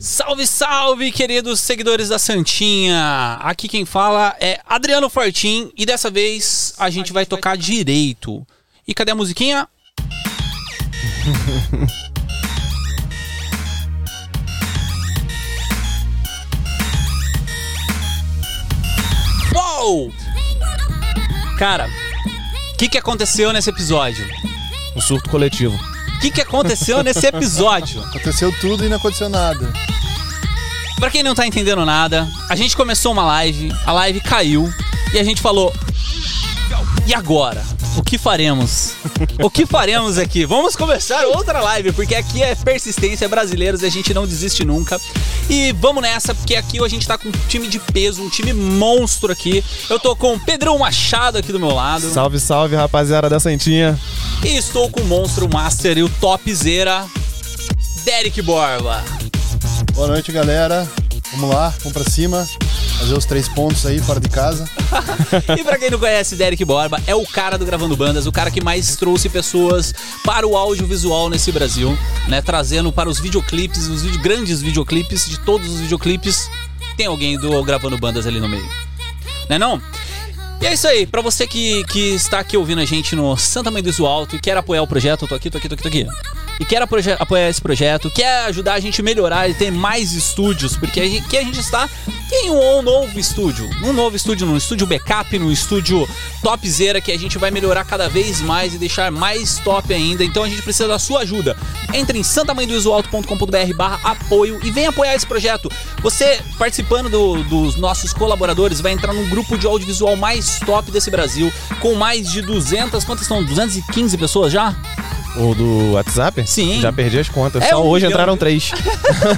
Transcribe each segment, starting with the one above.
Salve, salve, queridos seguidores da Santinha! Aqui quem fala é Adriano Fortin e dessa vez a gente vai tocar direito. E cadê a musiquinha? Uou! Cara, o que, que aconteceu nesse episódio? Um surto coletivo. O que, que aconteceu nesse episódio? Aconteceu tudo e não aconteceu nada. Pra quem não tá entendendo nada, a gente começou uma live, a live caiu e a gente falou: e agora? O que faremos? O que faremos aqui? Vamos começar outra live, porque aqui é persistência brasileiros e a gente não desiste nunca. E vamos nessa, porque aqui a gente tá com um time de peso, um time monstro aqui. Eu tô com o Pedrão Machado aqui do meu lado. Salve, salve, rapaziada da Santinha. E estou com o Monstro Master e o topzera, Derek Borba. Boa noite, galera. Vamos lá, vamos pra cima. Fazer os três pontos aí fora de casa. e pra quem não conhece, Derek Borba é o cara do Gravando Bandas, o cara que mais trouxe pessoas para o audiovisual nesse Brasil, né? Trazendo para os videoclipes, os grandes videoclipes, de todos os videoclipes, tem alguém do Gravando Bandas ali no meio. Né não? E é isso aí, pra você que, que está aqui ouvindo a gente no Santa Mãe do Alto e quer apoiar o projeto, eu tô aqui, tô aqui, tô aqui, tô aqui. E quer apoiar esse projeto, quer ajudar a gente a melhorar e ter mais estúdios, porque aqui a gente está em um novo estúdio, um novo estúdio, num estúdio backup, num estúdio topzera que a gente vai melhorar cada vez mais e deixar mais top ainda. Então a gente precisa da sua ajuda. Entre em santamanhodoisoalto.com.br barra apoio e venha apoiar esse projeto. Você participando do, dos nossos colaboradores vai entrar num grupo de audiovisual mais top desse Brasil, com mais de 200, quantas são? 215 pessoas já? O do WhatsApp? Sim. Já perdi as contas. É Só hoje milhão. entraram três.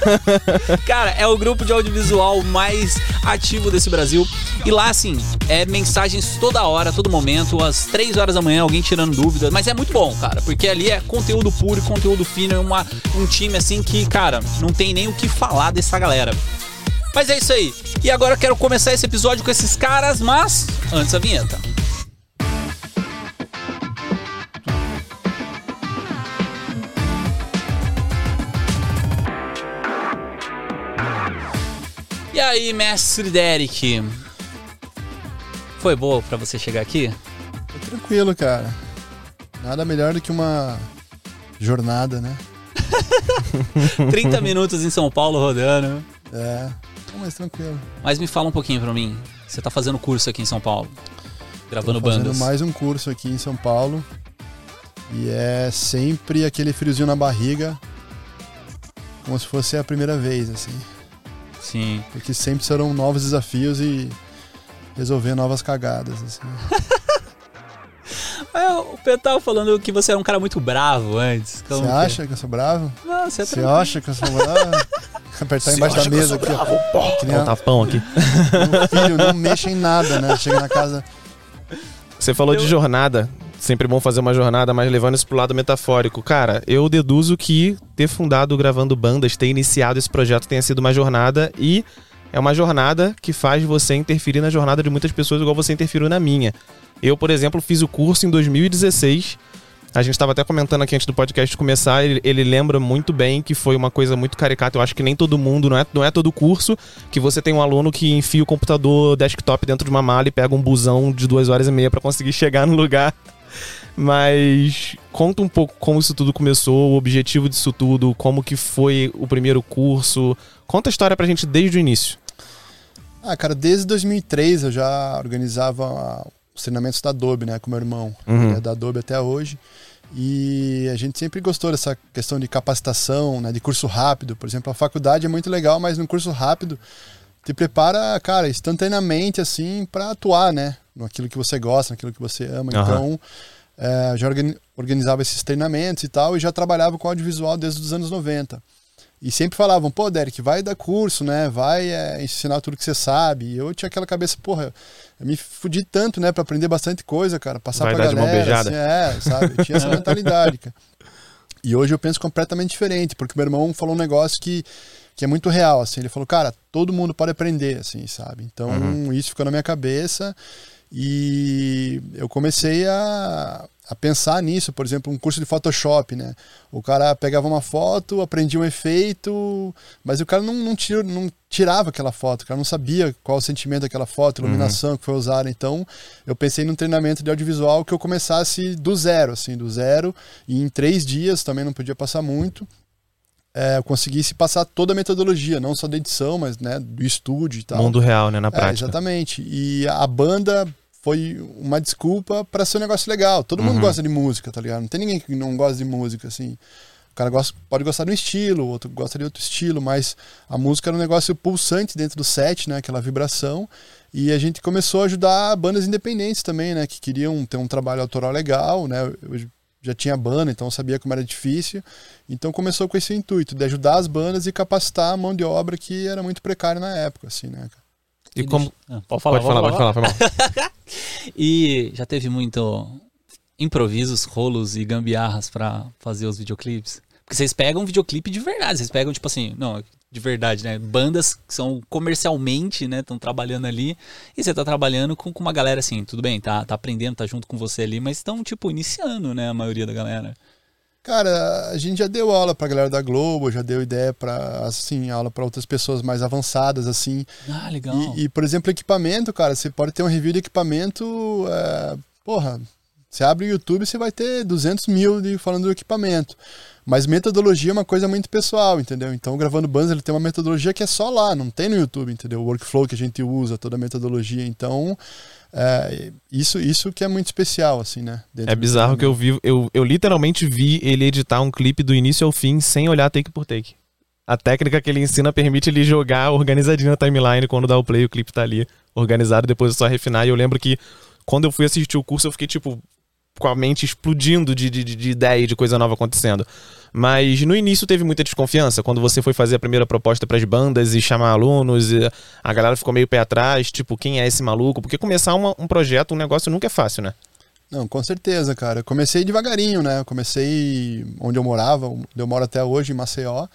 Cara, é o grupo de audiovisual mais ativo desse Brasil. E lá, assim, é mensagens toda hora, todo momento, às 3 horas da manhã, alguém tirando dúvidas. Mas é muito bom, cara, porque ali é conteúdo puro, conteúdo fino, é uma, um time, assim, que, cara, não tem nem o que falar dessa galera. Mas é isso aí. E agora eu quero começar esse episódio com esses caras, mas antes a vinheta. E aí, mestre Derek? Foi boa pra você chegar aqui? Foi tranquilo, cara. Nada melhor do que uma jornada, né? 30 minutos em São Paulo rodando. É, mas tranquilo. Mas me fala um pouquinho pra mim. Você tá fazendo curso aqui em São Paulo? Gravando Tô fazendo bandas. mais um curso aqui em São Paulo. E é sempre aquele friozinho na barriga. Como se fosse a primeira vez, assim. Sim. Porque sempre serão novos desafios e resolver novas cagadas, assim. É, o Pedro tava falando que você era um cara muito bravo antes. Como Você que- acha que eu sou bravo? Não, você é Você acha que eu sou bravo? Apertar embaixo da mesa aqui, ó. Que nem um a- tapão aqui. meu filho, não mexa em nada, né? Chega na casa. Você falou de jornada. Sempre bom fazer uma jornada, mas levando isso pro lado metafórico. Cara, eu deduzo que ter fundado Gravando Bandas, ter iniciado esse projeto tenha sido uma jornada e é uma jornada que faz você interferir na jornada de muitas pessoas, igual você interferiu na minha. Eu, por exemplo, fiz o curso em 2016. A gente estava até comentando aqui antes do podcast começar, ele, ele lembra muito bem que foi uma coisa muito caricata. Eu acho que nem todo mundo, não é, não é todo curso, que você tem um aluno que enfia o computador desktop dentro de uma mala e pega um busão de duas horas e meia para conseguir chegar no lugar. Mas conta um pouco como isso tudo começou, o objetivo disso tudo, como que foi o primeiro curso. Conta a história pra gente desde o início. Ah, cara, desde 2003 eu já organizava os treinamentos da Adobe, né, com meu irmão. Uhum. É da Adobe até hoje. E a gente sempre gostou dessa questão de capacitação, né, de curso rápido. Por exemplo, a faculdade é muito legal, mas no curso rápido te prepara, cara, instantaneamente, assim, para atuar, né, naquilo que você gosta, naquilo que você ama. Aham. Então, é, já organi- organizava esses treinamentos e tal, e já trabalhava com audiovisual desde os anos 90. E sempre falavam, pô, Derek, vai dar curso, né? Vai é, ensinar tudo que você sabe. E eu tinha aquela cabeça, porra, eu me fudi tanto, né, pra aprender bastante coisa, cara. Passar Vai pra dar de mão galera. beijada. assim, é, sabe? Eu tinha essa mentalidade, cara. E hoje eu penso completamente diferente, porque meu irmão falou um negócio que, que é muito real, assim. Ele falou, cara, todo mundo pode aprender, assim, sabe? Então Uhum. isso ficou na minha cabeça. E eu comecei a, a pensar nisso, por exemplo, um curso de Photoshop, né? O cara pegava uma foto, aprendia um efeito, mas o cara não, não, tira, não tirava aquela foto, o cara não sabia qual o sentimento daquela foto, iluminação uhum. que foi usada. Então, eu pensei num treinamento de audiovisual que eu começasse do zero, assim, do zero, e em três dias, também não podia passar muito, é, eu conseguisse passar toda a metodologia, não só da edição, mas né, do estúdio e tal. Mundo real, né, na é, prática. É, exatamente. E a banda foi uma desculpa para ser um negócio legal. Todo mundo uhum. gosta de música, tá ligado? Não tem ninguém que não gosta de música, assim. O cara gosta, pode gostar de um estilo, o outro gosta de outro estilo, mas a música era um negócio pulsante dentro do set, né? Aquela vibração. E a gente começou a ajudar bandas independentes também, né? Que queriam ter um trabalho autoral legal, né? Eu já tinha banda, então sabia como era difícil. Então começou com esse intuito de ajudar as bandas e capacitar a mão de obra que era muito precária na época, assim, né? E como... Ah, pode falar, pode falar, pode falar, pode falar. e já teve muito improvisos, rolos e gambiarras para fazer os videoclipes? Porque vocês pegam um videoclipe de verdade, vocês pegam, tipo assim, não, de verdade, né? Bandas que são comercialmente, né? Estão trabalhando ali. E você tá trabalhando com, com uma galera assim, tudo bem, tá, tá aprendendo, tá junto com você ali, mas estão, tipo, iniciando, né? A maioria da galera. Cara, a gente já deu aula pra galera da Globo, já deu ideia para assim, aula para outras pessoas mais avançadas, assim. Ah, legal. E, e, por exemplo, equipamento, cara, você pode ter um review de equipamento, é, porra, você abre o YouTube, você vai ter 200 mil de, falando do equipamento. Mas metodologia é uma coisa muito pessoal, entendeu? Então, gravando bands, ele tem uma metodologia que é só lá, não tem no YouTube, entendeu? O workflow que a gente usa, toda a metodologia. Então, é, isso, isso que é muito especial, assim, né? é bizarro que eu vi, eu, eu literalmente vi ele editar um clipe do início ao fim sem olhar take por take. A técnica que ele ensina permite ele jogar organizadinho na timeline quando dá o play, o clipe tá ali organizado, depois é só refinar. E eu lembro que quando eu fui assistir o curso, eu fiquei tipo com a mente explodindo de, de, de ideia e de coisa nova acontecendo. Mas no início teve muita desconfiança. Quando você foi fazer a primeira proposta para as bandas e chamar alunos, e a galera ficou meio pé atrás, tipo, quem é esse maluco? Porque começar uma, um projeto, um negócio nunca é fácil, né? Não, com certeza, cara. Comecei devagarinho, né? Comecei onde eu morava, onde eu moro até hoje, em Maceió.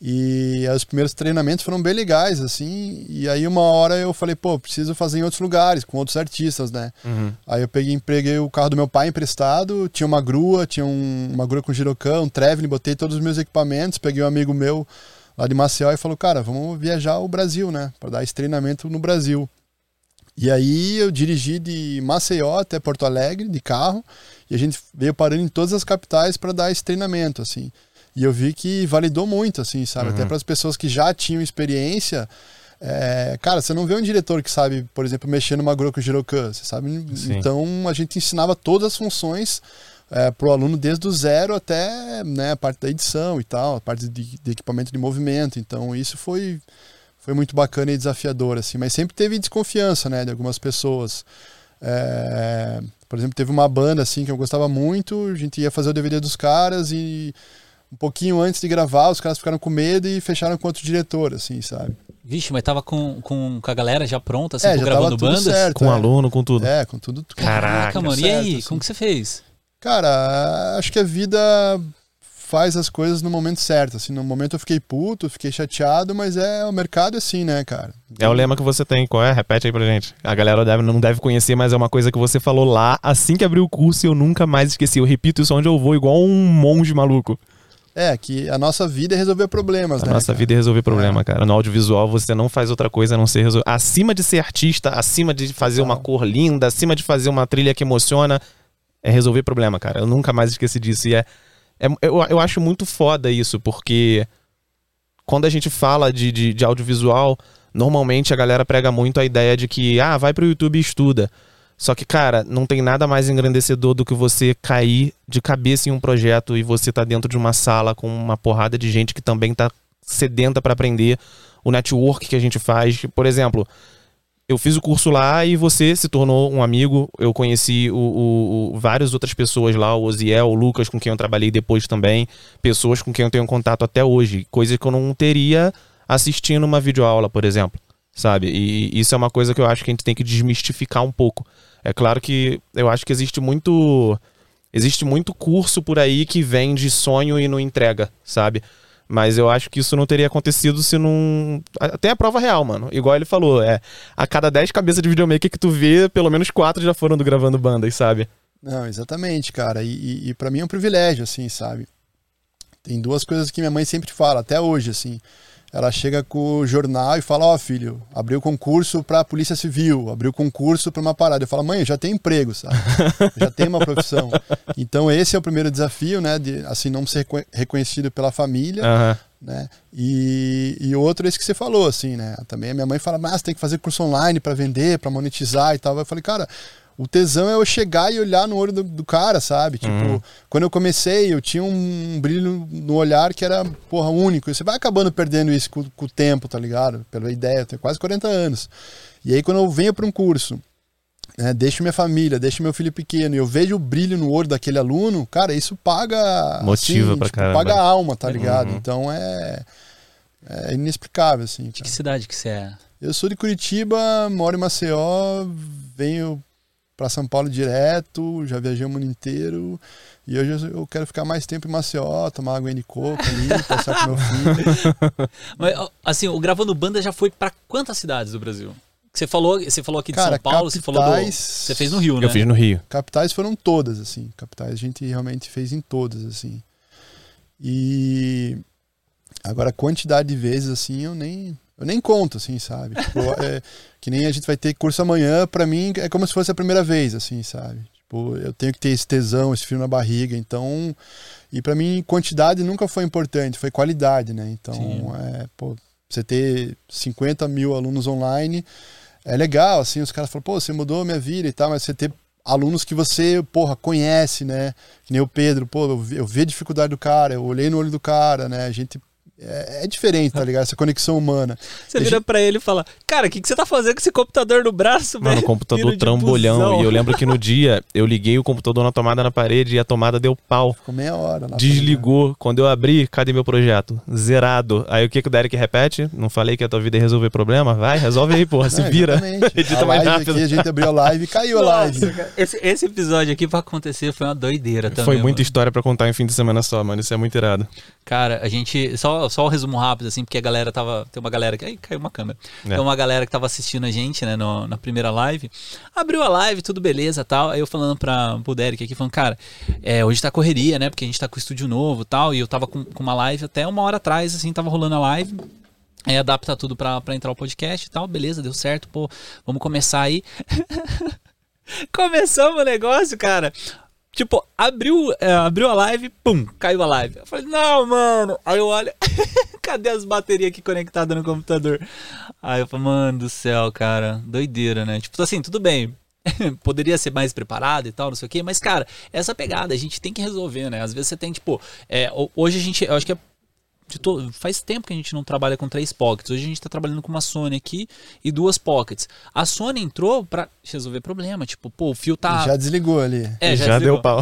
E os primeiros treinamentos foram bem legais, assim. E aí, uma hora eu falei, pô, preciso fazer em outros lugares, com outros artistas, né? Uhum. Aí eu peguei, empreguei o carro do meu pai emprestado, tinha uma grua, tinha um, uma grua com girocão, um traveling, botei todos os meus equipamentos, peguei um amigo meu lá de Maceió e falou, cara, vamos viajar o Brasil, né? Para dar esse treinamento no Brasil. E aí eu dirigi de Maceió até Porto Alegre, de carro, e a gente veio parando em todas as capitais para dar esse treinamento, assim. E eu vi que validou muito, assim, sabe? Uhum. Até para as pessoas que já tinham experiência. É, cara, você não vê um diretor que sabe, por exemplo, mexer numa Groco Girocan, você sabe? Sim. Então a gente ensinava todas as funções é, para o aluno desde o zero até né, a parte da edição e tal, a parte de, de, equipamento de movimento. Então isso foi, foi muito bacana e desafiador, assim. Mas sempre teve desconfiança, né, de algumas pessoas. É, por exemplo, teve uma banda assim que eu gostava muito, a gente ia fazer o DVD dos caras e um pouquinho antes de gravar, os caras ficaram com medo e fecharam com outro diretor, assim, sabe? Vixe, mas tava com, com, com a galera já pronta, assim, é, já gravando bandas? Certo, com é. aluno, com tudo. É, com tudo. Caraca, Caraca mano. Certo, e aí, assim. como que você fez? Cara, acho que a vida faz as coisas no momento certo. Assim, no momento eu fiquei puto, fiquei chateado, mas é o mercado assim, né, cara? É o lema que você tem, qual é? Repete aí pra gente. A galera deve, não deve conhecer, mas é uma coisa que você falou lá assim que abriu o curso e eu nunca mais esqueci. Eu repito isso onde eu vou, igual um monge maluco. É, que a nossa vida é resolver problemas, a né? A nossa cara? vida é resolver problema, é. cara. No audiovisual você não faz outra coisa a não ser resolver. Acima de ser artista, acima de fazer uma cor linda, acima de fazer uma trilha que emociona, é resolver problema, cara. Eu nunca mais esqueci disso. E é. é eu, eu acho muito foda isso, porque quando a gente fala de, de, de audiovisual, normalmente a galera prega muito a ideia de que, ah, vai pro YouTube e estuda. Só que, cara, não tem nada mais engrandecedor do que você cair de cabeça em um projeto e você tá dentro de uma sala com uma porrada de gente que também tá sedenta para aprender. O network que a gente faz. Por exemplo, eu fiz o curso lá e você se tornou um amigo. Eu conheci o, o, o, várias outras pessoas lá, o Oziel, o Lucas, com quem eu trabalhei depois também. Pessoas com quem eu tenho contato até hoje. Coisa que eu não teria assistindo uma videoaula, por exemplo. Sabe? E isso é uma coisa que eu acho que a gente tem que desmistificar um pouco. É claro que eu acho que existe muito existe muito curso por aí que vende sonho e não entrega, sabe? Mas eu acho que isso não teria acontecido se não. Tem a prova real, mano. Igual ele falou, é. A cada 10 cabeças de videomaker que tu vê, pelo menos 4 já foram do gravando bandas, sabe? Não, exatamente, cara. E, e, e para mim é um privilégio, assim, sabe? Tem duas coisas que minha mãe sempre fala, até hoje, assim. Ela chega com o jornal e fala: Ó, oh, filho, abriu concurso pra Polícia Civil, abriu concurso pra uma parada. Eu falo: Mãe, já tenho emprego, sabe? Já tenho uma profissão. Então, esse é o primeiro desafio, né? De, assim, não ser reconhecido pela família. Uhum. Né? E, e outro é esse que você falou, assim, né? Também a minha mãe fala: Mas tem que fazer curso online para vender, para monetizar e tal. Eu falei: Cara o tesão é eu chegar e olhar no olho do, do cara, sabe? Tipo, uhum. quando eu comecei, eu tinha um brilho no olhar que era, porra, único. E você vai acabando perdendo isso com, com o tempo, tá ligado? Pela ideia, eu tenho quase 40 anos. E aí, quando eu venho para um curso, né, deixo minha família, deixo meu filho pequeno e eu vejo o brilho no olho daquele aluno, cara, isso paga. Motiva assim, pra tipo, Paga a alma, tá ligado? Uhum. Então é. É inexplicável, assim. De que cidade que você é? Eu sou de Curitiba, moro em Maceió, venho para São Paulo direto, já viajei o mundo inteiro. E hoje eu quero ficar mais tempo em Maceió, tomar água de coco ali, passar com meu filho. Mas, assim, o Gravando Banda já foi para quantas cidades do Brasil? Você falou, você falou aqui de Cara, São Paulo, capitais, você falou do, Você fez no Rio, né? Eu fiz no Rio. Capitais foram todas, assim. Capitais a gente realmente fez em todas, assim. E agora a quantidade de vezes, assim, eu nem eu nem conto, assim, sabe? Tipo, é, que nem a gente vai ter curso amanhã, para mim é como se fosse a primeira vez, assim, sabe? Tipo, eu tenho que ter esse tesão, esse frio na barriga, então. E para mim, quantidade nunca foi importante, foi qualidade, né? Então, é, pô, você ter 50 mil alunos online é legal, assim, os caras falam, pô, você mudou a minha vida e tal, mas você ter alunos que você, porra, conhece, né? Que nem o Pedro, pô, eu vi, eu vi a dificuldade do cara, eu olhei no olho do cara, né? A gente é, é, diferente, tá ligado? Essa conexão humana. Você vira pra ele e fala: Cara, o que, que você tá fazendo com esse computador no braço, velho? Mano, computador trambolhão. E eu lembro que no dia eu liguei o computador na tomada na parede e a tomada deu pau. Ficou meia hora. Lá Desligou. Quando eu abri, cadê meu projeto? Zerado. Aí o que, que o Derek repete? Não falei que a tua vida ia resolver problema? Vai, resolve aí, porra. Se vira. Edita mais rápido. Aqui, a gente abriu a live e caiu Nossa, a live. Esse, esse, episódio aqui pra acontecer foi uma doideira também. Foi muita mano. história pra contar em fim de semana só, mano. Isso é muito irado. Cara, a gente. Só, só o um resumo rápido, assim, porque a galera tava. Tem uma galera que. Aí caiu uma câmera. É. Tem uma galera que tava assistindo a gente, né, no, na primeira live. Abriu a live, tudo beleza tal. Aí eu falando pra, pro Derek aqui, falando, cara, é, hoje tá correria, né? Porque a gente tá com o estúdio novo tal. E eu tava com, com uma live até uma hora atrás, assim, tava rolando a live. Aí adapta tudo pra, pra entrar o podcast e tal. Beleza, deu certo, pô. Vamos começar aí. Começamos o negócio, cara. Tipo, abriu, é, abriu a live, pum, caiu a live. Eu falei, não, mano. Aí eu olho, cadê as baterias aqui conectadas no computador? Aí eu falei, mano do céu, cara, doideira, né? Tipo, assim, tudo bem. Poderia ser mais preparado e tal, não sei o quê, mas, cara, essa pegada a gente tem que resolver, né? Às vezes você tem, tipo, é, hoje a gente, eu acho que é to... faz tempo que a gente não trabalha com três pockets. Hoje a gente está trabalhando com uma Sony aqui e duas pockets. A Sony entrou para resolver problema. Tipo, pô, o fio tá. Já desligou ali. É, já, já deu pau.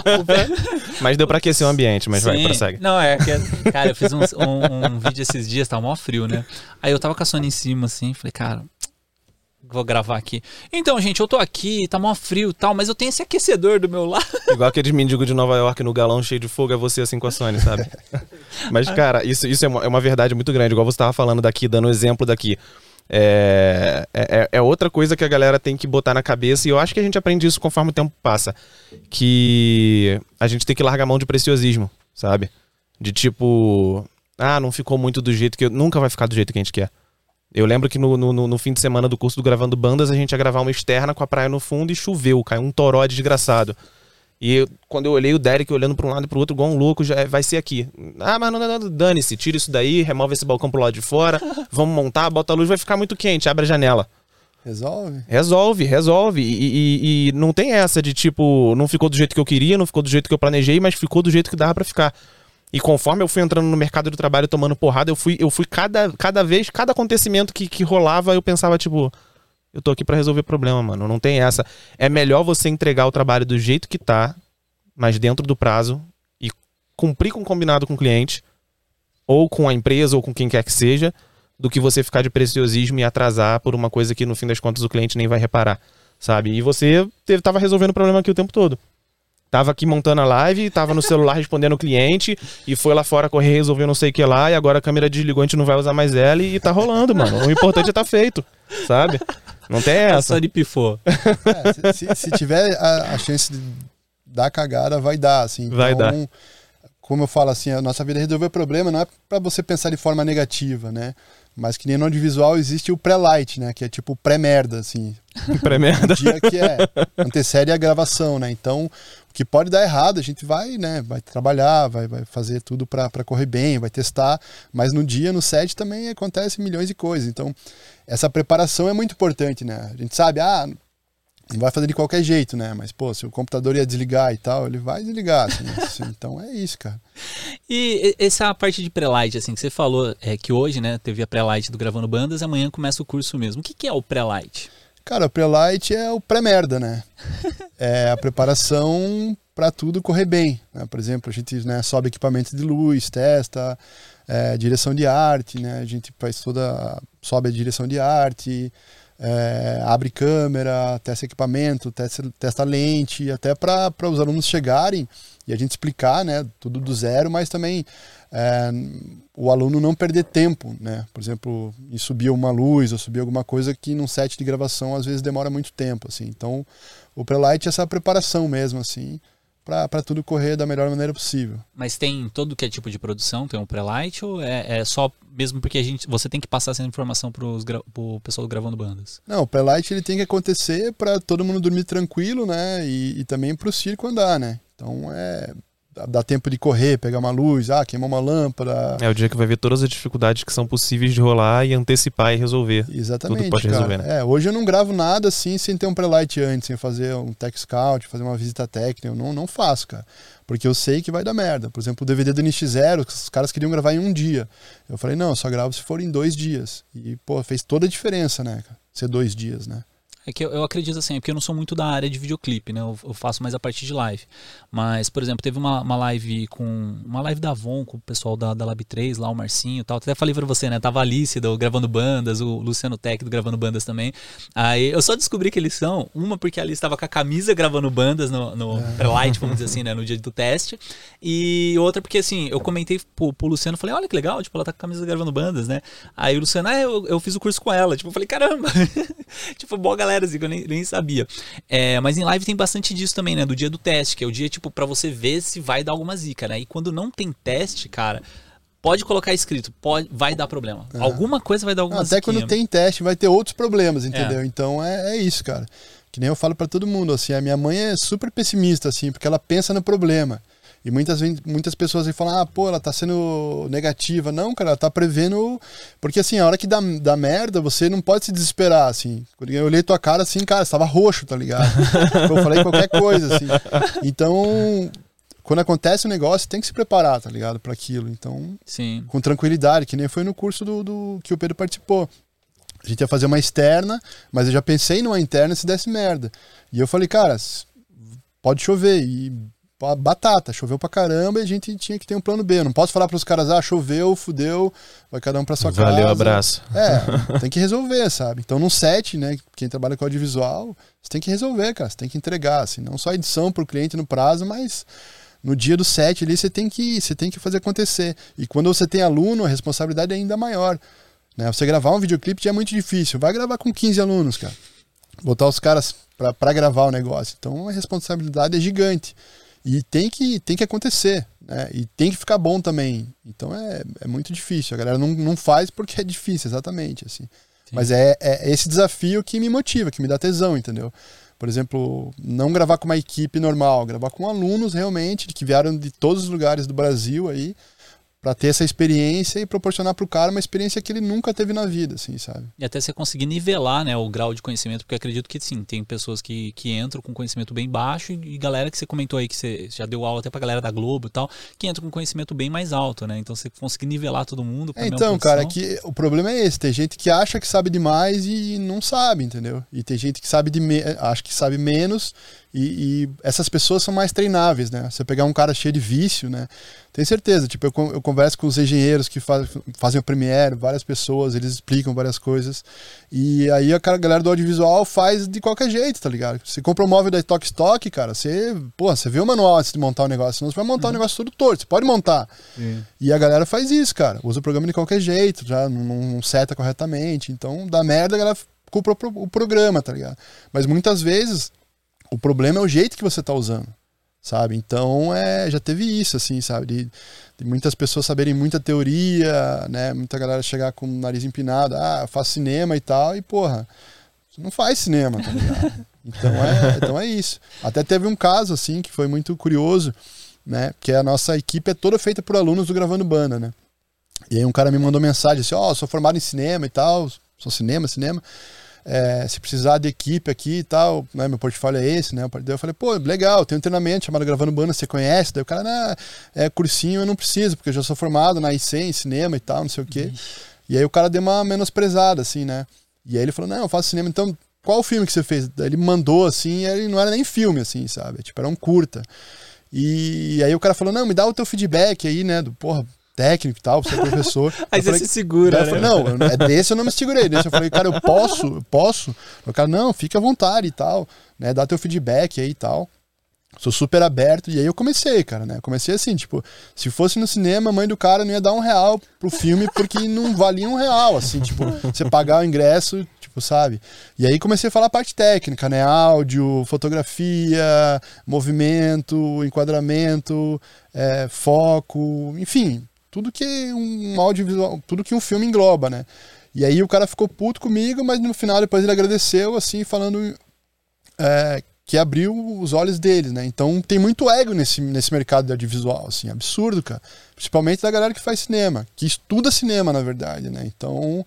mas deu para aquecer o ambiente, mas Sim. vai, prossegue. Não, é que, cara, eu fiz um, um, um vídeo esses dias, tava mó frio, né? Aí eu tava com a Sony em cima, assim, falei, cara, vou gravar aqui. Então, gente, eu tô aqui, tá mó frio e tal, mas eu tenho esse aquecedor do meu lado. Igual aqueles mendigos de Nova York no galão cheio de fogo, é você assim com a Sony, sabe? mas, cara, isso, isso é, uma, é uma verdade muito grande. Igual você tava falando daqui, dando um exemplo daqui. É, é, é, outra coisa que a galera tem que botar na cabeça, e eu acho que a gente aprende isso conforme o tempo passa. Que a gente tem que largar a mão de preciosismo, sabe? De tipo, ah, não ficou muito do jeito que eu. Nunca vai ficar do jeito que a gente quer. Eu lembro que no, no, no, fim de semana do curso do Gravando Bandas, a gente ia gravar uma externa com a praia no fundo e choveu, caiu um toró desgraçado. E eu, quando eu olhei o Derek olhando para um lado e para o outro, igual um louco, já vai ser aqui. Ah, mas não, não, não dane-se, tira isso daí, remove esse balcão pro lado de fora, vamos montar, bota a luz, vai ficar muito quente, abre a janela. Resolve? Resolve, resolve. E, e, e, não tem essa de tipo, não ficou do jeito que eu queria, não ficou do jeito que eu planejei, mas ficou do jeito que dava para ficar. E conforme eu fui entrando no mercado do trabalho tomando porrada, eu fui, eu fui cada, cada vez, cada acontecimento que, que rolava, eu pensava, tipo, eu tô aqui para resolver problema, mano. Não tem essa. É melhor você entregar o trabalho do jeito que tá, mas dentro do prazo, e cumprir com o combinado com o cliente, ou com a empresa, ou com quem quer que seja, do que você ficar de preciosismo e atrasar por uma coisa que no fim das contas o cliente nem vai reparar, sabe? E você tava resolvendo o problema aqui o tempo todo. Tava aqui montando a live, tava no celular respondendo o cliente e foi lá fora correr, resolveu não sei o que lá e agora a câmera desligou, a gente não vai usar mais ela e tá rolando, mano. O importante é tá feito, sabe? Não tem essa. Só de pifou. É, se, se, se, tiver a, a, chance de dar cagada, vai dar, assim. Vai então, dar. Como eu falo assim, a nossa vida é resolver problema não é para você pensar de forma negativa, né? Mas que nem no audiovisual existe o pré-light, né? Que é tipo pré-merda, assim. Pré-merda. Um dia que é, antecede a gravação, né? Então, que pode dar errado, a gente vai, né? Vai trabalhar, vai, vai fazer tudo para correr bem, vai testar. Mas no dia, no set, também acontece milhões de coisas. Então, essa preparação é muito importante, né? A gente sabe, ah, não vai fazer de qualquer jeito, né? Mas, pô, se o computador ia desligar e tal, ele vai desligar, assim, assim, então é isso, cara. E essa parte de pré-light, assim, que você falou, é que hoje, né, teve a pré-light do Gravando Bandas, amanhã começa o curso mesmo. O que, que é o pré-light? Cara, o pré-light é o pré-merda, né? é a preparação para tudo correr bem. Né? Por exemplo, a gente né, sobe equipamento de luz, testa, é, direção de arte, né? A gente faz toda... sobe a direção de arte é, abre câmera, testa equipamento, testa, testa lente, até para os alunos chegarem e a gente explicar, né, tudo do zero, mas também é, o aluno não perder tempo, né? Por exemplo, em subir uma luz ou subir alguma coisa que num set de gravação às vezes demora muito tempo, assim. Então, o prelight é essa preparação mesmo, assim para tudo correr da melhor maneira possível. Mas tem todo que é tipo de produção? Tem um pré-light ou é, é, só mesmo porque a gente, você tem que passar essa informação para o pessoal gravando bandas? Não, o pré-light ele tem que acontecer para todo mundo dormir tranquilo, né? E, e também para o circo andar, né? Então é dá tempo de correr, pegar uma luz, ah, queimar uma lâmpada. É o dia que vai ver todas as dificuldades que são possíveis de rolar e antecipar e resolver. Exatamente. Tudo pode cara. resolver, né? É, hoje eu não gravo nada assim sem ter um pré-light antes, sem fazer um tech scout, fazer uma visita técnica, eu não, não faço, cara. Porque eu sei que vai dar merda. Por exemplo, o DVD do NX0, os caras queriam gravar em um dia. Eu falei, não, eu só gravo se for em dois dias. E, pô, fez toda a diferença, né, cara? Ser dois dias, né? É que eu, eu, acredito assim, é porque eu não sou muito da área de videoclipe, né? Eu, eu faço mais a partir de live. Mas, por exemplo, teve uma, uma live com. Uma live da Avon com o pessoal da, da Lab 3, lá, o Marcinho e tal. Até falei pra você, né? Tava a Alice do Gravando Bandas, o Luciano Tech do Gravando Bandas também. Aí eu só descobri que eles são. Uma porque a Alice tava com a camisa gravando bandas no, no é. light vamos dizer assim, né? No dia do teste. E outra porque, assim, eu comentei pro, pro Luciano, falei, olha que legal, tipo, ela tá com a camisa gravando bandas, né? Aí o Luciano, ah, eu, eu fiz o curso com ela. Tipo, eu falei, caramba! tipo, boa galera, assim, que eu nem, nem sabia. É, mas em live tem bastante disso também, né? Do dia do teste, que é o dia, tipo, para você ver se vai dar alguma zica, né? E quando não tem teste, cara, pode colocar escrito, pode, vai dar problema. É. Alguma coisa vai dar alguma Até quando tem teste, vai ter outros problemas, entendeu? É. Então é, é isso, cara. Que nem eu falo para todo mundo, assim, a minha mãe é super pessimista, assim, porque ela pensa no problema. E muitas, muitas pessoas aí falam, ah, pô, ela tá sendo negativa. Não, cara, ela tá prevendo. Porque assim, a hora que dá, dá merda, você não pode se desesperar, assim. Eu olhei tua cara assim, cara, você tava roxo, tá ligado? eu falei qualquer coisa, assim. Então, quando acontece um negócio, tem que se preparar, tá ligado? para aquilo. Então, Sim. com tranquilidade, que nem foi no curso do, do que o Pedro participou. A gente ia fazer uma externa, mas eu já pensei numa interna se desse merda. E eu falei, cara, pode chover. E batata, choveu pra caramba e a gente tinha que ter um plano B. Não posso falar pros caras, ah, choveu, fudeu, vai cada um pra sua Valeu, casa. Valeu, abraço. É, tem que resolver, sabe? Então, num set, né, quem trabalha com audiovisual, você tem que resolver, cara, você tem que entregar, assim, não só edição pro cliente no prazo, mas no dia do set ali você tem que, você tem que fazer acontecer. E quando você tem aluno, a responsabilidade é ainda maior. Né? Você gravar um videoclipe já é muito difícil. Vai gravar com 15 alunos, cara. Botar os caras para gravar o negócio. Então a responsabilidade é gigante. E tem que, tem que acontecer, né? E tem que ficar bom também. Então é, é muito difícil. A galera não, não faz porque é difícil, exatamente. assim. Mas é, é esse desafio que me motiva, que me dá tesão, entendeu? Por exemplo, não gravar com uma equipe normal, gravar com alunos realmente que vieram de todos os lugares do Brasil aí para ter essa experiência e proporcionar para o cara uma experiência que ele nunca teve na vida, assim, sabe? E até você conseguir nivelar, né, o grau de conhecimento, porque acredito que sim, tem pessoas que, que entram com conhecimento bem baixo e, galera que você comentou aí que você já deu aula até para galera da Globo e tal, que entra com conhecimento bem mais alto, né? Então você conseguir nivelar todo mundo. É, então, cara, que o problema é esse, tem gente que acha que sabe demais e não sabe, entendeu? E tem gente que sabe de acha que sabe menos E, e, essas pessoas são mais treináveis, né? Você pegar um cara cheio de vício, né? Tem certeza. Tipo, eu, eu converso com os engenheiros que faz, fazem o Premiere, várias pessoas, eles explicam várias coisas. E aí a galera do audiovisual faz de qualquer jeito, tá ligado? Você compra um móvel da Stock Stock, cara, você, pô, você vê o manual antes de montar o negócio, senão você vai montar o uhum. negócio todo torto. Você pode montar. Sim. E a galera faz isso, cara. Usa o programa de qualquer jeito, já não, não seta corretamente. Então, dá merda, a galera culpa o programa, tá ligado? Mas muitas vezes o problema é o jeito que você está usando, sabe? Então, é, já teve isso, assim, sabe? De, de, muitas pessoas saberem muita teoria, né? Muita galera chegar com o nariz empinado, ah, eu faço cinema e tal, e porra, você não faz cinema, tá ligado? Então é, então é isso. Até teve um caso, assim, que foi muito curioso, né? Que a nossa equipe é toda feita por alunos do Gravando Banda, né? E aí um cara me mandou mensagem assim, ó, oh, sou formado em cinema e tal, sou cinema, cinema é, se precisar de equipe aqui e tal, né, meu portfólio é esse, né? Daí eu falei, pô, legal, tem um treinamento chamado Gravando Banda, você conhece? Daí o cara, nah, é cursinho, eu não preciso, porque eu já sou formado na IC, em cinema e tal, não sei o quê. E aí o cara deu uma menosprezada, assim, né? E aí ele falou, não, eu faço cinema, então qual o filme que você fez? Daí ele mandou, assim, e ele não era nem filme, assim, sabe? Tipo, era um curta. E aí o cara falou, não, me dá o teu feedback aí, né? Do, porra, técnico e tal, você é professor. Aí você se segura, né? Falei, não, é desse eu não me segurei. Desse eu falei, cara, eu posso, eu posso. O cara, não, fica à vontade e tal, né? Dá teu feedback aí e tal. Sou super aberto. E aí eu comecei, cara, né? Comecei assim, tipo, se fosse no cinema, a mãe do cara não ia dar um real pro filme porque não valia um real, assim, tipo, você pagar o ingresso, tipo, sabe? E aí comecei a falar a parte técnica, né? Áudio, fotografia, movimento, enquadramento, é, foco, enfim, tudo que um audiovisual, tudo que um filme engloba, né? E aí o cara ficou puto comigo, mas no final depois ele agradeceu, assim, falando é, que abriu os olhos dele, né? Então tem muito ego nesse, nesse mercado de audiovisual, assim, absurdo, cara. Principalmente da galera que faz cinema, que estuda cinema, na verdade, né? Então,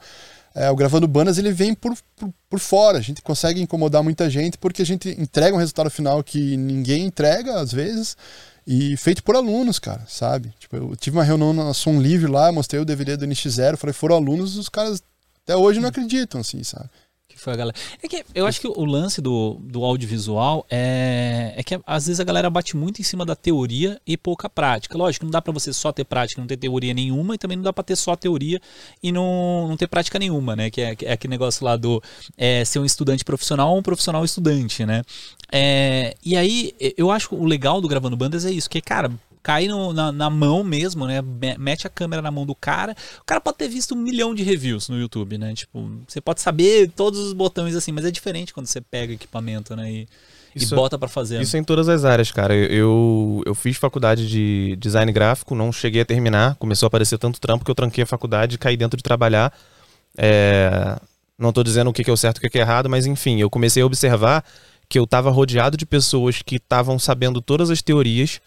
é, o Gravando Bandas, ele vem por, por, por, fora. A gente consegue incomodar muita gente porque a gente entrega um resultado final que ninguém entrega, às vezes, e feito por alunos, cara, sabe? Tipo, eu tive uma reunião na Som Livre lá, mostrei o DVD do NX0, falei, foram alunos, os caras até hoje não acreditam, assim, sabe? Que foi a galera. É que eu acho que o lance do, do audiovisual é, é que às vezes a galera bate muito em cima da teoria e pouca prática. Lógico, não dá para você só ter prática não ter teoria nenhuma, e também não dá para ter só teoria e não, não ter prática nenhuma, né? Que é, é aquele negócio lá do é, ser um estudante profissional ou um profissional estudante, né? É, e aí, eu acho que o legal do Gravando Bandas é isso, que, cara, cai no, na, na, mão mesmo, né? Mete a câmera na mão do cara. O cara pode ter visto um milhão de reviews no YouTube, né? Tipo, você pode saber todos os botões assim, mas é diferente quando você pega equipamento, né? E, isso, e bota para fazer. Isso é em todas as áreas, cara. Eu, eu fiz faculdade de design gráfico, não cheguei a terminar. Começou a aparecer tanto trampo que eu tranquei a faculdade e caí dentro de trabalhar. É, não estou dizendo o que é o certo e o que é errado, mas enfim, eu comecei a observar que eu estava rodeado de pessoas que estavam sabendo todas as teorias,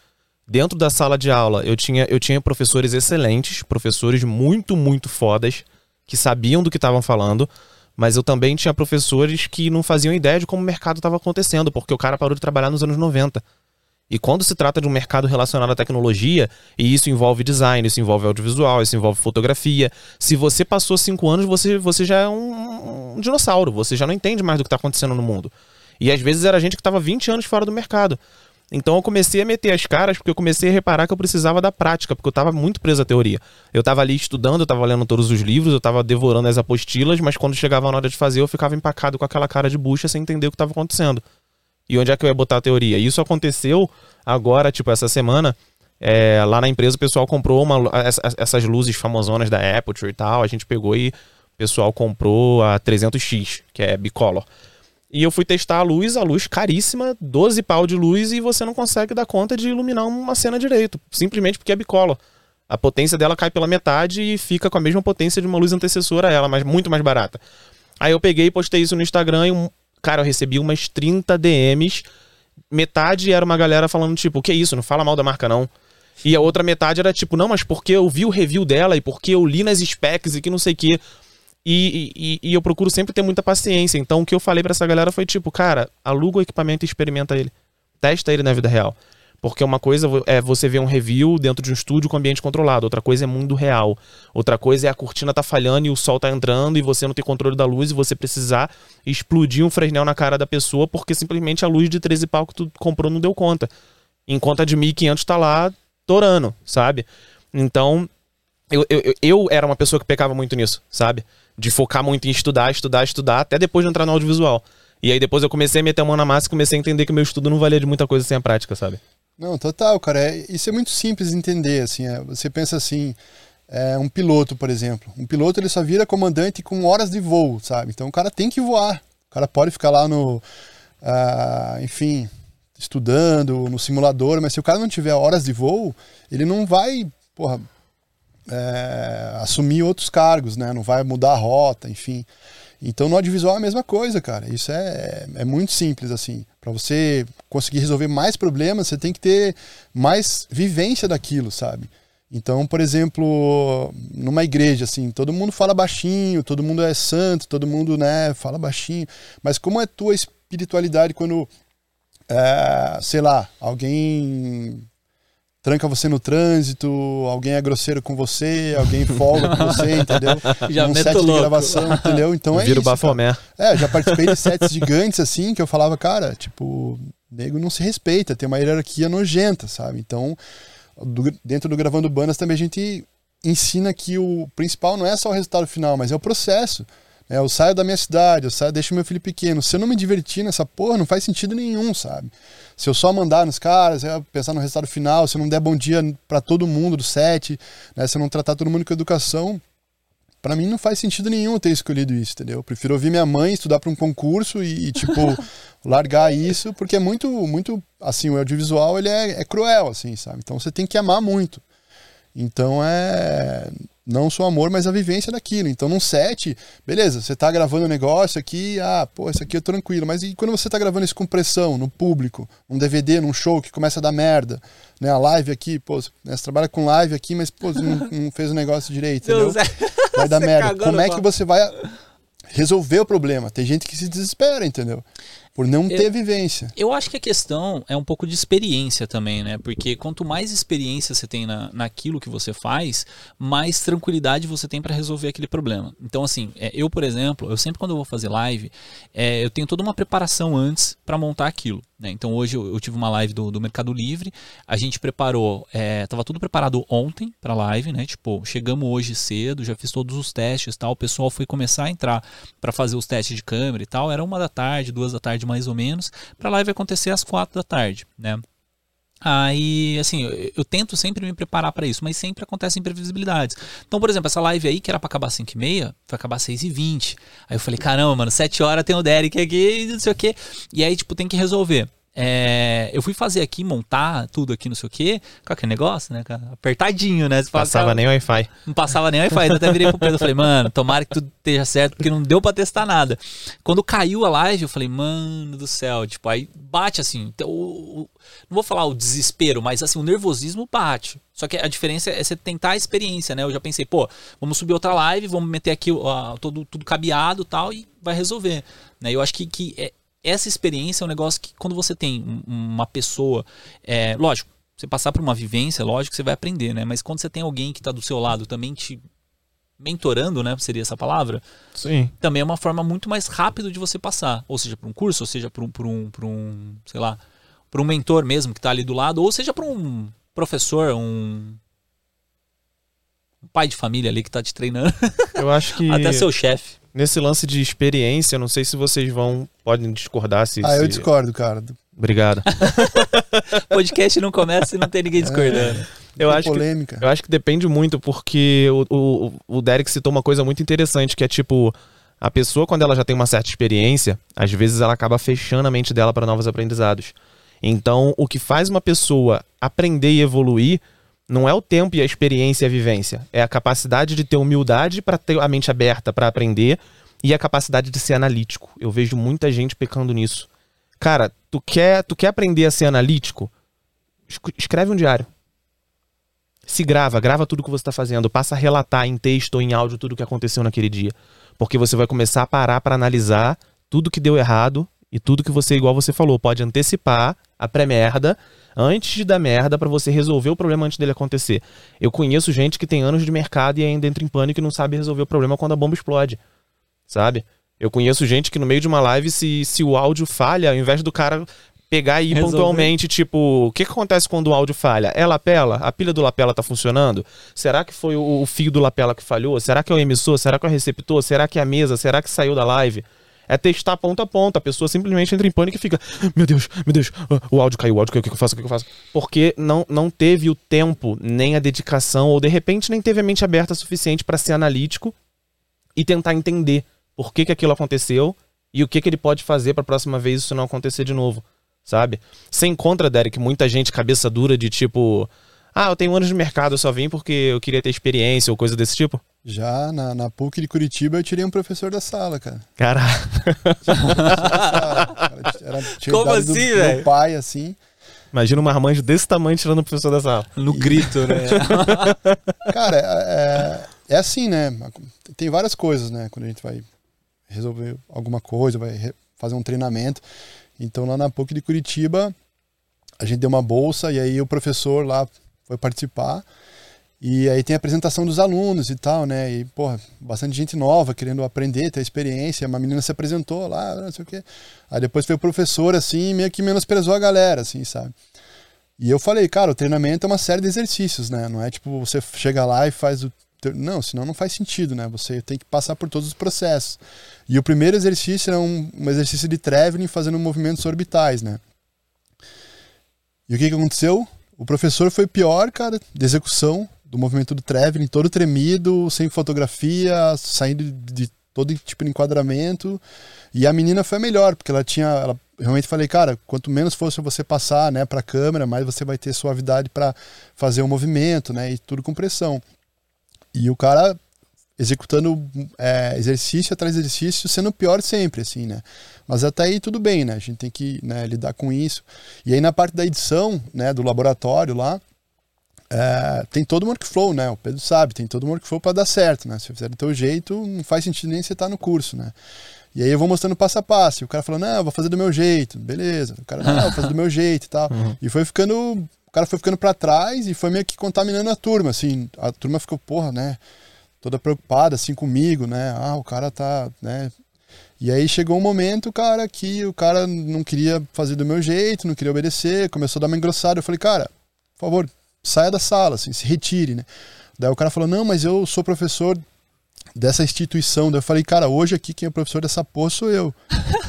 Dentro da sala de aula, eu tinha, eu tinha professores excelentes, professores muito, muito fodas, que sabiam do que estavam falando, mas eu também tinha professores que não faziam ideia de como o mercado estava acontecendo, porque o cara parou de trabalhar nos anos 90. E quando se trata de um mercado relacionado à tecnologia, e isso envolve design, isso envolve audiovisual, isso envolve fotografia, se você passou cinco anos, você, você já é um, um dinossauro, você já não entende mais do que está acontecendo no mundo. E às vezes era gente que estava 20 anos fora do mercado. Então eu comecei a meter as caras porque eu comecei a reparar que eu precisava da prática, porque eu estava muito preso à teoria. Eu estava ali estudando, eu estava lendo todos os livros, eu estava devorando as apostilas, mas quando chegava na hora de fazer, eu ficava empacado com aquela cara de bucha sem entender o que estava acontecendo. E onde é que eu ia botar a teoria? Isso aconteceu agora, tipo, essa semana. É, lá na empresa o pessoal comprou uma, essas luzes famosonas da Aperture e tal. A gente pegou e o pessoal comprou a 300X, que é bicolor. E eu fui testar a luz, a luz caríssima, 12 pau de luz, e você não consegue dar conta de iluminar uma cena direito, simplesmente porque é bicolor. A potência dela cai pela metade e fica com a mesma potência de uma luz antecessora a ela, mas muito mais barata. Aí eu peguei e postei isso no Instagram e, um, cara, eu recebi umas 30 DMs. Metade era uma galera falando, tipo, o que é isso? Não fala mal da marca, não. E a outra metade era tipo, não, mas porque eu vi o review dela e porque eu li nas specs e que não sei o que. E, e, e, eu procuro sempre ter muita paciência. Então o que eu falei para essa galera foi tipo, cara, aluga o equipamento e experimenta ele. Testa ele na vida real. Porque uma coisa é você ver um review dentro de um estúdio com ambiente controlado, outra coisa é mundo real. Outra coisa é a cortina tá falhando e o sol tá entrando e você não tem controle da luz e você precisar explodir um Fresnel na cara da pessoa porque simplesmente a luz de 13 pau que tu comprou não deu conta. Enquanto a de 1500 tá lá torando, sabe? Então, eu, eu, eu era uma pessoa que pecava muito nisso, sabe? De focar muito em estudar, estudar, estudar, até depois de entrar no audiovisual. E aí depois eu comecei a meter a mão na massa e comecei a entender que meu estudo não valia de muita coisa sem a prática, sabe? Não, total, cara. É, isso é muito simples de entender, assim. É, você pensa assim, é, um piloto, por exemplo. Um piloto ele só vira comandante com horas de voo, sabe? Então o cara tem que voar. O cara pode ficar lá no, uh, enfim, estudando no simulador, mas se o cara não tiver horas de voo, ele não vai, porra, é, assumir outros cargos, né? Não vai mudar a rota, enfim. Então no audiovisual é a mesma coisa, cara. Isso é, é muito simples, assim. Para você conseguir resolver mais problemas, você tem que ter mais vivência daquilo, sabe? Então, por exemplo, numa igreja, assim, todo mundo fala baixinho, todo mundo é santo, todo mundo, né, fala baixinho. Mas como é tua espiritualidade quando, é, sei lá, alguém tranca você no trânsito, alguém é grosseiro com você, alguém folga com você, entendeu? Já Num set de louco. gravação, entendeu? Então é Vira o isso. cara. bafomé. É, já participei de sets gigantes assim, que eu falava, cara, tipo, nego não se respeita, tem uma hierarquia nojenta, sabe? Então, do- dentro do Gravando Bandas também a gente ensina que o principal não é só o resultado final, mas é o processo. É, eu saio da minha cidade, eu saio, deixo meu filho pequeno. Se eu não me divertir nessa porra, não faz sentido nenhum, sabe? Se eu só mandar nos caras, é, pensar no resultado final, se eu não der bom dia pra todo mundo do set, né, se eu não tratar todo mundo com educação, Pra mim não faz sentido nenhum eu ter escolhido isso, entendeu? Eu prefiro ouvir minha mãe, estudar pra um concurso e, e, tipo, largar isso, porque é muito, muito, assim, o audiovisual, ele é, é cruel, assim, sabe? Então você tem que amar muito. Então é não só amor, mas a vivência daquilo. Então num set, beleza, você tá gravando um negócio aqui, ah, pô, isso aqui é tranquilo, mas e quando você tá gravando isso com pressão, no público, um DVD, num show que começa a dar merda, né? A live aqui, pô, né, você trabalha com live aqui, mas pô, não, não fez o negócio direito, entendeu? É. vai dar merda. Como é que você vai resolver o problema? Tem gente que se desespera, entendeu? Por não ter vivência. Eu acho que a questão é um pouco de experiência também, né? Porque quanto mais experiência você tem na, naquilo que você faz, mais tranquilidade você tem para resolver aquele problema. Então, assim, é, eu, por exemplo, eu sempre quando eu vou fazer live, é, eu tenho toda uma preparação antes para montar aquilo. Né? Então, hoje eu, eu tive uma live do, do Mercado Livre, a gente preparou, é, tava tudo preparado ontem para live, né? Tipo, chegamos hoje cedo, já fiz todos os testes, tal. O pessoal foi começar a entrar para fazer os testes de câmera e tal. Era uma da tarde, duas da tarde mais ou menos, para a live acontecer às quatro da tarde, né? Aí, assim, eu, eu tento sempre me preparar para isso, mas sempre acontecem imprevisibilidades. Então, por exemplo, essa live aí, que era para acabar às 5 e meia, foi acabar às 6 e 20 Aí eu falei, caramba, mano, 7 horas tem o Derek aqui, não sei o quê. E aí, tipo, tem que resolver. É, eu fui fazer aqui, montar tudo aqui, não sei o quê, com aquele negócio, né, cara? Apertadinho, né? Você fala, Passava cara, nem Wi-Fi. não passava nem Wi-Fi. Até virei pro Pedro e falei, mano, tomara que tudo esteja certo, porque não deu pra testar nada. Quando caiu a live, eu falei, mano do céu, tipo, aí bate assim. então, o- o- não vou falar o desespero, mas assim, o nervosismo bate. Só que a diferença é você tentar a experiência, né? Eu já pensei, pô, vamos subir outra live, vamos meter aqui ó, todo, tudo cabeado e tal, e vai resolver. Né? Eu acho que, que é- essa experiência é um negócio que quando você tem um- uma pessoa, é, lógico, você passar por uma vivência, lógico que você vai aprender, né? Mas quando você tem alguém que está do seu lado também te mentorando, né? Seria essa palavra? Sim. Também é uma forma muito mais rápida de você passar. Ou seja, por um curso, ou seja, por um, por um, por um sei lá, por um mentor mesmo que está ali do lado, ou seja, por um professor, um, um pai de família ali que está te treinando, Eu acho que até seu chefe. Nesse lance de experiência, eu não sei se vocês vão. Podem discordar se. Ah, eu se- discordo, cara. Obrigado. Podcast não começa e não tem ninguém discordando. Eu Tem acho que polêmica. Eu acho que depende muito, porque o, o, o Derek citou uma coisa muito interessante, que é tipo, a pessoa, quando ela já tem uma certa experiência, às vezes ela acaba fechando a mente dela para novos aprendizados. Então, o que faz uma pessoa aprender e evoluir não é o tempo e a experiência e a vivência, é a capacidade de ter humildade para ter a mente aberta para aprender e a capacidade de ser analítico. Eu vejo muita gente pecando nisso. Cara, tu quer, tu quer aprender a ser analítico? Escre- Escreve um diário se grava, grava tudo que você está fazendo, passa a relatar em texto ou em áudio tudo o que aconteceu naquele dia. Porque você vai começar a parar para analisar tudo que deu errado e tudo que você, igual você falou, pode antecipar a pré-merda antes de dar merda para você resolver o problema antes dele acontecer. Eu conheço gente que tem anos de mercado e ainda entra em pânico e não sabe resolver o problema quando a bomba explode. Sabe? Eu conheço gente que no meio de uma live, se, se o áudio falha, ao invés do cara pegar e ir Resolver. pontualmente, tipo, o que, que acontece quando o áudio falha? É lapela? A pilha do lapela tá funcionando? Será que foi o, o fio do lapela que falhou? Será que é o emissor? Será que é o receptor? Será que é a mesa? Será que saiu da live? É testar ponto a ponto. A pessoa simplesmente entra em pânico e fica: Meu Deus, meu Deus, ah, o áudio caiu, o áudio caiu, o que eu faço? O que que eu faço? Porque não, não teve o tempo, nem a dedicação, ou de repente nem teve a mente aberta suficiente para ser analítico e tentar entender por que, que aquilo aconteceu e o que, que ele pode fazer para a próxima vez isso não acontecer de novo, sabe? Você encontra, Derek, muita gente cabeça dura de tipo: Ah, eu tenho anos de mercado, eu só vim porque eu queria ter experiência ou coisa desse tipo? Já na, na PUC de Curitiba eu tirei um professor da sala, cara. Caraca. Cara, era, tinha Como assim, meu velho? pai, assim. Imagina um marmanjo desse tamanho tirando o professor da sala. No grito, né? Cara, é, é assim, né? Tem várias coisas, né? Quando a gente vai resolver alguma coisa, vai fazer um treinamento. Então, lá na PUC de Curitiba, a gente deu uma bolsa e aí o professor lá foi participar. E aí tem a apresentação dos alunos e tal, né? E, porra, bastante gente nova querendo aprender, ter experiência. Uma menina se apresentou lá, não sei o quê. Aí depois foi o professor, assim, meio que menosprezou a galera, assim, sabe? E eu falei, cara, o treinamento é uma série de exercícios, né? Não é tipo você chega lá e faz o. Não, senão não faz sentido, né? Você tem que passar por todos os processos. E o primeiro exercício era um, um exercício de traveling fazendo movimentos orbitais, né? E o que, que aconteceu? O professor foi pior, cara, de execução do movimento do traveling, todo tremido, sem fotografia, saindo de todo tipo de enquadramento. E a menina foi a melhor, porque ela tinha. Ela, realmente falei, cara, quanto menos fosse você passar né, para a câmera, mais você vai ter suavidade para fazer o movimento, né? E tudo com pressão. E o cara executando é, exercício atrás de exercício, sendo pior sempre, assim, né? Mas até aí tudo bem, né? A gente tem que né, lidar com isso. E aí na parte da edição, né, do laboratório lá, é, tem todo o workflow, né? O Pedro sabe, tem todo o workflow para dar certo, né? Se fizer do teu jeito, não faz sentido nem você estar no curso, né? E aí eu vou mostrando passo a passo. E o cara falou, não, eu vou fazer do meu jeito. Beleza. O cara, não, eu vou fazer do meu jeito e tal. E foi ficando. O cara foi ficando para trás e foi meio que contaminando a turma, assim. A turma ficou, porra, né? Toda preocupada, assim, comigo, né? Ah, o cara tá, né? E aí chegou um momento, cara, que o cara não queria fazer do meu jeito, não queria obedecer, começou a dar uma engrossada. Eu falei, cara, por favor, saia da sala, assim, se retire, né? Daí o cara falou, não, mas eu sou professor dessa instituição. Daí eu falei, cara, hoje aqui quem é professor dessa porra sou eu.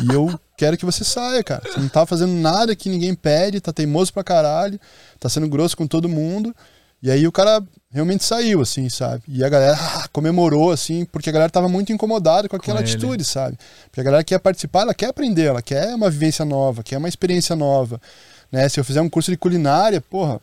E eu quero que você saia, cara. Você não tá fazendo nada que ninguém pede, tá teimoso pra caralho, tá sendo grosso com todo mundo. E aí o cara realmente saiu, assim, sabe? E a galera ah, comemorou, assim, porque a galera tava muito incomodada com aquela ele. atitude, sabe? Porque a galera quer participar, ela quer aprender, ela quer uma vivência nova, quer uma experiência nova. Né? Se eu fizer um curso de culinária, porra,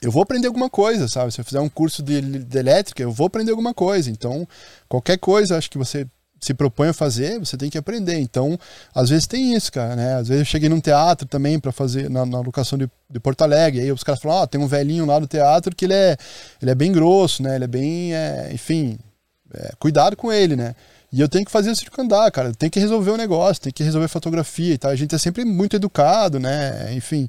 eu vou aprender alguma coisa, sabe? Se eu fizer um curso de, de elétrica, eu vou aprender alguma coisa. Então, qualquer coisa, acho que você se propõe a fazer, você tem que aprender. Então, às vezes tem isso, cara, né? Às vezes eu cheguei num teatro também para fazer na, na locação de, de Porto Alegre, aí os caras falam, ó, tem um velhinho lá do teatro que ele é, ele é bem grosso, né? Ele é bem, é, enfim, é, cuidado com ele, né? E eu tenho que fazer o circo andar, cara. Tem que resolver o negócio, tem que resolver fotografia e tal. A gente é sempre muito educado, né? Enfim,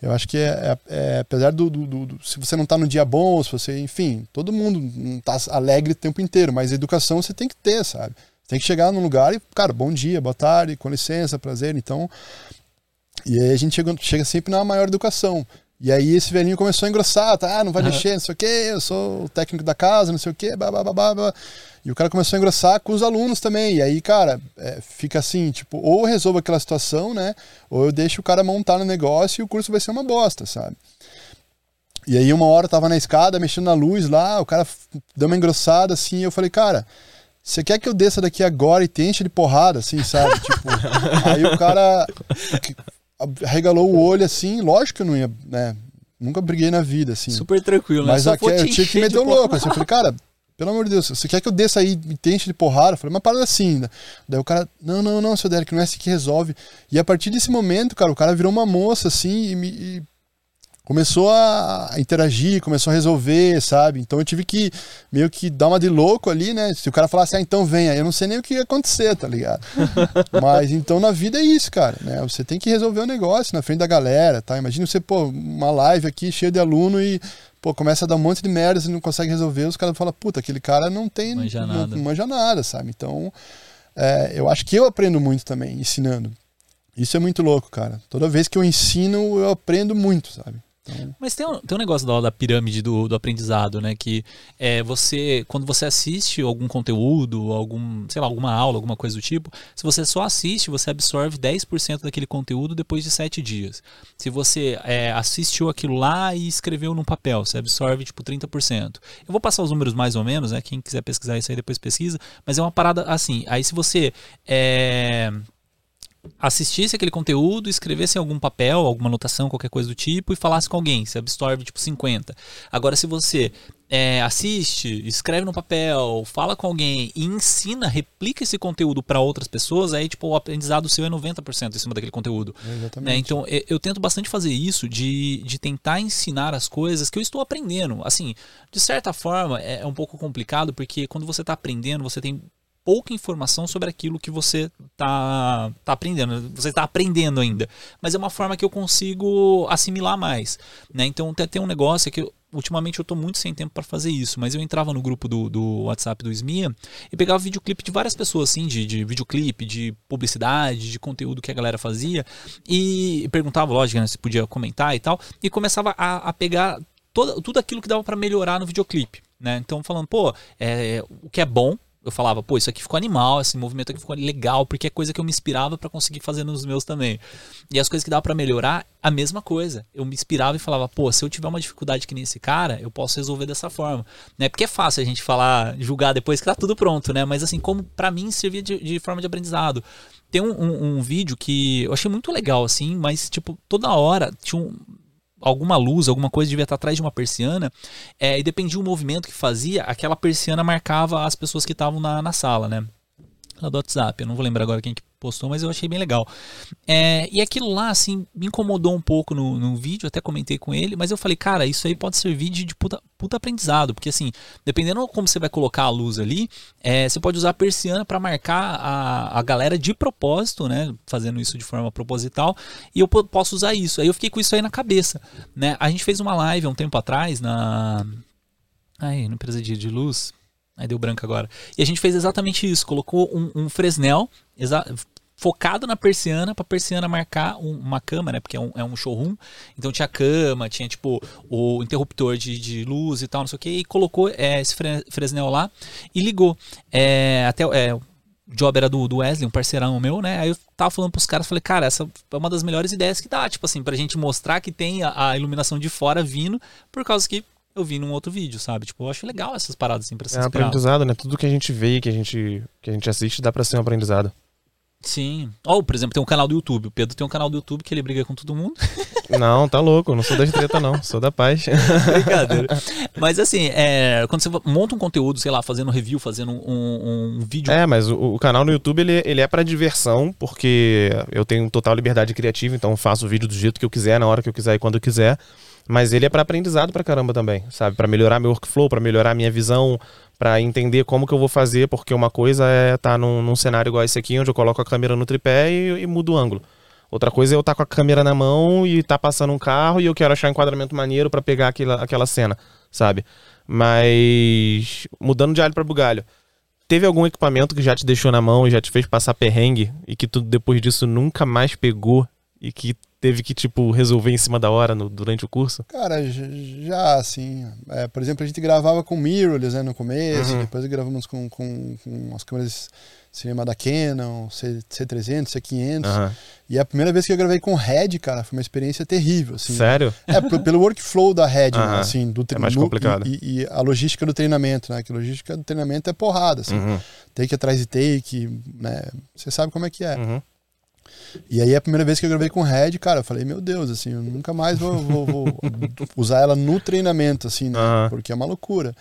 eu acho que é, é- é, apesar do, do- do- do- Se você não tá no dia bom, se você. Enfim, todo mundo não tá alegre o tempo inteiro, mas educação você tem que ter, sabe? Tem que chegar num lugar e, cara, bom dia, boa tarde, com licença, prazer. Então. E aí a gente chega, chega sempre na maior educação. E aí esse velhinho começou a engrossar, tá? Ah, não vai mexer, não sei o quê, eu sou o técnico da casa, não sei o quê, blá, blá, blá, blá, blá. E o cara começou a engrossar com os alunos também. E aí, cara, é, fica assim, tipo, ou eu resolvo aquela situação, né? Ou eu deixo o cara montar no negócio e o curso vai ser uma bosta, sabe? E aí uma hora eu tava na escada, mexendo na luz lá, o cara deu uma engrossada assim, e eu falei, cara, você quer que eu desça daqui agora e te enche de porrada, assim, sabe? tipo, aí o cara arregalou o olho assim, lógico que eu não ia, né? Nunca briguei na vida, assim. Super tranquilo, né? Mas Só eu, tinha que meter o louco. Assim, eu falei, cara, pelo amor de Deus, você quer que eu desça aí e te enche de porrada? Eu falei, uma parada assim. né? Daí o cara, não, não, não, seu Derek, não é assim que resolve. E a partir desse momento, cara, o cara virou uma moça assim e, me, e começou a interagir, começou a resolver, sabe? Então eu tive que meio que dar uma de louco ali, né? Se o cara falasse, ah, então venha, eu não sei nem o que ia acontecer, tá ligado? Mas então na vida é isso, cara, né? Você tem que resolver o negócio na frente da galera, tá? Imagina você, pô, uma live aqui cheia de aluno e pô, começa a dar um monte de merda, você não consegue resolver, os caras falam, puta, aquele cara não tem. Manja não, nada. não manja nada, sabe? Então, é, eu acho que eu aprendo muito também, ensinando. Isso é muito louco, cara. Toda vez que eu ensino, eu aprendo muito, sabe? Então, Mas tem um, tem um negócio da, da pirâmide do, do aprendizado, né? Que é você, quando você assiste algum conteúdo, algum, sei lá, alguma aula, alguma coisa do tipo, se você só assiste, você absorve 10% daquele conteúdo depois de 7 dias. Se você é, assistiu aquilo lá e escreveu num papel, você absorve tipo 30%. Eu vou passar os números mais ou menos, né? Quem quiser pesquisar isso aí depois pesquisa, mas é uma parada assim. Aí se você é, assistisse aquele conteúdo, escrevesse em algum papel, alguma anotação, qualquer coisa do tipo, e falasse com alguém, você absorve tipo 50. Agora, se você é, assiste, escreve no papel, fala com alguém e ensina, replica esse conteúdo para outras pessoas, aí tipo o aprendizado seu é 90% em cima daquele conteúdo. exatamente. Né? Então eu, eu tento bastante fazer isso, de, de tentar ensinar as coisas que eu estou aprendendo. Assim, de certa forma é, é um pouco complicado, porque quando você está aprendendo, você tem pouca informação sobre aquilo que você está tá aprendendo. Você está aprendendo ainda. Mas é uma forma que eu consigo assimilar mais. Né? Então tem, tem um negócio que eu, ultimamente eu estou muito sem tempo para fazer isso, mas eu entrava no grupo do, do WhatsApp do SMIA e pegava videoclipe de várias pessoas, assim, de, de videoclipe, de publicidade, de conteúdo que a galera fazia, e perguntava, lógico, né, se podia comentar e tal, e começava a, a pegar todo, tudo aquilo que dava para melhorar no videoclipe. Né? Então, falando, pô, é, o que é bom, eu falava, pô, isso aqui ficou animal, esse movimento aqui ficou legal, porque é coisa que eu me inspirava para conseguir fazer nos meus também. E as coisas que dava para melhorar, a mesma coisa. Eu me inspirava e falava, pô, se eu tiver uma dificuldade que nem esse cara, eu posso resolver dessa forma, né? Porque é fácil a gente falar, julgar depois que tá tudo pronto, né? Mas assim, como para mim servia de, de, forma de aprendizado. Tem um, um, um vídeo que eu achei muito legal, assim, mas tipo, toda hora tinha um alguma luz, alguma coisa devia estar atrás de uma persiana, é, e dependia do movimento que fazia, aquela persiana marcava as pessoas que estavam na, na sala, né? Lá do WhatsApp, eu não vou lembrar agora quem que postou, mas eu achei bem legal. É, e aquilo lá, assim, me incomodou um pouco no, no vídeo, até comentei com ele, mas eu falei, cara, isso aí pode servir de, de puta, puta aprendizado, porque assim, dependendo como você vai colocar a luz ali, é, você pode usar a persiana para marcar a, a galera de propósito, né, fazendo isso de forma proposital, e eu posso usar isso. Aí eu fiquei com isso aí na cabeça, né? A gente fez uma live há um tempo atrás na... Aí, no empresa de, de luz, Aí deu branco agora. E a gente fez exatamente isso. Colocou um, um Fresnel focado na persiana, pra persiana marcar um, uma cama, né? Porque é um, é um, showroom. Então tinha cama, tinha tipo o interruptor de, de luz e tal, não sei o que. E colocou é, esse Fresnel lá e ligou. É, até é, o job era do, do Wesley, um parceirão meu, né? Aí eu tava falando pros caras, falei, cara, essa é uma das melhores ideias que dá, tipo assim, pra gente mostrar que tem a, a iluminação de fora vindo, por causa que eu vi num outro vídeo, sabe? Tipo, eu acho legal essas paradas assim pra se É um aprendizado, né? Tudo que a gente vê e que a gente, que a gente assiste dá pra ser um aprendizado. Sim. Ou, por exemplo, tem um canal do YouTube. O Pedro tem um canal do YouTube que ele briga com todo mundo. Não, tá louco. Não sou da treta, não. Sou da paz. Brincadeira. Mas assim, é, quando você monta um conteúdo, sei lá, fazendo review, fazendo um, um vídeo. É, mas o, o, canal no YouTube ele, ele é para diversão, porque eu tenho total liberdade criativa, então faço o vídeo do jeito que eu quiser, na hora que eu quiser e quando eu quiser. Mas ele é para aprendizado pra caramba também, sabe? Para melhorar meu workflow, para melhorar minha visão, para entender como que eu vou fazer, porque uma coisa é estar tá num, num, cenário igual esse aqui, onde eu coloco a câmera no tripé e, e mudo o ângulo. Outra coisa é eu estar tá com a câmera na mão e tá passando um carro e eu quero achar um enquadramento maneiro para pegar aquela, aquela cena, sabe? Mas mudando de alho para bugalho. Teve algum equipamento que já te deixou na mão e já te fez passar perrengue e que tu depois disso nunca mais pegou e que teve que, tipo, resolver em cima da hora no, durante o curso? Cara, já, assim. É, por exemplo, a gente gravava com mirrorless né, no começo, uhum. depois gravamos com, com, com as câmeras cinema da Canon, C, C300, C500. Uhum. E a primeira vez que eu gravei com Red, cara, foi uma experiência terrível. Assim, Sério? É, pelo workflow da Red, uhum. né, assim, do É mais complicado. E, e, a logística do treinamento, né? Que a logística do treinamento é porrada, assim. Uhum. Take atrás de take, né? Você sabe como é que é. Uhum. E aí a primeira vez que eu gravei com Red, cara, eu falei, meu Deus, assim, eu nunca mais vou, vou, vou usar ela no treinamento, assim, né? Uhum. Porque é uma loucura.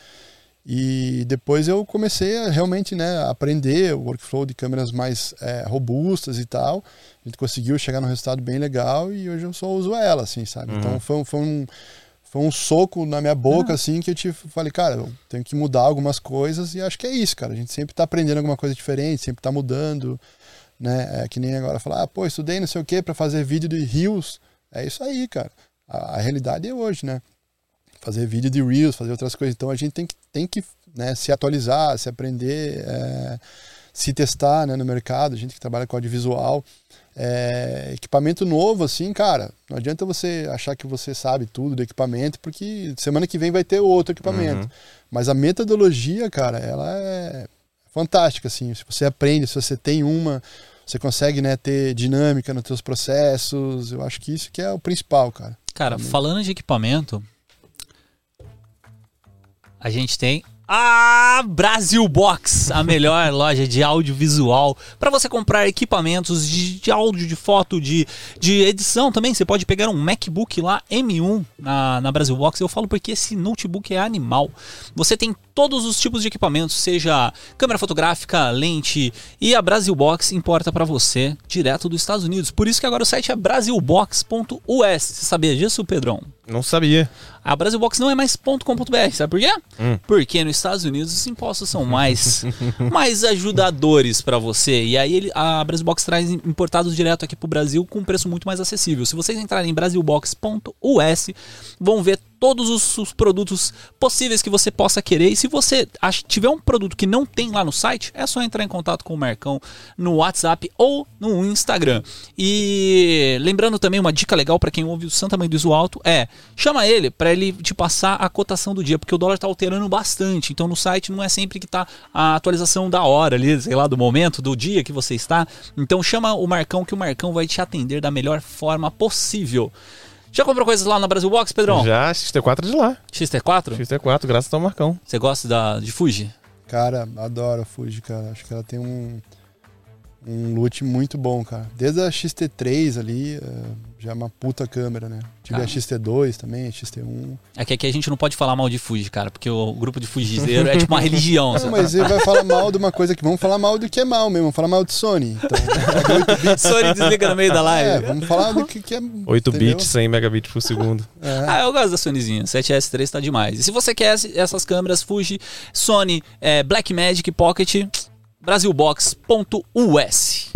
E depois eu comecei a realmente né, aprender o workflow de câmeras mais é, robustas e tal. A gente conseguiu chegar num resultado bem legal e hoje eu só uso ela, assim, sabe? Uhum. Então foi, foi, um, foi um soco na minha boca, Ah. assim, que eu te falei, cara, eu tenho que mudar algumas coisas e acho que é isso, cara. A gente sempre tá aprendendo alguma coisa diferente, sempre tá mudando, né? É que nem agora falar, ah, pô, estudei não sei o que para fazer vídeo de Reels. É isso aí, cara. A, a realidade é hoje, né? fazer vídeo de Reels, fazer outras coisas. Então a gente tem que, tem que né, se atualizar, se aprender, é, se testar né, no mercado. A gente que trabalha com audiovisual. É, equipamento novo, assim, cara, não adianta você achar que você sabe tudo do equipamento, porque semana que vem vai ter outro equipamento. Uhum. Mas a metodologia, cara, ela é fantástica, assim. Se você aprende, se você tem uma, você consegue né, ter dinâmica nos seus processos. Eu acho que isso que é o principal, cara. Cara, falando de equipamento, a gente tem a Brasil Box, a melhor loja de audiovisual para você comprar equipamentos de, de áudio, de foto, de, de edição também. Você pode pegar um MacBook lá M1 na, na Brasil Box. Eu falo porque esse notebook é animal. Você tem todos os tipos de equipamentos, seja câmera fotográfica, lente e a Brasil Box importa para você direto dos Estados Unidos. Por isso que agora o site é brasilbox.us. Você sabia disso, Pedrão? Não sabia. A Brasilbox não é mais .com.br, sabe por quê? Hum. Porque nos Estados Unidos os impostos são mais, mais ajudadores para você. E aí ele, a Brasilbox traz importados direto aqui pro Brasil com um preço muito mais acessível. Se vocês entrarem em brasilbox.us, vão ver todos os, os, produtos possíveis que você possa querer. E se você tiver um produto que não tem lá no site, é só entrar em contato com o Mercão no WhatsApp ou no Instagram. E lembrando também uma dica legal para quem ouve o Santa Mãe do Iso Alto é chama ele para ele te passar a cotação do dia, porque o dólar tá alterando bastante. Então no site não é sempre que tá a atualização da hora ali, sei lá, do momento, do dia que você está. Então chama o Marcão que o Marcão vai te atender da melhor forma possível. Já comprou coisas lá na Brasil Box, Pedrão? Já, XT4 de lá. XT4? XT4, graças ao Marcão. Você gosta da, de Fuji? Cara, adoro a Fuji, cara. Acho que ela tem um, um loot muito bom, cara. Desde a XT3 ali, uh, já é uma puta câmera, né? Tive Cara. a XT2 também, a XT1. É que aqui a gente não pode falar mal de Fuji, cara, porque o grupo de fujizeiro é tipo uma religião. Não, mas ele vai falar mal de uma coisa que vamos falar mal do que é mal mesmo, vamos falar mal de Sony. Então, pega 8 bits. Sony desliga no meio da É, live. vamos falar do que, que é. 8 entendeu? bits, 100 megabits por segundo. É. Ah, eu gosto da Sonyzinha. 7S3 tá demais. E se você quer essas câmeras Fuji, Sony, é, Blackmagic Pocket, brasilbox.us.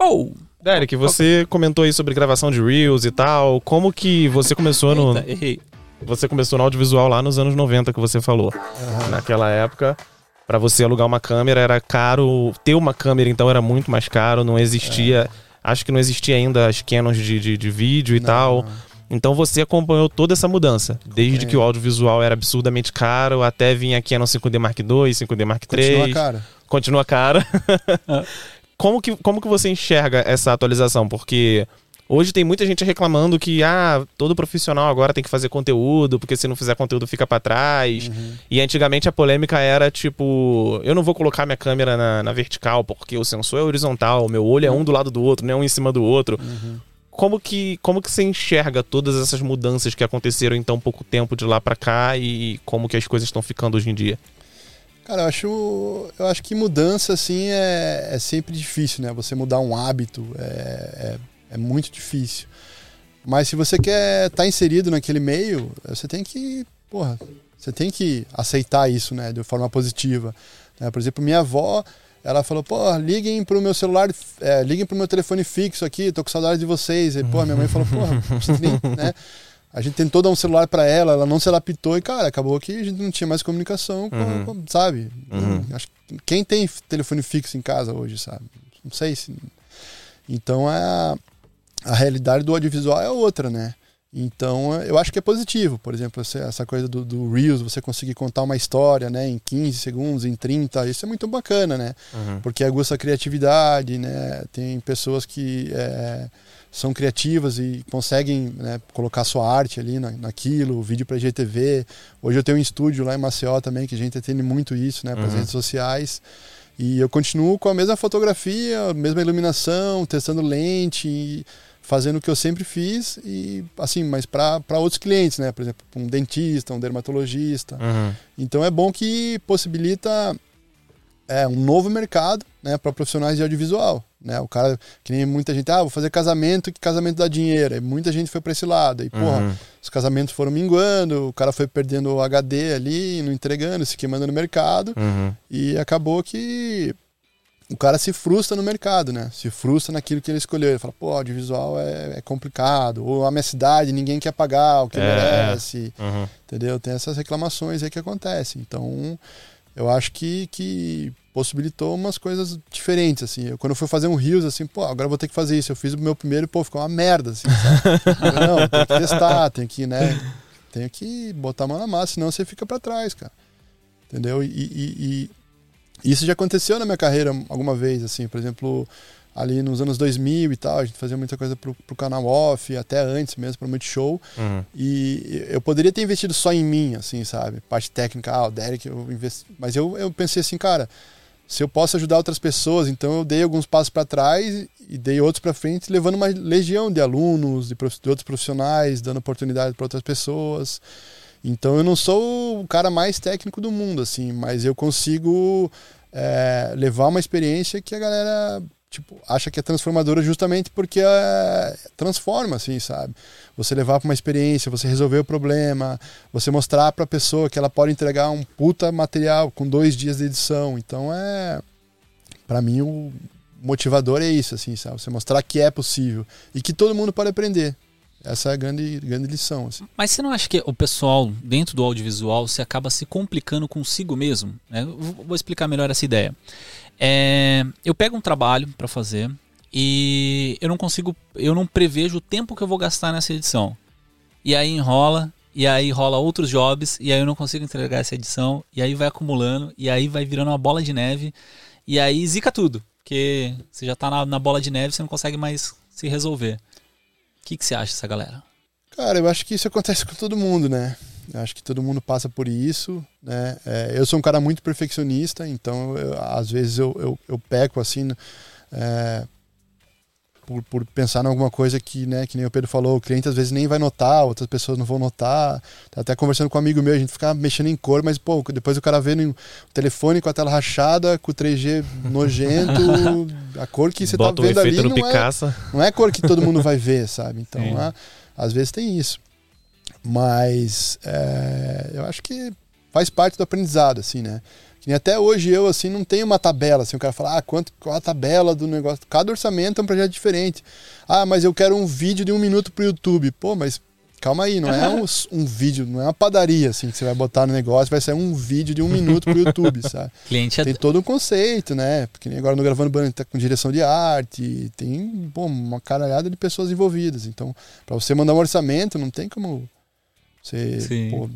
Oh! Derek, você comentou aí sobre gravação de Reels e tal. Como que você começou no. Eita, errei. Você começou no audiovisual lá nos anos 90 que você falou. Naquela época, pra você alugar uma câmera era caro. Ter uma câmera, então, era muito mais caro. Não existia. Acho que não existia ainda as Canons de, de, de vídeo e Não, tal. não. Então você acompanhou toda essa mudança. Desde É. que o audiovisual era absurdamente caro até vir a Canon 5D Mark II, 5D Mark III. Continua, cara. Continua cara. como, que, como que você enxerga essa atualização? Porque hoje tem muita gente reclamando que ah, todo profissional agora tem que fazer conteúdo, porque se não fizer conteúdo fica pra trás. Uhum. E antigamente a polêmica era tipo, eu não vou colocar minha câmera na, na vertical porque o sensor é horizontal, meu olho é um do lado do outro, não é um em cima do outro. Uhum. Como que, como que você enxerga todas essas mudanças que aconteceram em tão pouco tempo de lá pra cá e como que as coisas estão ficando hoje em dia? Cara, eu acho, eu acho que mudança, assim, é, é sempre difícil, né? Você mudar um hábito é, é, é muito difícil. Mas se você quer estar inserido naquele meio, você tem que, porra, você tem que aceitar isso, né? De forma positiva. né? Por exemplo, minha avó, ela falou, pô, liguem pro meu celular, é, liguem pro meu telefone fixo aqui, tô com saudade de vocês. E, pô, minha mãe falou, nem, né? A gente tentou dar um celular para ela, ela não se adaptou e, cara, acabou que a gente não tinha mais comunicação, com- Uhum. com- sabe? Uhum. Acho que quem tem telefone fixo em casa hoje, sabe? Não sei se. Então a, a realidade do audiovisual é outra, né? Então eu acho que é positivo, por exemplo, essa- coisa do, do Reels, você conseguir contar uma história né, em 15 segundos, em 30, isso é muito bacana, né? porque aguça a criatividade, né? Tem pessoas que é, são criativas e conseguem né, colocar sua arte ali na, naquilo, vídeo para GTV. Hoje eu tenho um estúdio lá em Maceió também que a gente atende muito isso, né, para as Uhum. redes sociais. E eu continuo com a mesma fotografia, a mesma iluminação, testando lente, e fazendo o que eu sempre fiz e assim, mas para outros clientes, né? Por exemplo, um dentista, um dermatologista. Uhum. Então é bom que possibilita é, um novo mercado, né, para profissionais de audiovisual, né? O cara que nem muita gente, ah, vou fazer casamento, que casamento dá dinheiro. E muita gente foi para esse lado. E porra, Uhum. os casamentos foram minguando, o cara foi perdendo o HD ali, não entregando, se queimando no mercado. Uhum. E acabou que o cara se frustra no mercado, né? Se frustra naquilo que ele escolheu. Ele fala, pô, audiovisual é, é complicado. Ou a minha cidade, ninguém quer pagar o que É. merece. Uhum. Entendeu? Tem essas reclamações aí que acontecem. Então, eu acho que, que possibilitou umas coisas diferentes, assim. Eu, quando eu fui fazer um Rios, assim, pô, agora eu vou ter que fazer isso. Eu fiz o meu primeiro e, pô, ficou uma merda, assim, sabe? Eu, Não, tem que testar, tem que, né? Tem que botar a mão na massa, senão você fica pra trás, cara. Entendeu? E, e- e isso já aconteceu na minha carreira alguma vez, assim, por exemplo, ali nos anos 2000 e tal, a gente fazia muita coisa pro, pro canal off, até antes mesmo, pro Multishow. Uhum. E eu poderia ter investido só em mim, assim, sabe? Parte técnica, ah, o Derek, eu investi. Mas eu, eu pensei assim, cara, se eu posso ajudar outras pessoas, então eu dei alguns passos para trás e dei outros para frente, levando uma legião de alunos, de, prof- de outros profissionais, dando oportunidade para outras pessoas. Então eu não sou o cara mais técnico do mundo, assim, mas eu consigo é, levar uma experiência que a galera tipo, acha que é transformadora justamente porque é, transforma, assim, sabe? Você levar para uma experiência, você resolver o problema, você mostrar para a pessoa que ela pode entregar um puta material com dois dias de edição. Então é, para mim o motivador é isso, assim, sabe? Você mostrar que é possível e que todo mundo pode aprender. Essa é a grande, grande lição, assim. Mas você não acha que o pessoal dentro do audiovisual se acaba se complicando consigo mesmo? né? Vou explicar melhor essa ideia. É, eu pego um trabalho para fazer e eu não consigo, eu não prevejo o tempo que eu vou gastar nessa edição. E aí enrola, e aí rola outros jobs, e aí eu não consigo entregar essa edição, e aí vai acumulando, e aí vai virando uma bola de neve, e aí zica tudo. Porque você já tá na, na bola de neve, você não consegue mais se resolver. O que, que você acha dessa galera? Cara, eu acho que isso acontece com todo mundo, né? Eu acho que todo mundo passa por isso, né? É, eu sou um cara muito perfeccionista, então eu- às vezes eu, eu, eu peco assim, é, por, por pensar em alguma coisa que, né, que nem o Pedro falou, o cliente às vezes nem vai notar, outras pessoas não vão notar. Tá até conversando com um amigo meu, a gente fica mexendo em cor, mas pô, depois o cara vê no telefone com a tela rachada, com o 3G nojento, a cor que você Bota tá vendo ali efeito no não é, não é cor que todo mundo vai ver, sabe? Então, ah, às vezes tem isso. Mas é, eu acho que faz parte do aprendizado, assim, né? Que nem até hoje eu, assim, não tenho uma tabela, assim, o cara fala, ah, quanto, qual a tabela do negócio? Cada orçamento é um projeto diferente. Ah, mas eu quero um vídeo de um minuto pro YouTube. Pô, mas calma aí, não é um, um vídeo, não é uma padaria, assim, que você vai botar no negócio, vai sair um vídeo de um minuto pro YouTube, sabe? Cliente Tem todo um conceito, né? Porque nem agora no Gravando Banda tá com direção de arte, tem pô, uma caralhada de pessoas envolvidas. Então, para você mandar um orçamento, não tem como você Sim. pô,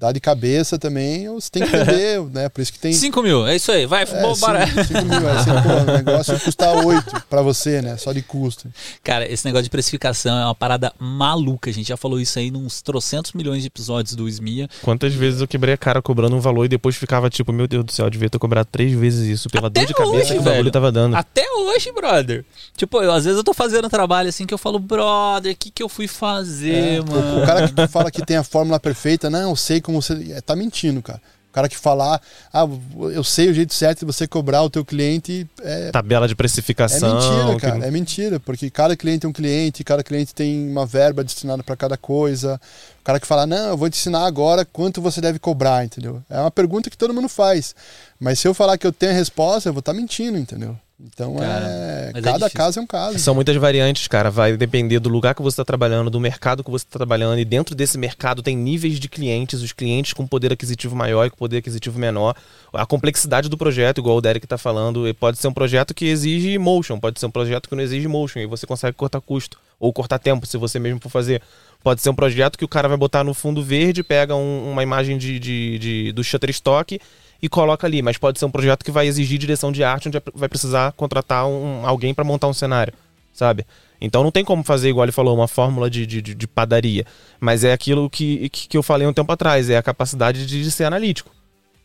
dar de cabeça também, ou você tem que entender, né? Por isso que tem. 5 mil, é isso aí, vai, É, bom, bora. 5 mil, aí você, pô, o negócio custa 8 para você, né? Só de custo. Cara, esse negócio de precificação é uma parada maluca. A gente já falou isso aí nos trocentos milhões de episódios do SMIA. Quantas vezes eu quebrei a cara cobrando um valor e depois ficava tipo, meu Deus do céu, eu devia ter cobrado três vezes isso pela Até dor de cabeça hoje, que o bagulho velho. tava dando. Até hoje, brother. Tipo, eu, às vezes eu tô fazendo um trabalho assim que eu falo, brother, o que, que eu fui fazer, É, mano? o, o cara que fala que tem a fórmula perfeita, não, eu sei como você. é, Tá mentindo, cara. O cara que falar, ah, eu sei o jeito certo de você cobrar o teu cliente, é, Tabela de É precificação. mentira, que- cara. É mentira, porque cada cliente é um cliente, cada cliente tem uma verba destinada para cada coisa. O cara que fala, não, eu vou te ensinar agora quanto você deve cobrar, entendeu? É uma pergunta que todo mundo faz. Mas se eu falar que eu tenho a resposta, eu vou estar mentindo, entendeu? Então Cara, é. é Cada difícil. caso é um caso. São muitas variantes, cara. Vai depender do lugar que você está trabalhando, do mercado que você está trabalhando. E dentro desse mercado tem níveis de clientes, os clientes com poder aquisitivo maior e com poder aquisitivo menor. A complexidade do projeto, igual o Derek está falando, e pode ser um projeto que exige motion, pode ser um projeto que não exige motion, e você consegue cortar custo. Ou cortar tempo, se você mesmo for fazer. Pode ser um projeto que o cara vai botar no fundo verde, pega um- uma imagem de, de- de- do Shutterstock e coloca ali. Mas pode ser um projeto que vai exigir direção de arte, onde vai precisar contratar um, alguém para montar um cenário, sabe? Então não tem como fazer, igual ele falou, uma fórmula de, de, de- padaria. Mas é aquilo que, que, que eu falei um tempo atrás, é a capacidade de, de ser analítico.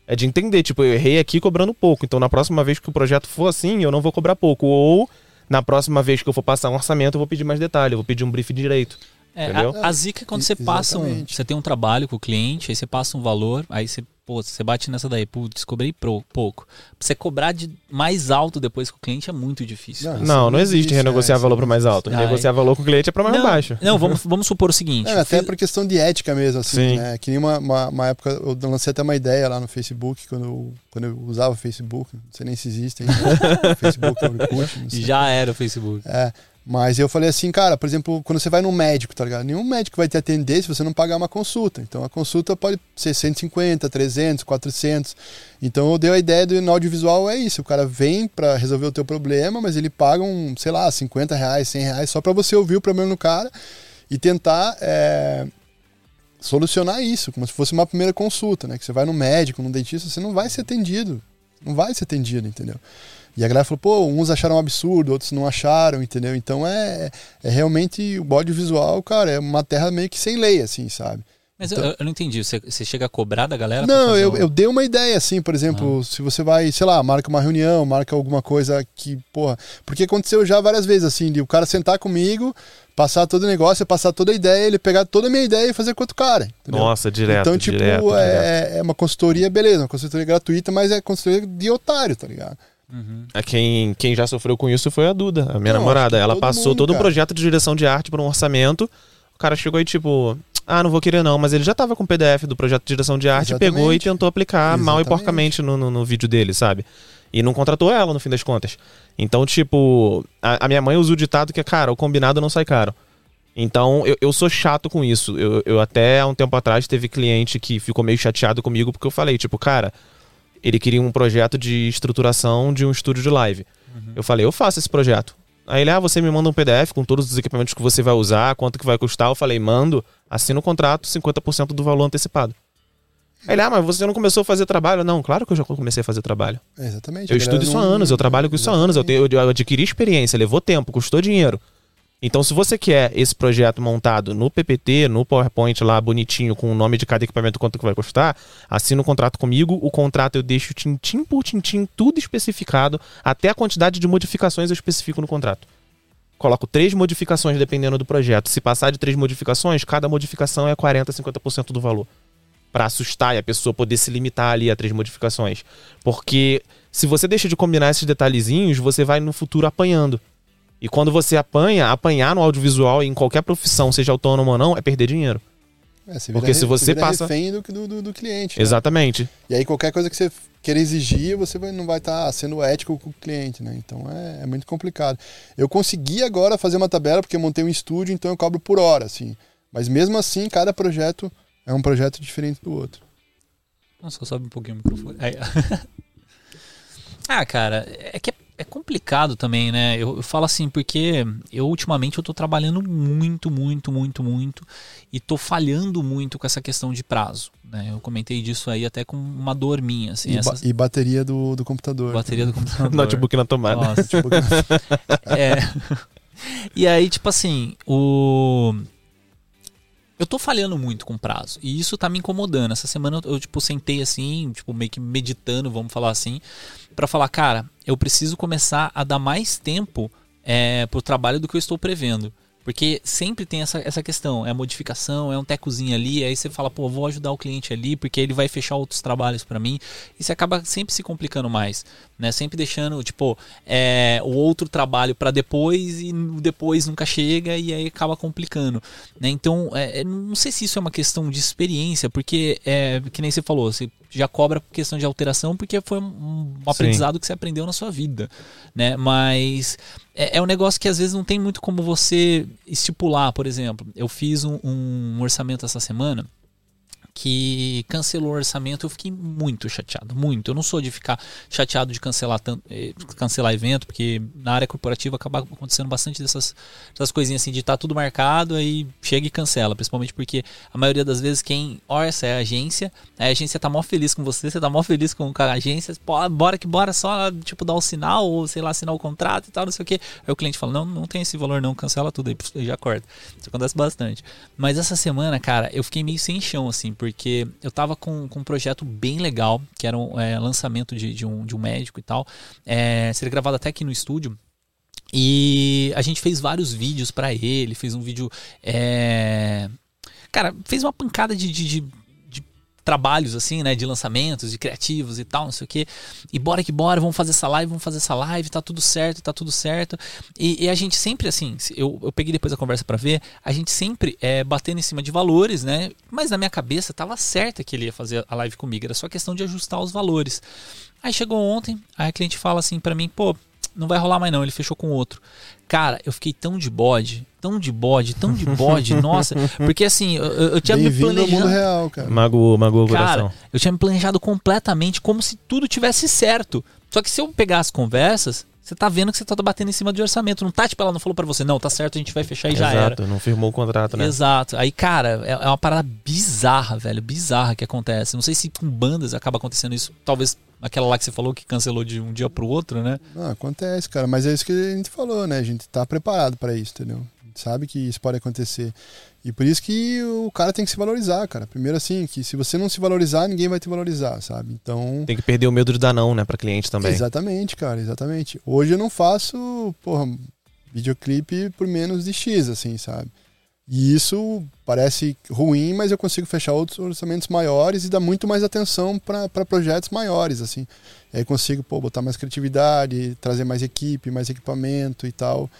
É de entender, tipo, eu errei aqui cobrando pouco. Então na próxima vez que o projeto for assim, eu não vou cobrar pouco. Ou Na próxima vez que eu for passar um orçamento, eu vou pedir mais detalhe, eu vou pedir um brief direito. É, Entendeu? a, a zica é quando você passa um, você tem um trabalho com o cliente, aí você passa um valor, aí você, pô, você bate nessa daí, putz, cobrei pro, pouco. Pra você cobrar de mais alto depois com o cliente é muito difícil. Não, Não, não não existe existe, renegociar é, valor para mais alto. Renegociar valor com o cliente é para mais não, baixo. Não, vamos, vamos supor o seguinte. É, até fiz- por questão de ética mesmo, assim, Sim. né? Que nem uma, uma, uma época, eu lancei até uma ideia lá no Facebook, quando eu, quando eu usava o Facebook, não sei nem se existe ainda, Facebook, Orkut, não sei. Já era o Facebook. É, mas eu falei assim, cara, por exemplo, quando você vai num médico, tá ligado? Nenhum médico vai te atender se você não pagar uma consulta. Então a consulta pode ser 150, 300, 400. Então eu dei a ideia do no audiovisual é isso. O cara vem pra resolver o teu problema, mas ele paga um, sei lá, 50 reais, 100 reais só pra você ouvir o problema do cara e tentar é, solucionar isso, como se fosse uma primeira consulta, né? Que você vai no médico, no dentista, você não vai ser atendido. Não vai ser atendido, entendeu? E a galera falou, pô, uns acharam um absurdo, outros não acharam, entendeu? Então é, é realmente o audiovisual, cara, é uma terra meio que sem lei, assim, sabe? Mas Então- eu, eu não entendi. Você, você chega a cobrar da galera? pra Não, fazer eu, o- eu dei uma ideia, assim, por Ah. exemplo, se você vai, sei lá, marca uma reunião, marca alguma coisa que, porra. Porque aconteceu já várias vezes, assim, de o cara sentar comigo, passar todo o negócio, passar toda a ideia, ele pegar toda a minha ideia e fazer com outro cara. Entendeu? Nossa, direto, então, tipo, direto, direto. é, é uma consultoria, beleza, uma consultoria gratuita, mas é consultoria de otário, tá ligado? Uhum. Quem, quem já sofreu com isso foi a Duda, a minha Não, namorada. Ela todo passou mundo, todo um cara. projeto de direção de arte para um orçamento. O cara chegou aí, tipo, ah, não vou querer não, mas ele já tava com o PDF do projeto de direção de arte, Exatamente. pegou e tentou aplicar mal e Exatamente. porcamente no, no, no vídeo dele, sabe? E não contratou ela, no fim das contas. Então, tipo, a, a minha mãe usa o ditado que é, cara, o combinado não sai caro. Então, eu, eu sou chato com isso. Eu, eu até há um tempo atrás teve cliente que ficou meio chateado comigo porque eu falei, tipo, cara, ele queria um projeto de estruturação de um estúdio de live. Eu falei, eu faço esse projeto. Aí ele, ah, você me manda um PDF com todos os equipamentos que você vai usar, quanto que vai custar. Eu falei, mando, assina o contrato, 50% do valor antecipado. Aí ele, ah, mas você não começou a fazer trabalho? Não, claro que eu já comecei a fazer trabalho. É, exatamente. Eu estudo isso há anos, eu trabalho com isso há anos, eu, tenho, eu adquiri experiência, levou tempo, custou dinheiro. Então, se você quer esse projeto montado no PPT, no PowerPoint lá, bonitinho, com o nome de cada equipamento, quanto que vai custar, assina o contrato comigo. O contrato eu deixo tintim por tintim, tudo especificado, até a quantidade de modificações eu especifico no contrato. Coloco três modificações dependendo do projeto. Se passar de três modificações, cada modificação é 40%, 50% do valor. Pra assustar e a pessoa poder se limitar ali a três modificações. Porque se você deixa de combinar esses detalhezinhos, você vai no futuro apanhando. E quando você apanha, apanhar no audiovisual em qualquer profissão, seja autônomo ou não, é perder dinheiro. É, você Porque se você vira passa- refém do, do, do- cliente. né? Exatamente. E aí qualquer coisa que você queira exigir, você vai- não vai estar sendo ético com o cliente, né? Então é, é muito complicado. Eu consegui agora fazer uma tabela porque eu montei um estúdio, então eu cobro por hora, assim. Mas mesmo assim, cada projeto é um projeto diferente do outro. Nossa, sobe um pouquinho o microfone. Ah, cara, é que é, é complicado também, né? Eu, eu falo assim, porque eu ultimamente eu tô trabalhando muito, muito, muito, muito e tô falhando muito com essa questão de prazo. Né? Eu comentei disso aí até com uma dor minha, assim, e, essa ba- e bateria do, do computador. bateria do computador. Notebook na tomada. Nossa, Tipo, É. E aí, tipo assim, o. Eu tô falhando muito com prazo. E isso tá me incomodando. Essa semana eu, eu, tipo, sentei assim, tipo, meio que meditando, vamos falar assim, pra falar, cara, eu preciso começar a dar mais tempo é, pro trabalho do que eu estou prevendo. Porque sempre tem essa, essa questão, é modificação, é um tecozinho ali, aí você fala, pô, vou ajudar o cliente ali, porque ele vai fechar outros trabalhos para mim, e você acaba sempre se complicando mais, né? Sempre deixando, tipo, é, o outro trabalho para depois e o depois nunca chega e aí acaba complicando, né? Então, é, não sei se isso é uma questão de experiência, porque, é, que nem você falou, você já cobra por questão de alteração porque foi um, aprendizado que você aprendeu na sua vida, né? Mas é, é, um negócio que às vezes não tem muito como você estipular, por exemplo. Eu fiz um, um orçamento essa semana que cancelou o orçamento, eu fiquei muito chateado, muito. Eu não sou de ficar chateado de cancelar tanto, cancelar evento, porque na área corporativa acaba acontecendo bastante dessas, dessas coisinhas assim de estar tá tudo marcado aí chega e cancela, principalmente porque a maioria das vezes quem orça é a agência, a agência tá mó feliz com você, você tá mó feliz com a agência, bora que bora só tipo dar o um sinal ou sei lá assinar o contrato e tal, não sei o que. Aí o cliente fala: "Não, não tem esse valor não, cancela tudo aí", já corta. Isso acontece bastante. Mas essa semana, cara, eu fiquei meio sem chão assim, porque eu tava com, com um projeto bem legal, que era um é, lançamento de, de, um, de um médico e tal. É, seria gravado até aqui no estúdio. E a gente fez vários vídeos para ele, fez um vídeo. É... Cara, fez uma pancada de, de, de, trabalhos, assim, né? De lançamentos, de criativos e tal, não sei o quê. E bora que bora, vamos fazer essa live, vamos fazer essa live, tá tudo certo, tá tudo certo. E, e a gente sempre, assim, eu, eu peguei depois a conversa para ver, a gente sempre é, batendo em cima de valores, né? Mas na minha cabeça tava certa que ele ia fazer a live comigo, era só questão de ajustar os valores. Aí chegou ontem, aí a cliente fala assim para mim, pô, não vai rolar mais não, ele fechou com outro. Cara, eu fiquei tão de bode, tão de bode, tão de bode, nossa, porque assim, eu, eu tinha me planejado. mundo real, cara. Mago, mago cara, coração. eu tinha me planejado completamente como se tudo tivesse certo. Só que se eu pegar as conversas, você tá vendo que você tá batendo em cima de orçamento. Não tá, tipo, ela não falou para você, não, tá certo, a gente vai fechar e Exato, já era. não firmou o contrato, né? Exato. Aí, cara, é, é uma parada bizarra, velho, bizarra que acontece. Não sei se com bandas acaba acontecendo isso, talvez aquela lá que você falou que cancelou de um dia pro outro, né? Não, acontece, cara, mas é isso que a gente falou, né? A gente tá preparado para isso, entendeu? Sabe que isso pode acontecer. E por isso que o cara tem que se valorizar, cara. Primeiro assim, que se você não se valorizar, ninguém vai te valorizar, sabe? Então. Tem que perder o medo de dar não, né, pra cliente também. Exatamente, cara, exatamente. Hoje eu não faço, porra, videoclipe por menos de X, assim, sabe? E isso parece ruim, mas eu consigo fechar outros orçamentos maiores e dar muito mais atenção para projetos maiores, assim. E aí consigo pô, botar mais criatividade, trazer mais equipe, mais equipamento e tal.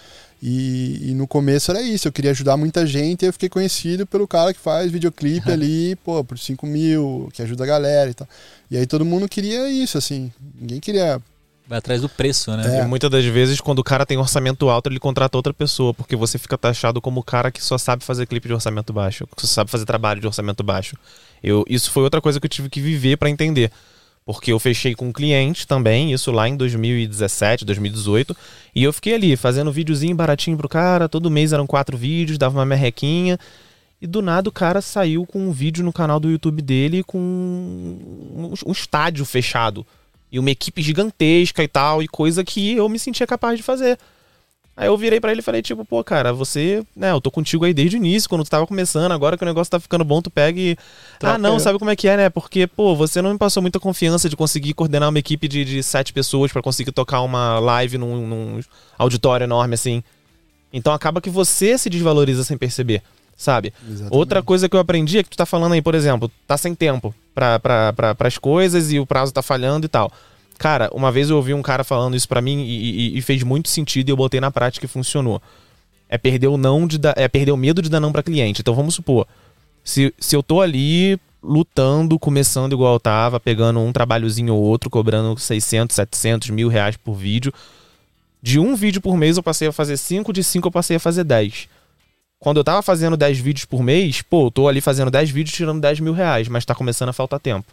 E, e, no começo era isso, eu queria ajudar muita gente e eu fiquei conhecido pelo cara que faz videoclipe ali, pô, por 5 mil, que ajuda a galera e tal. E aí todo mundo queria isso, assim. Ninguém queria Vai atrás do preço, né? É. E muitas das vezes, quando o cara tem orçamento alto, ele contrata outra pessoa, porque você fica taxado como o cara que só sabe fazer clipe de orçamento baixo, que só sabe fazer trabalho de orçamento baixo. Eu, isso foi outra coisa que eu tive que viver para entender. Porque eu fechei com um cliente também, isso lá em 2017, 2018, e eu fiquei ali fazendo videozinho baratinho pro cara, todo mês eram quatro vídeos, dava uma merrequinha, e do nada o cara saiu com um vídeo no canal do YouTube dele com um, estádio fechado. E uma equipe gigantesca e tal, e coisa que eu me sentia capaz de fazer. Aí eu virei para ele e falei, tipo, pô, cara, você, né, eu tô contigo aí desde o início, quando tu tava começando, agora que o negócio tá ficando bom, tu pega e. Troca ah, não, eu. sabe como é que é, né? Porque, pô, você não me passou muita confiança de conseguir coordenar uma equipe de, de sete pessoas para conseguir tocar uma live num, num auditório enorme assim. Então acaba que você se desvaloriza sem perceber sabe? Exatamente. Outra coisa que eu aprendi é que tu tá falando aí, por exemplo, tá sem tempo para pra, as coisas e o prazo tá falhando e tal. Cara, uma vez eu ouvi um cara falando isso para mim e, e, e, fez muito sentido e eu botei na prática e funcionou. É perder o não de dar, é perder o medo de dar não para cliente. Então vamos supor, se, se eu tô ali lutando, começando igual eu tava, pegando um trabalhozinho ou outro, cobrando 600, 700, mil reais por vídeo, de um vídeo por mês eu passei a fazer 5, de 5 eu passei a fazer 10 quando eu tava fazendo 10 vídeos por mês, pô, eu tô ali fazendo 10 vídeos tirando 10 mil reais, mas tá começando a faltar tempo.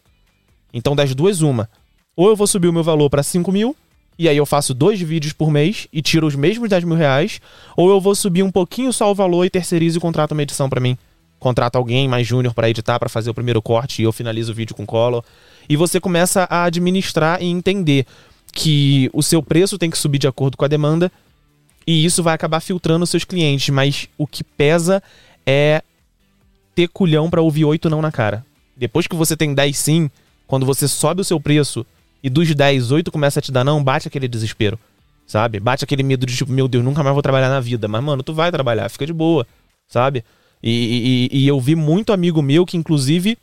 Então, das duas, uma. Ou eu vou subir o meu valor para 5 mil, e aí eu faço dois vídeos por mês e tiro os mesmos 10 mil reais, ou eu vou subir um pouquinho só o valor e terceirizo e contrato uma edição para mim. Contrato alguém mais júnior para editar, para fazer o primeiro corte e eu finalizo o vídeo com color. E você começa a administrar e entender que o seu preço tem que subir de acordo com a demanda e isso vai acabar filtrando os seus clientes, mas o que pesa é ter culhão para ouvir oito não na cara. Depois que você tem 10 sim, quando você sobe o seu preço e dos 10, 8 começa a te dar não, bate aquele desespero. Sabe? Bate aquele medo de tipo, meu Deus, nunca mais vou trabalhar na vida. Mas, mano, tu vai trabalhar, fica de boa, sabe? E, e, e eu vi muito amigo meu que, inclusive,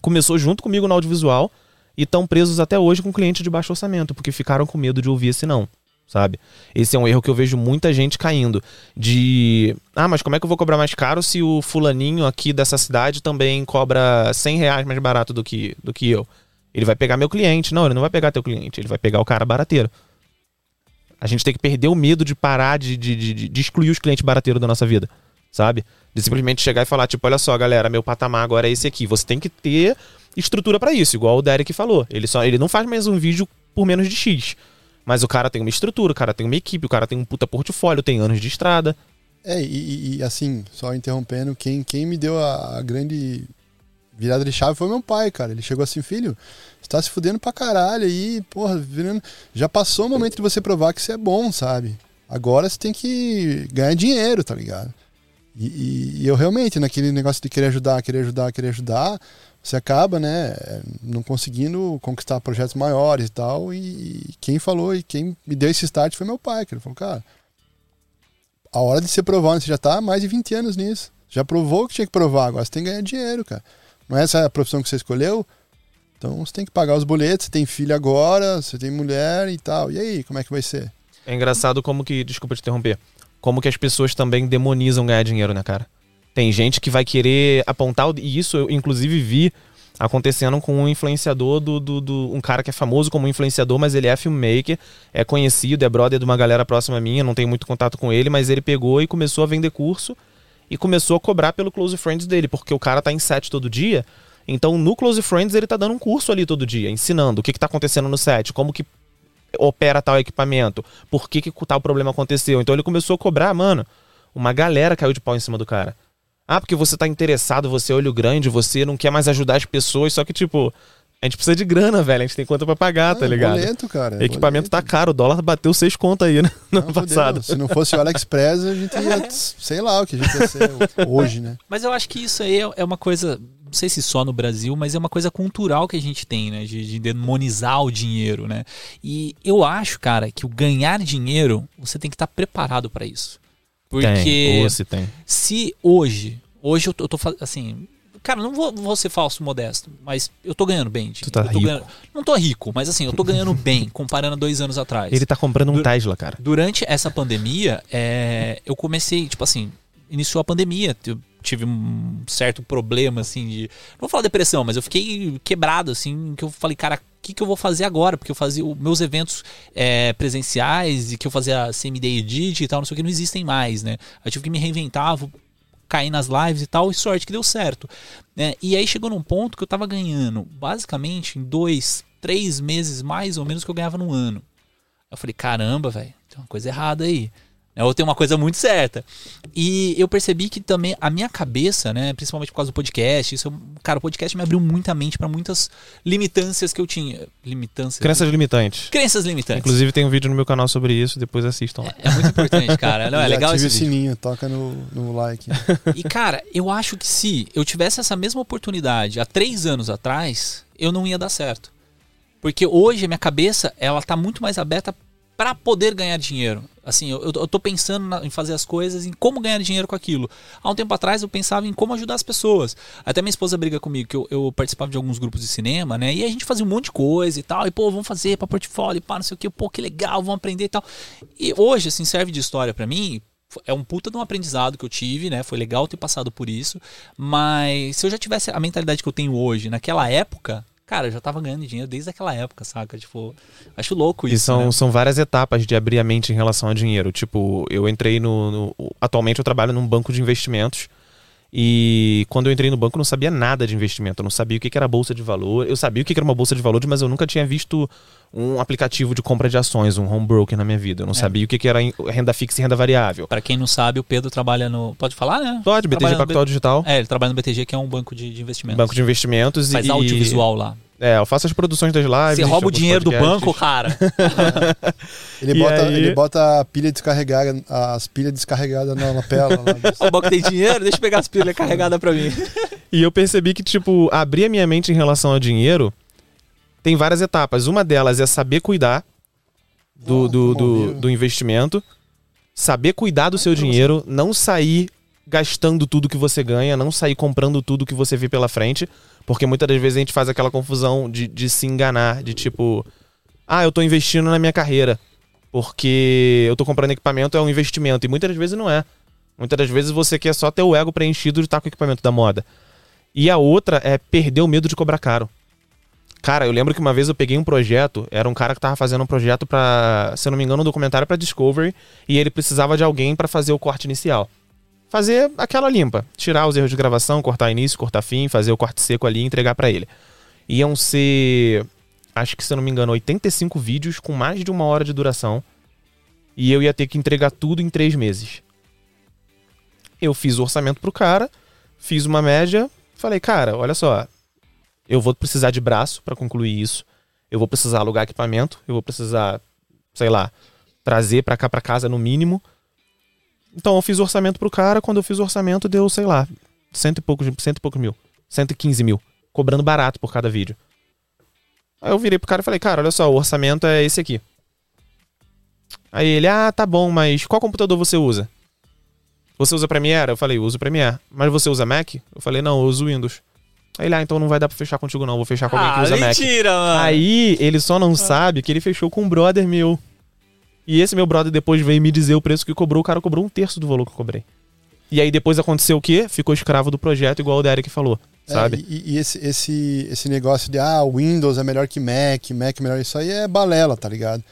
começou junto comigo no audiovisual e estão presos até hoje com cliente de baixo orçamento, porque ficaram com medo de ouvir esse não sabe? Esse é um erro que eu vejo muita gente caindo. De. Ah, mas como é que eu vou cobrar mais caro se o fulaninho aqui dessa cidade também cobra 100 reais mais barato do que, do que eu? Ele vai pegar meu cliente. Não, ele não vai pegar teu cliente, ele vai pegar o cara barateiro. A gente tem que perder o medo de parar de, de, de, de excluir os clientes barateiros da nossa vida, sabe? De simplesmente chegar e falar, tipo, olha só, galera, meu patamar agora é esse aqui. Você tem que ter estrutura para isso, igual o Derek falou. Ele, só, ele não faz mais um vídeo por menos de X. Mas o cara tem uma estrutura, o cara tem uma equipe, o cara tem um puta portfólio, tem anos de estrada. É, e, e assim, só interrompendo, quem, quem me deu a, a, grande virada de chave foi meu pai, cara. Ele chegou assim, filho, você tá se fudendo pra caralho aí, porra, virando... já passou o momento de você provar que você é bom, sabe? Agora você tem que ganhar dinheiro, tá ligado? E, e, e eu realmente, naquele negócio de querer ajudar, querer ajudar, querer ajudar, você acaba, né, não conseguindo conquistar projetos maiores e tal. E quem falou e quem me deu esse start foi meu pai, que ele falou, cara, a hora de ser provado, você já tá há mais de 20 anos nisso. Já provou que tinha que provar, agora você tem que ganhar dinheiro, cara. Não é essa a profissão que você escolheu? Então você tem que pagar os boletos, você tem filho agora, você tem mulher e tal. E aí, como é que vai ser? É engraçado como que, desculpa te interromper, como que as pessoas também demonizam ganhar dinheiro, né, cara? Tem gente que vai querer apontar, e isso eu inclusive vi acontecendo com um influenciador do, do, do, um cara que é famoso como influenciador, mas ele é filmmaker, é conhecido, é brother de uma galera próxima minha, não tenho muito contato com ele, mas ele pegou e começou a vender curso e começou a cobrar pelo Close Friends dele, porque o cara tá em set todo dia. Então, no Close Friends, ele tá dando um curso ali todo dia, ensinando o que, que tá acontecendo no set, como que opera tal equipamento, por que, que tal problema aconteceu. Então ele começou a cobrar, mano, uma galera caiu de pau em cima do cara. Ah, porque você tá interessado, você é olho grande, você não quer mais ajudar as pessoas, só que, tipo, a gente precisa de grana, velho. A gente tem conta pra pagar, tá ligado? É boleto, cara. É Equipamento tá boleto. tá caro, o dólar bateu seis contas aí, né? No ano passado. Se não fosse o AliExpress, a gente ia, sei lá, o que a gente ia ser hoje, né? Mas eu acho que isso aí é uma coisa, não sei se só no Brasil, mas é uma coisa cultural que a gente tem, né? De, de demonizar o dinheiro, né? E eu acho, cara, que o ganhar dinheiro, você tem que estar tá preparado para isso. Porque tem, se, tem. se hoje, hoje eu tô, eu tô assim, cara, não vou, vou ser falso modesto, mas eu tô ganhando bem. Tu tá rico. Ganhando, não tô rico, mas assim, eu tô ganhando bem, comparando a dois anos atrás. Ele tá comprando um du Tesla, cara. Durante essa pandemia, é, eu comecei, tipo assim, iniciou a pandemia, eu tive um certo problema, assim, de. Não vou falar depressão, mas eu fiquei quebrado, assim, que eu falei, cara, o que, que eu vou fazer agora? Porque eu fazia os meus eventos é, presenciais e que eu fazia CMD Edit e tal, não sei o que, não existem mais, né? Eu tive que me reinventar, vou cair nas lives e tal, e sorte que deu certo. Né? E aí chegou num ponto que eu tava ganhando, basicamente, em dois, três meses mais ou menos que eu ganhava no ano. Eu falei, caramba, velho, tem uma coisa errada aí. Né? Ou tem uma coisa muito certa. E eu percebi que também a minha cabeça, né, principalmente por causa do podcast, isso, cara, o podcast me abriu muita mente para muitas limitâncias que eu tinha. Limitâncias. Crenças limitantes. Crenças limitantes. Inclusive tem um vídeo no meu canal sobre isso, depois assistam lá. É, é muito importante, cara. Não, é legal esse o sininho, toca no, no like. e cara, eu acho que se eu tivesse essa mesma oportunidade há três anos atrás, eu não ia dar certo. Porque hoje a minha cabeça, ela tá muito mais aberta para poder ganhar dinheiro. Assim, eu, eu tô pensando na, em fazer as coisas, em como ganhar dinheiro com aquilo. Há um tempo atrás eu pensava em como ajudar as pessoas. Até minha esposa briga comigo, que eu, eu participava de alguns grupos de cinema, né? E a gente fazia um monte de coisa e tal. E, pô, vamos fazer pra portfólio, pá, não sei o que. Pô, que legal, vamos aprender e tal. E hoje, assim, serve de história para mim. É um puta de um aprendizado que eu tive, né? Foi legal ter passado por isso. Mas se eu já tivesse a mentalidade que eu tenho hoje, naquela época, cara, eu já tava ganhando dinheiro desde aquela época, saca? Tipo, acho louco isso. E são, né? são várias etapas de abrir a mente em relação a dinheiro. Tipo, eu entrei no, no. Atualmente eu trabalho num banco de investimentos. E quando eu entrei no banco, eu não sabia nada de investimento. Eu não sabia o que era bolsa de valor. Eu sabia o que era uma bolsa de valores, mas eu nunca tinha visto um aplicativo de compra de ações, um home broker na minha vida. Eu não é. sabia o que era renda fixa e renda variável. Para quem não sabe, o Pedro trabalha no. Pode falar, né? Pode, BTG Pactual B... Digital. É, ele trabalha no BTG, que é um banco de, de investimentos. Banco de investimentos Faz e. Faz audiovisual lá. É, eu faço as produções das lives. Você rouba o dinheiro podcasts. do banco, cara. ele, bota, aí... ele bota a pilha descarregada, as pilhas descarregadas na lapela. o banco tem dinheiro, deixa eu pegar as pilhas carregadas pra mim. E eu percebi que, tipo, abrir a minha mente em relação ao dinheiro tem várias etapas. Uma delas é saber cuidar do, do, do, do investimento, saber cuidar do seu dinheiro, não sair gastando tudo que você ganha, não sair comprando tudo que você vê pela frente. Porque muitas das vezes a gente faz aquela confusão de, de se enganar, de tipo, ah, eu tô investindo na minha carreira. Porque eu tô comprando equipamento, é um investimento. E muitas das vezes não é. Muitas das vezes você quer só ter o ego preenchido de estar com o equipamento da moda. E a outra é perder o medo de cobrar caro. Cara, eu lembro que uma vez eu peguei um projeto, era um cara que tava fazendo um projeto para, se eu não me engano, um documentário para Discovery, e ele precisava de alguém para fazer o corte inicial fazer aquela limpa, tirar os erros de gravação, cortar início, cortar fim, fazer o corte seco ali e entregar para ele. Iam ser, acho que se eu não me engano, 85 vídeos com mais de uma hora de duração. E eu ia ter que entregar tudo em três meses. Eu fiz o orçamento pro cara, fiz uma média, falei, cara, olha só, eu vou precisar de braço para concluir isso. Eu vou precisar alugar equipamento, eu vou precisar, sei lá, trazer para cá para casa no mínimo. Então eu fiz o orçamento pro cara, quando eu fiz o orçamento deu, sei lá, cento e poucos, cento e poucos mil. 115 mil. Cobrando barato por cada vídeo. Aí eu virei pro cara e falei, cara, olha só, o orçamento é esse aqui. Aí ele, ah, tá bom, mas qual computador você usa? Você usa Premiere? Eu falei, uso Premiere. Mas você usa Mac? Eu falei, não, eu uso Windows. Aí ele, ah, então não vai dar pra fechar contigo não, vou fechar com alguém ah, que usa mentira, Mac. mano. Aí ele só não sabe que ele fechou com um brother meu. E esse meu brother depois veio me dizer o preço que cobrou, o cara cobrou um terço do valor que eu cobrei. E aí depois aconteceu o quê? Ficou escravo do projeto, igual o Derek falou, É, sabe? e e esse, esse, esse negócio de ah, o Windows é melhor que Mac, Mac é melhor, isso aí é balela, tá ligado?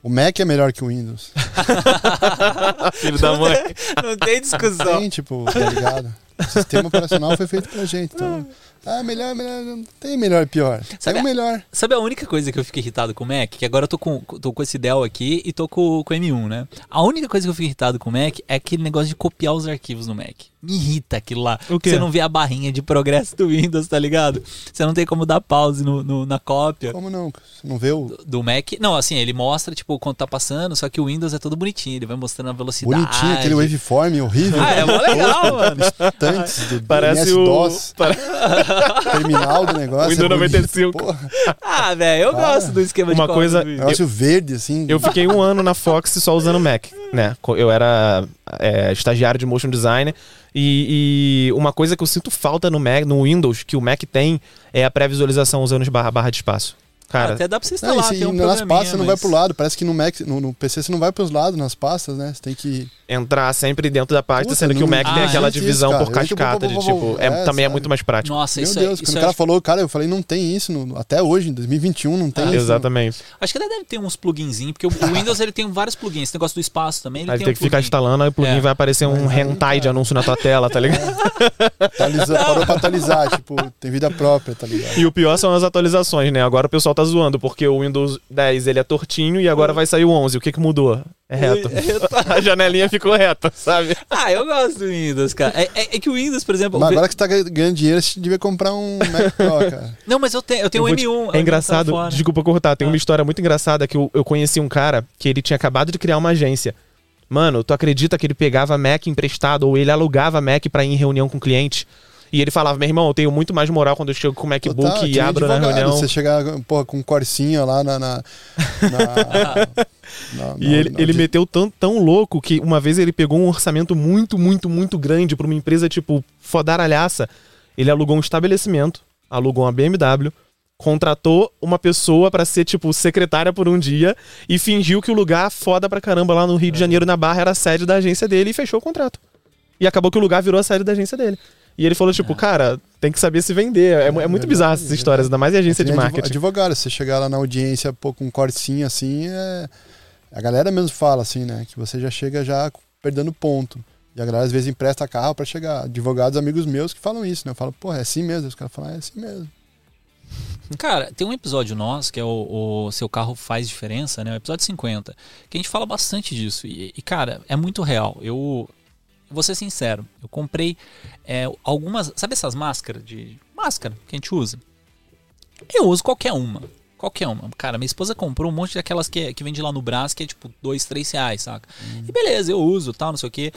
O Mac é melhor que o Windows. Filho da mãe. Não tem discussão. Tem, tipo, tá ligado? O sistema operacional foi feito pra gente. Então, ah, melhor, melhor. Não tem melhor e pior. Sabe Tem o melhor. Sabe a única coisa que eu fico irritado com o Mac? Que agora eu tô com, tô com esse Dell aqui e tô com, com o M1, né? A única coisa que eu fico irritado com o Mac é aquele negócio de copiar os arquivos no Mac. Me irrita aquilo lá. O quê? Você não vê a barrinha de progresso do Windows, tá ligado? Você não tem como dar pause no, no- na cópia. Como não? Você não vê o Do Mac, não, assim, ele mostra, tipo, quanto tá passando, só que o Windows é todo bonitinho, ele vai mostrando a velocidade. bonitinho, aquele waveform horrível. Ah, é mó legal, mano. Tantos do Parece o. MS-DOS, Pare- terminal do negócio. Windows é bonito. 95. Porra, Ah, velho, eu Cara, gosto do esquema de uma coisa- do negócio verde, assim. Eu fiquei um ano na Fox só usando Mac, né? Eu era é, estagiário de motion designer e, e uma coisa que eu sinto falta no Mac, no Windows, que o Mac tem, é a pré-visualização usando barra, barra de espaço. Cara, Até dá pra você Não, instalar, e se- tem um nas pastas você não vai mas- pro lado. Parece que no Mac, no, no PC você não vai pros lados nas pastas, né? Você tem que. entrar sempre dentro da pasta, Puta, sendo que o não Mac tem Ah, aquela existe divisão isso, por. Eu, cascata, de tipo, é, é, também é muito mais prático. Nossa, Meu isso Deus, é, quando isso o cara falou, cara, eu falei, não tem isso. no- até hoje, em 2021, não tem isso. Exatamente. Acho que ele deve ter uns pluginzinhos, porque o Windows ele tem vários plugins. Esse negócio do espaço também, ele Aí tem tem um que ficar instalando, aí o plugin É. vai aparecer um Mas hentai de anúncio na tua tela, tá ligado? Parou pra atualizar, tipo, tem vida própria, tá ligado? E o pior são as atualizações, né? Agora o pessoal tá zoando, porque o Windows 10 ele é tortinho e agora vai sair o 11. O que que mudou? É reto. A janelinha ficou reta, sabe? Ah, eu gosto do Windows, cara. É, é- é que o Windows, por exemplo. Mas agora que você tá ganhando dinheiro, você devia comprar um Mac Pro, cara. Não, mas eu tenho, eu tenho Eu te- M1. É engraçado, tá desculpa cortar, tem Ah. uma história muito engraçada que eu, eu conheci um cara que ele tinha acabado de criar uma agência. Mano, tu acredita que ele pegava Mac emprestado ou ele alugava Mac pra ir em reunião com cliente? E ele falava, meu irmão, eu tenho muito mais moral quando eu chego com o MacBook que e abro na advogado, reunião. Você chegar, porra, com um corsinha lá na. na, na- na- E na- ele, na- ele de- meteu tão, tão louco que uma vez ele pegou um orçamento muito, muito, muito grande pra uma empresa tipo fodaralhaça. Ele alugou um estabelecimento, alugou uma BMW, contratou uma pessoa pra ser tipo secretária por um dia e fingiu que o lugar foda pra caramba lá no Rio de Janeiro, na Barra, era a sede da agência dele e fechou o contrato. E acabou que o lugar virou a sede da agência dele. E ele falou, tipo, cara, tem que saber se vender. É, mu- é muito verdade, bizarro essas é histórias, ainda mais em agência de marketing. Advogado, você chegar lá na audiência pô, com um corsinho assim, é... a galera mesmo fala assim, né? Que você já chega já perdendo ponto. E a galera às vezes empresta carro pra chegar. Advogados amigos meus que falam isso, né? Eu falo, pô, é assim mesmo. Os caras falam, é assim mesmo. Cara, tem um episódio nosso que é o, o Seu Carro Faz Diferença, né? O episódio 50, que a gente fala bastante disso. E, e, cara, é muito real. Eu vou ser sincero, eu comprei é, algumas. Sabe essas máscaras de. Máscara que a gente usa? Eu uso qualquer uma. Qualquer uma. Cara, minha esposa comprou um monte daquelas que, que vende lá no Brás, que é tipo dois, três reais, saca? E beleza, eu uso, tal, não sei o quê.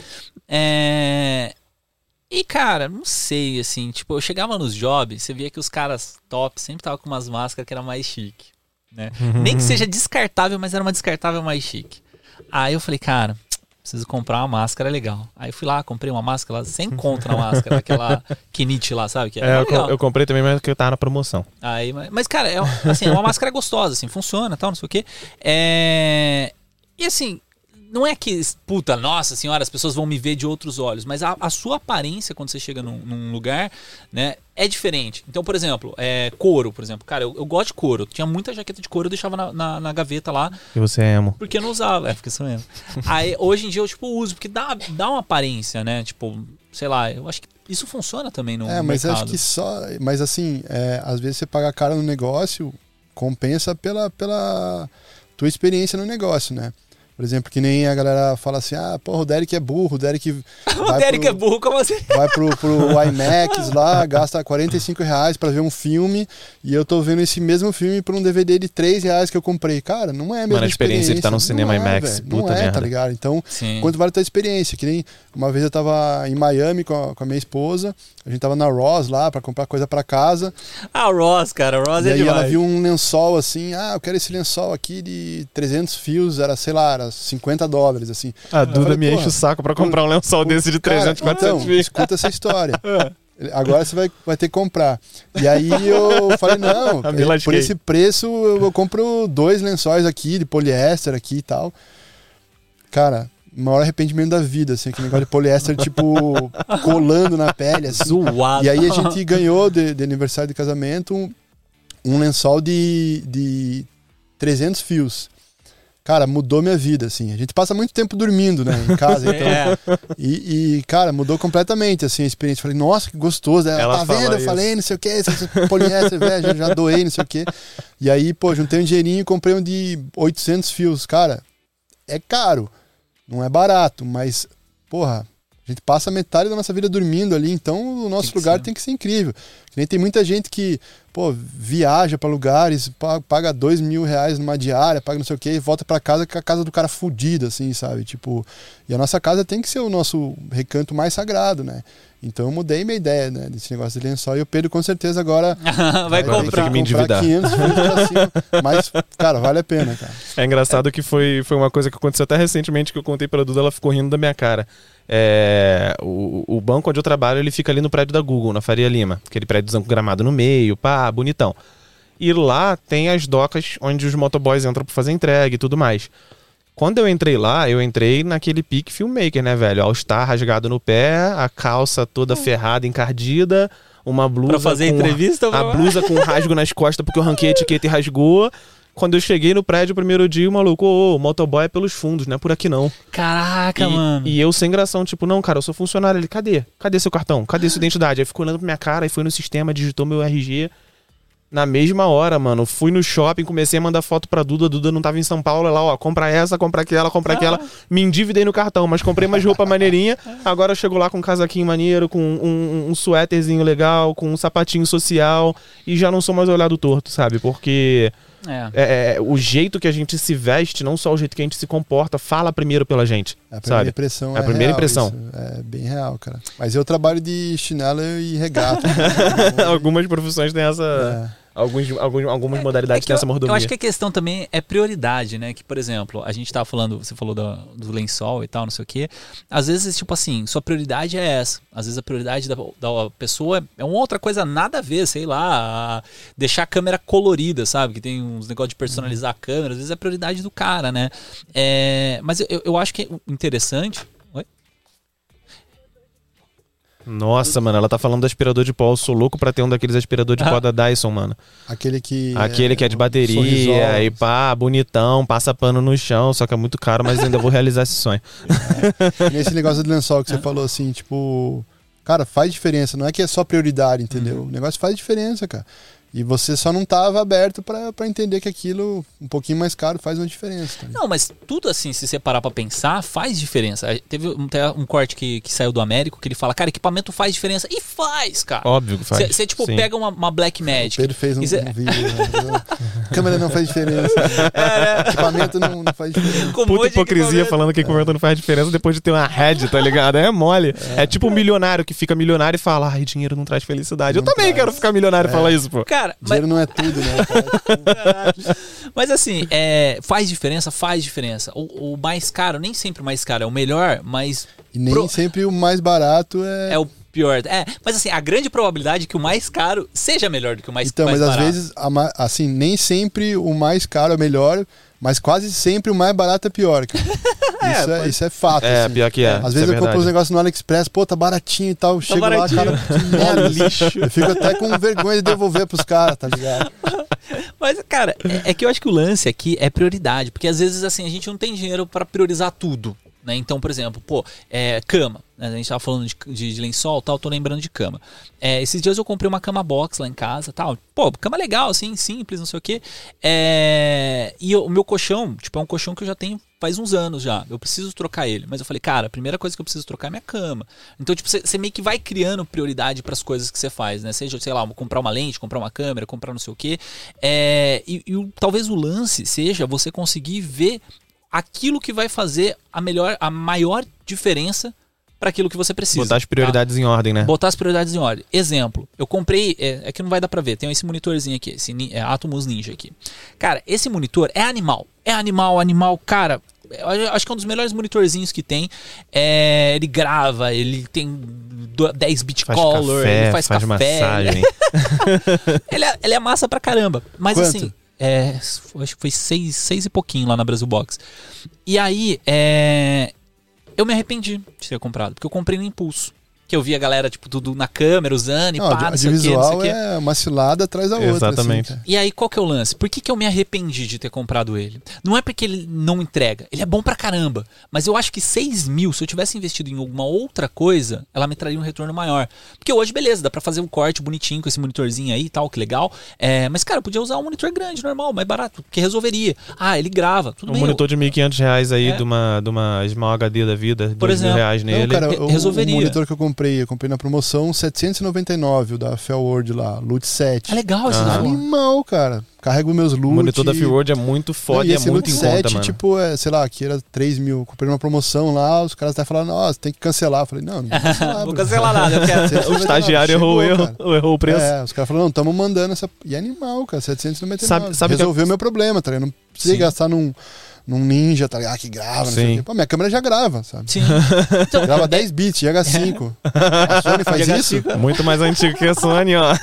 É. E, cara, não sei, assim, tipo, eu chegava nos jobs, você via que os caras top sempre estavam com umas máscaras que era mais chique, né? Nem que seja descartável, mas era uma descartável mais chique. Aí eu falei, cara, preciso comprar uma máscara legal. Aí eu fui lá, comprei uma máscara lá, sem contra a máscara, aquela Kinit lá, sabe? Que É, eu, legal. co- eu comprei também, mas que tava na promoção. Aí, mas, mas, cara, é, assim, é uma máscara gostosa, assim, funciona tal, não sei o quê. É... E assim, não é que, puta, nossa senhora, as pessoas vão me ver de outros olhos, mas a, a sua aparência quando você chega num, num lugar, né, é diferente. Então, por exemplo, é, couro, por exemplo. Cara, eu, eu gosto de couro. Tinha muita jaqueta de couro, eu deixava na, na, na gaveta lá, E você é emo. porque eu não usava. É, porque sou mesmo. Aí, hoje em dia eu, tipo, uso, porque dá, dá uma aparência, né? Tipo, sei lá, eu acho que isso funciona também no É, mas mercado. acho que só. Mas assim, é, às vezes você paga caro no negócio, compensa pela, pela tua experiência no negócio, né? Por exemplo, que nem a galera fala assim: ah, porra, o Derek é burro, o Derek. O vai Derek pro- é burro, como assim? vai pro, pro IMAX lá, gasta 45 reais pra ver um filme e eu tô vendo esse mesmo filme por um DVD de 3 reais que eu comprei. Cara, não é a mesma Mano, a experiência de estar num Não cinema é, IMAX, puta Não é, merda. tá ligado? Então, Sim. quanto vale a tua experiência? Que nem uma vez eu tava em Miami com a, com a minha esposa, a gente tava na Ross lá pra comprar coisa pra casa, Ah, Ross, cara, Ross e é aí demais. ela viu um lençol assim, ah, eu quero esse lençol aqui de 300 fios, era, sei lá, cara, 50 dólares, assim. A Duda falei, me enche o saco pra comprar um lençol desse de 300, Cara, 400 então, mil. escuta essa história. Agora você vai, vai ter que comprar. E aí eu falei, não, Ah, é, por esse preço eu, eu compro dois lençóis aqui de poliéster aqui e tal. Cara, maior arrependimento da vida, assim, aquele negócio de poliéster, tipo, colando na pele, assim. Zoado. E aí a gente ganhou de, de aniversário de casamento um, um lençol de, de 300 fios. Cara, mudou minha vida, assim. A gente passa muito tempo dormindo, né, em casa, então... É. E, e, cara, mudou completamente, assim, a experiência. Falei, nossa, que gostoso. Ela, Ela tá vendo? Eu isso. falei, não sei o que, esse poliéster, velho, já, já doei, não sei o que. E aí, pô, juntei um dinheirinho e comprei um de 800 fios. Cara, é caro, não é barato, mas, porra, a gente passa metade da nossa vida dormindo ali, então o nosso Tem lugar ser. tem que ser incrível. Que nem tem muita gente que, pô, viaja pra lugares, pa- paga dois mil reais numa diária, paga não sei o que, e volta pra casa com a casa do cara fudida, assim, sabe? Tipo, e a nossa casa tem que ser o nosso recanto mais sagrado, né? Então eu mudei minha ideia, né, desse negócio de lençol. E o Pedro, com certeza, agora vai ter comprar. que me endividar. 500 fios pra cima. Mas, cara, vale a pena, cara. É engraçado que foi, foi uma coisa que aconteceu até recentemente que eu contei pra Duda, ela ficou rindo da minha cara. É, o, o banco onde eu trabalho, ele fica ali no prédio da Google, na Faria Lima. Aquele prédiozão com gramado no meio, pá, bonitão. E lá tem as docas onde os motoboys entram pra fazer entrega e tudo mais. Quando eu entrei lá, eu entrei naquele pique filmmaker, né, velho? All-Star rasgado no pé, a calça toda ferrada, encardida, uma blusa Pra fazer com entrevista? a blusa com um rasgo nas costas porque eu ranquei a etiqueta e rasgou. Quando eu cheguei no prédio o primeiro dia, o maluco, ô, ô, o motoboy é pelos fundos, não é por aqui não. Caraca, mano. E, e eu sem gração, tipo, não, cara, eu sou funcionário. Ele, cadê? Cadê seu cartão? Cadê sua identidade? Aí ficou olhando pra minha cara, aí foi no sistema, digitou meu RG. Na mesma hora, mano, fui no shopping, comecei a mandar foto pra Duda, Duda não tava em São Paulo, ela, ó, compra essa, compra aquela, compra aquela. Me endividei no cartão, mas comprei mais roupa maneirinha. Agora eu chego lá com um casaquinho maneiro, com um, um suéterzinho legal, com um sapatinho social, e já não sou mais olhado torto, sabe? Porque É. é, é, o jeito que a gente se veste, não só o jeito que a gente se comporta, fala primeiro pela gente, A primeira sabe? impressão É a é primeira real impressão. isso. É bem real, cara. Mas eu trabalho de chinelo e regata. Algumas profissões têm essa. É. Alguns, alguns, algumas modalidades É que têm essa mordomia. eu acho que a questão também é prioridade, né? Que, por exemplo, a gente tava falando, você falou da- do lençol e tal, não sei o quê. Às vezes, tipo assim, sua prioridade é essa. Às vezes a prioridade da, da pessoa é uma outra coisa nada a ver, sei lá, deixar a câmera colorida, sabe? Que tem uns negócios de personalizar a câmera, às vezes é a prioridade do cara, né? É, mas eu, eu acho que é interessante. Nossa, mano, ela tá falando do aspirador de pó. Eu sou louco pra ter um daqueles aspirador de Ah. pó da Dyson, mano. Aquele que. Aquele que é de bateria e pá, bonitão, passa pano no chão, só que é muito caro, mas ainda vou realizar esse sonho. Nesse negócio do lençol que você falou assim, tipo. Cara, faz diferença. Não é que é só prioridade, entendeu? Uhum. O negócio faz diferença, cara. E você só não tava aberto pra pra entender que aquilo um pouquinho mais caro faz uma diferença. tá? Não, mas tudo assim, se você parar pra pensar, faz diferença. Teve um, até um corte que, que saiu do Américo que ele fala, cara, equipamento faz diferença. E faz, cara. Óbvio que faz. Você, tipo, Sim. pega uma, uma Black O Magic. Pedro fez um, cê- um vídeo. né? Câmera não faz diferença. Equipamento não, não faz diferença. com Puta hipocrisia falando que equipamento não faz diferença depois de ter uma head, tá ligado? É mole. É, tipo um milionário que fica milionário e fala, ai, dinheiro não traz felicidade. eu Não também traz. quero ficar milionário e falar isso, pô. Cara, mas, Dinheiro não é tudo, né? cara? mas assim, é, faz diferença, faz diferença. O, o mais caro, nem sempre o mais caro é o melhor, mas E nem Pro- sempre o mais barato é. é o pior. É, mas assim, a grande probabilidade é que o mais caro seja melhor do que o mais, Então, mais mas às barato. vezes, a ma- assim, nem sempre o mais caro é melhor, mas quase sempre o mais barato é pior. cara. Isso, é, pode- isso é fato. É, assim. pior que é. Às isso vezes é eu compro uns negócios no AliExpress, pô, tá baratinho e tal. Chego baratinho. lá, cara, que merda, lixo. Eu fico até com vergonha de devolver pros caras, tá ligado? Mas, cara, é, é que eu acho que o lance aqui é prioridade, porque às vezes, assim, a gente não tem dinheiro pra priorizar tudo. Né? Então, por exemplo, pô, é, cama. né? A gente tava falando de, de, de lençol tal, tô lembrando de cama. É, esses dias eu comprei uma cama box lá em casa tal. Pô, cama legal, assim, simples, não sei o quê. É, e o meu colchão, tipo, é um colchão que eu já tenho faz uns anos já. Eu preciso trocar ele. Mas eu falei, cara, a primeira coisa que eu preciso trocar é minha cama. Então, tipo, você meio que vai criando prioridade para as coisas que você faz, né? Seja, sei lá, comprar uma lente, comprar uma câmera, comprar não sei o quê. É, e e talvez o lance seja você conseguir ver aquilo que vai fazer a melhor, a maior diferença para aquilo que você precisa. Botar as tá? prioridades em ordem, né? Botar as prioridades em ordem. Exemplo, eu comprei, é, é que não vai dar pra ver, tem esse monitorzinho aqui, esse é, Atomos Ninja aqui. Cara, esse monitor é animal. É animal, animal, cara. eu acho que é um dos melhores monitorzinhos que tem. É, ele grava, ele tem 10 bit Faz color, café, ele faz, faz café. massagem. ele, é, ele é massa pra caramba. Mas Quanto? assim, é, acho que foi seis, seis e pouquinho lá na Brasil Box. E aí, é, eu me arrependi de ter comprado, porque eu comprei no impulso. Que eu vi a galera, tipo, tudo na câmera, usando e Não, pá, não sei o quê, não sei o quê. é uma cilada atrás da outra. Exatamente. assim, cara. E aí, qual que é o lance? Por que, que eu me arrependi de ter comprado ele? Não é porque ele não entrega. Ele é bom pra caramba. Mas eu acho que 6 mil, se eu tivesse investido em alguma outra coisa, ela me traria um retorno maior. Porque hoje, beleza, dá pra fazer um corte bonitinho com esse monitorzinho aí e tal, que legal. É, mas, cara, eu podia usar um monitor grande, normal, mais barato, que resolveria. Ah, ele grava, tudo Um bem. monitor de 1.500 reais aí É. de, uma, de uma Small HD da vida, Por 2 mil exemplo. reais Não, nele. cara, re- o, resolveria. o monitor que eu comprei, eu comprei na promoção 799, o da Felword lá, Lute 7. É legal esse Ah. Animal, cara. Carrego meus o Lute. monitor da Freeworld é muito foda Não, e é esse muito Lute em conta, 7, mano. tipo, é, sei lá, aqui era 3 mil. Comprei numa promoção lá, os caras até falaram, nossa, tem que cancelar. Eu falei, não, não vou cancelar. Vou cancelar nada, eu quero. 799, o estagiário errou, o chegou, erro, cara. errou o preço. É, os caras falaram, não, estamos mandando essa. E é animal, cara, 799. Sabe- sabe que Resolveu meu problema, tá ligado? Não precisei gastar num, num Ninja, tá ligado? Ah, que grava, não sei Sim. o quê. Pô, minha câmera já grava, sabe? Sim. Então, Grava 10 bits, H5. A Sony faz isso? Muito mais antigo que a Sony, ó.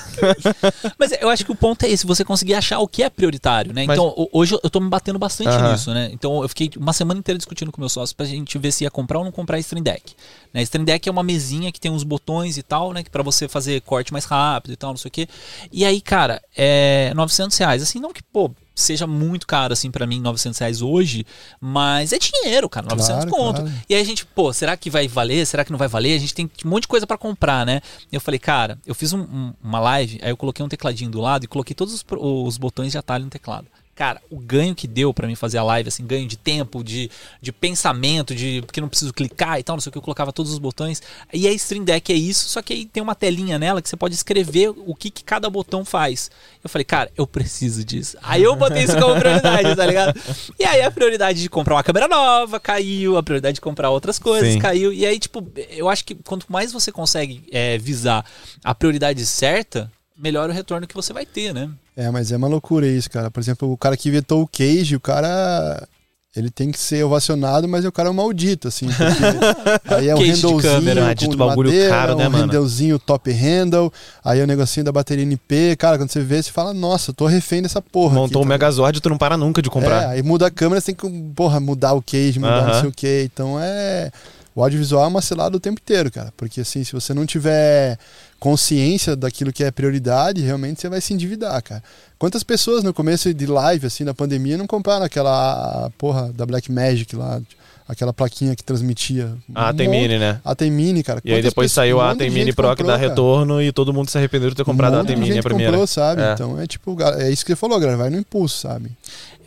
Mas eu acho que o ponto é esse, você conseguir achar o que é prioritário, né? Mas- Então, ho- hoje eu tô me batendo bastante Aham. nisso, né? Então, eu fiquei uma semana inteira discutindo com meu sócio pra gente ver se ia comprar ou não comprar Stream Deck. Né? Stream Deck é uma mesinha que tem uns botões e tal, né? Que pra você fazer corte mais rápido e tal, não sei o quê. E aí, cara, é 900 reais. Assim, não que, pô, seja muito caro, assim, pra mim, 900 reais hoje, mas é dinheiro, cara, 900 Claro, conto. claro. E aí a gente, pô, será que vai valer? Será que não vai valer? A gente tem um monte de coisa pra comprar, né? E eu falei, cara, eu fiz um- um- uma live, aí eu coloquei um tecladinho do lado e coloquei todos os, os botões de atalho no teclado. Cara, o ganho que deu pra mim fazer a live, assim, ganho de tempo, de, de pensamento, de porque não preciso clicar e tal, não sei o que, eu colocava todos os botões. E a Stream Deck é isso, só que aí tem uma telinha nela que você pode escrever o que, que cada botão faz. Eu falei, cara, eu preciso disso. Aí eu botei isso como prioridade, tá ligado? E aí a prioridade de comprar uma câmera nova caiu, a prioridade de comprar outras coisas Sim. caiu. E aí, tipo, eu acho que quanto mais você consegue é, visar a prioridade certa, melhor o retorno que você vai ter, né? É, mas é uma loucura isso, cara. Por exemplo, o cara que inventou o Cage, o cara. Ele tem que ser ovacionado, mas o cara é um maldito, assim. aí é um handlezinho câmera, com maldito bagulho madeira, caro, né, um mano? handlezinho top handle, aí é o negocinho da bateria NP. Cara, quando você vê, você fala, nossa, tô refém dessa porra. Montou o aqui, tá Megazord e tu não para nunca de É, comprar. aí muda a câmera, você tem que, porra, mudar o cage, mudar não Aham. sei o que. Então é. O audiovisual é uma cilada o tempo inteiro, cara. Porque assim, se você não tiver consciência daquilo que é prioridade, realmente você vai se endividar, cara. Quantas pessoas no começo de live, assim, da pandemia, não compraram aquela porra da Black Magic lá, aquela plaquinha que transmitia? Ah, Um tem Mini, né? A tem Mini, cara. E aí depois pessoas- saiu a Mini Pro que dá cara. retorno e todo mundo se arrependeu de ter comprado um a Mini a primeira. comprou, sabe? É. Então é tipo, é isso que você falou, galera. Vai no impulso, sabe?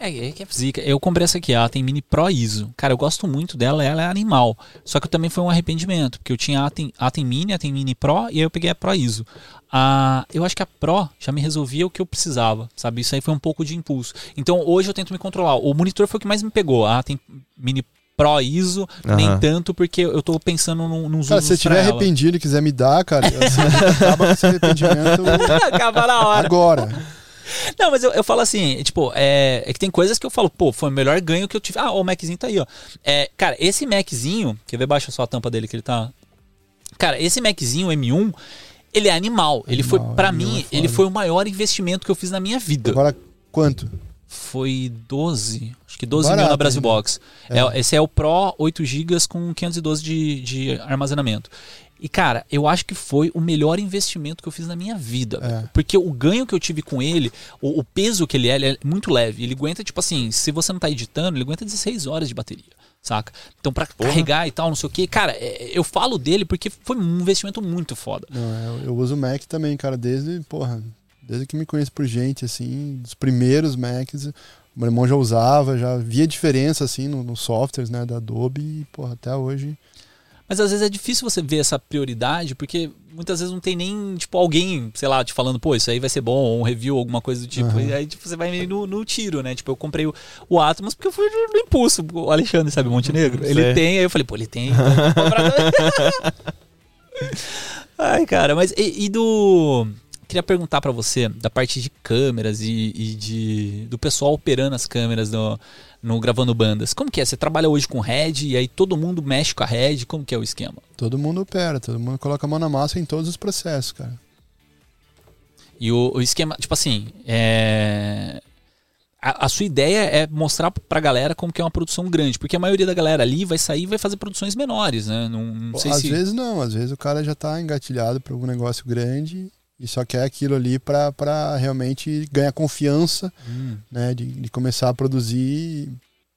É, é que é zica. Eu comprei essa aqui, tem Mini Pro ISO. Cara, eu gosto muito dela, ela é animal. Só que também foi um arrependimento, porque eu tinha a Atem, a Atem Mini, a Atem Mini Pro, e aí eu peguei a Pro ISO. Ah, eu acho que a Pro já me resolvia o que eu precisava, sabe? Isso aí foi um pouco de impulso. Então hoje eu tento me controlar. O monitor foi o que mais me pegou. A Atem Mini Pro ISO, nem Aham. tanto, porque eu tô pensando num, nos Cara, usos se você estiver arrependido e quiser me dar, cara, assim, acaba com esse arrependimento Acaba na hora. agora. Não, mas eu, eu falo assim, tipo, é, é que tem coisas que eu falo, pô, foi o melhor ganho que eu tive. Ah, o Maczinho tá aí, ó. É, cara, esse Maczinho, quer ver baixa só a tampa dele que ele tá. Cara, esse Maczinho M1, ele é animal. Ele foi, Animal, pra animal mim, é ele foi o maior investimento que eu fiz na minha vida. Agora, quanto? Foi 12, acho que 12 Barato mil na Brasil. Box. É, esse é o Pro 8 GB com 512 de, de armazenamento. E, cara, eu acho que foi o melhor investimento que eu fiz na minha vida. É. Porque o ganho que eu tive com ele, o, o peso que ele é, ele é muito leve. Ele aguenta, tipo assim, se você não tá editando, ele aguenta 16 horas de bateria. Saca? Então, pra carregar e tal, não sei o que. Cara, é, eu falo dele porque foi um investimento muito foda. Não, eu, eu uso Mac também, cara, desde, porra, desde que me conheço por gente, assim, dos primeiros Macs. Meu irmão já usava, já via diferença, assim, no- nos softwares, né, da Adobe e, porra, até hoje. Mas às vezes é difícil você ver essa prioridade, porque muitas vezes não tem nem, tipo, alguém, sei lá, te falando, pô, isso aí vai ser bom, ou um review, alguma coisa do tipo. Aham. E aí, tipo, você vai meio no, no tiro, né? Tipo, eu comprei o, o Atmos porque eu fui no, no impulso. O Alexandre, sabe, Montenegro? Ele Sei. tem, aí eu falei, pô, ele tem. então. Ai, cara, mas e, e do. Queria perguntar para você da parte de câmeras e, e, de do pessoal operando as câmeras no, no gravando bandas. Como que é? Você trabalha hoje com head e aí todo mundo mexe com a head? Como que é o esquema? Todo mundo opera, todo mundo coloca a mão na massa em todos os processos, cara. E o, o esquema, tipo assim, é a, a, sua ideia é mostrar pra galera como que é uma produção grande, porque a maioria da galera ali vai sair e vai fazer produções menores, né? Não, não sei às se... vezes não, às vezes o cara já tá engatilhado para algum negócio grande e só quer aquilo ali para realmente ganhar confiança, hum. né? De, de, começar a produzir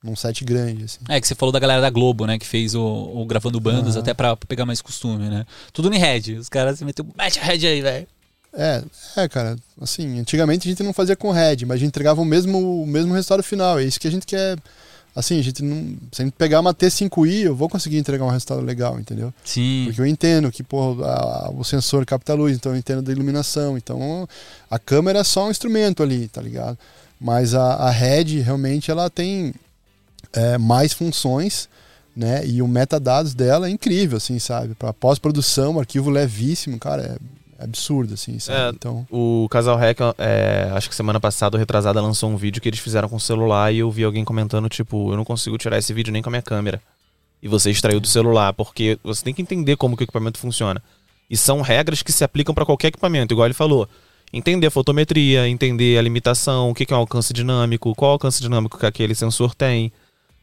num set grande, assim. É, que você falou da galera da Globo, né? Que fez o, o gravando bandas uhum. até para pegar mais costume, né? Tudo no head. Os caras se meteu, mete a head aí, velho. É, é, cara, assim, antigamente a gente não fazia com Red, mas a gente entregava o mesmo, o mesmo resultado final. É isso que a gente quer. Assim, a gente não. Se a gente pegar uma T5i, eu vou conseguir entregar um resultado legal, entendeu? Sim. Porque eu entendo que, pô, a, o sensor capta a luz, então eu entendo da iluminação. Então a câmera é só um instrumento ali, tá ligado? Mas a, a Red realmente ela tem é, mais funções, né? E o metadados dela é incrível, assim, sabe? Para pós-produção, arquivo levíssimo, cara, é absurdo, assim? É, então... O Casal Rec, é, acho que semana passada, retrasada, lançou um vídeo que eles fizeram com o celular e eu vi alguém comentando, tipo, eu não consigo tirar esse vídeo nem com a minha câmera. E você extraiu do celular, porque você tem que entender como que o equipamento funciona. E são regras que se aplicam para qualquer equipamento, igual ele falou. Entender a fotometria, entender a limitação, o que é um alcance dinâmico, qual alcance dinâmico que aquele sensor tem,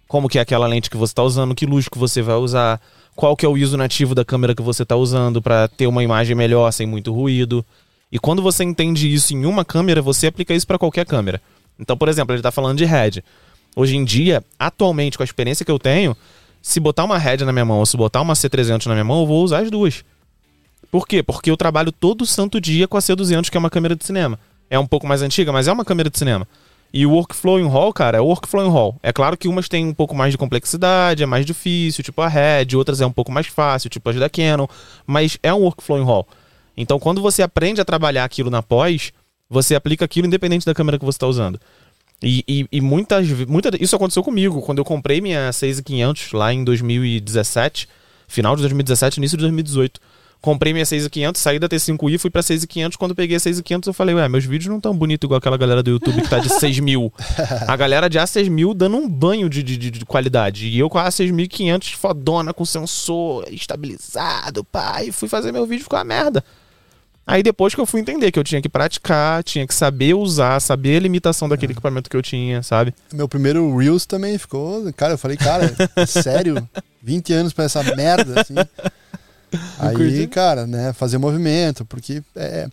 como que é aquela lente que você está usando, que luz que você vai usar qual que é o ISO nativo da câmera que você está usando para ter uma imagem melhor sem muito ruído. E quando você entende isso em uma câmera, você aplica isso para qualquer câmera. Então, por exemplo, ele está falando de head. Hoje em dia, atualmente, com a experiência que eu tenho, se botar uma head na minha mão ou se botar uma C300 na minha mão, eu vou usar as duas. Por quê? Porque eu trabalho todo santo dia com a C200, que é uma câmera de cinema. É um pouco mais antiga, mas é uma câmera de cinema. E o workflow em hall, cara, é workflow em hall. É claro que umas têm um pouco mais de complexidade, é mais difícil, tipo a Red, outras é um pouco mais fácil, tipo as da Canon, mas é um workflow em hall. Então, quando você aprende a trabalhar aquilo na pós, você aplica aquilo independente da câmera que você está usando. E, e, e, muitas, muitas. Isso aconteceu comigo. Quando eu comprei minha 6500 lá em 2017, final de 2017, início de 2018 comprei minha 6500, saí da T5i, fui pra 6500. Quando peguei a 6500, eu falei, ué, meus vídeos não tão bonitos igual aquela galera do YouTube que tá de 6000. a galera de A6000 dando um banho de, de, de qualidade. E eu com a A6500 fodona, com sensor estabilizado, pai, fui fazer meu vídeo ficou uma merda. Aí depois que eu fui entender que eu tinha que praticar, tinha que saber usar, saber a limitação daquele é. equipamento que eu tinha, sabe? Meu primeiro Reels também ficou. Cara, eu falei, cara, sério? 20 anos pra essa merda, assim. Aí, cara, né, fazer movimento, porque é,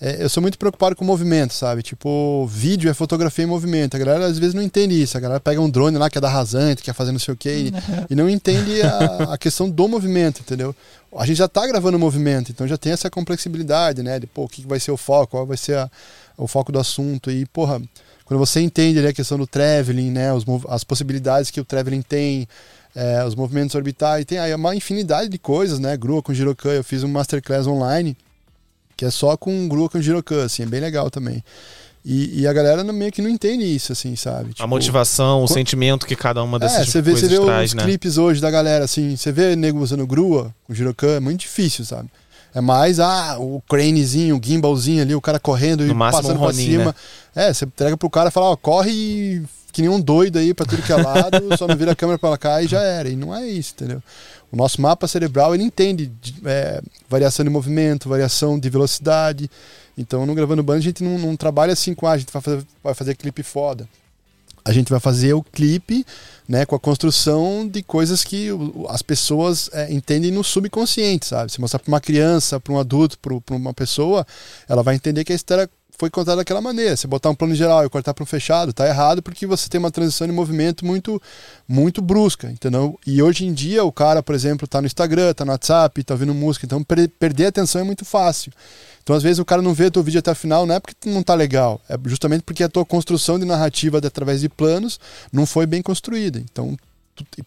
é, eu sou muito preocupado com movimento, sabe? Tipo, vídeo é fotografia em movimento. A galera às vezes não entende isso. A galera pega um drone lá que é da rasante, quer fazer não sei o quê, e, e não entende a, a, questão do movimento, entendeu? A gente já tá gravando movimento, então já tem essa complexibilidade, né? De, pô, o que vai ser o foco, qual vai ser a, o foco do assunto. E, porra, quando você entende ali a questão do traveling, né? Os, as possibilidades que o traveling tem, é, os movimentos orbitais, tem aí uma infinidade de coisas, né? Grua com Girocan, eu fiz um masterclass online que é só com grua com Girocan, assim, é bem legal também. E, e, a galera meio que não entende isso, assim, sabe? Tipo, a motivação, o sentimento que cada uma dessas é, você vê, coisas você vê traz, os né? clipes hoje da galera, assim, você vê nego usando grua com Girocan, é muito difícil, sabe? É mais, ah, o cranezinho, o gimbalzinho ali, o cara correndo no e passando um Ronin, pra cima. Né? É, você entrega pro cara e fala, ó, corre e que nem um doido aí pra tudo que é lado, só não vira a câmera pra cá e já era. E não é isso, entendeu? O nosso mapa cerebral, ele entende é, variação de movimento, variação de velocidade. Então, no Gravando Band, a gente não, não trabalha assim com, ah, a gente vai fazer, vai fazer clipe foda. A gente vai fazer o clipe né, com a construção de coisas que as pessoas é, entendem no subconsciente, sabe? Se mostrar para uma criança, para um adulto, para uma pessoa, ela vai entender que a história foi contada daquela maneira. Você botar um plano geral e cortar para um fechado, tá errado porque você tem uma transição de movimento muito muito brusca, entendeu? E hoje em dia o cara, por exemplo, tá no Instagram, tá no WhatsApp, tá ouvindo música, então per perder a atenção é muito fácil. Então às vezes o cara não vê o teu vídeo até o final, não é porque não tá legal, é justamente porque a tua construção de narrativa através de planos não foi bem construída. Então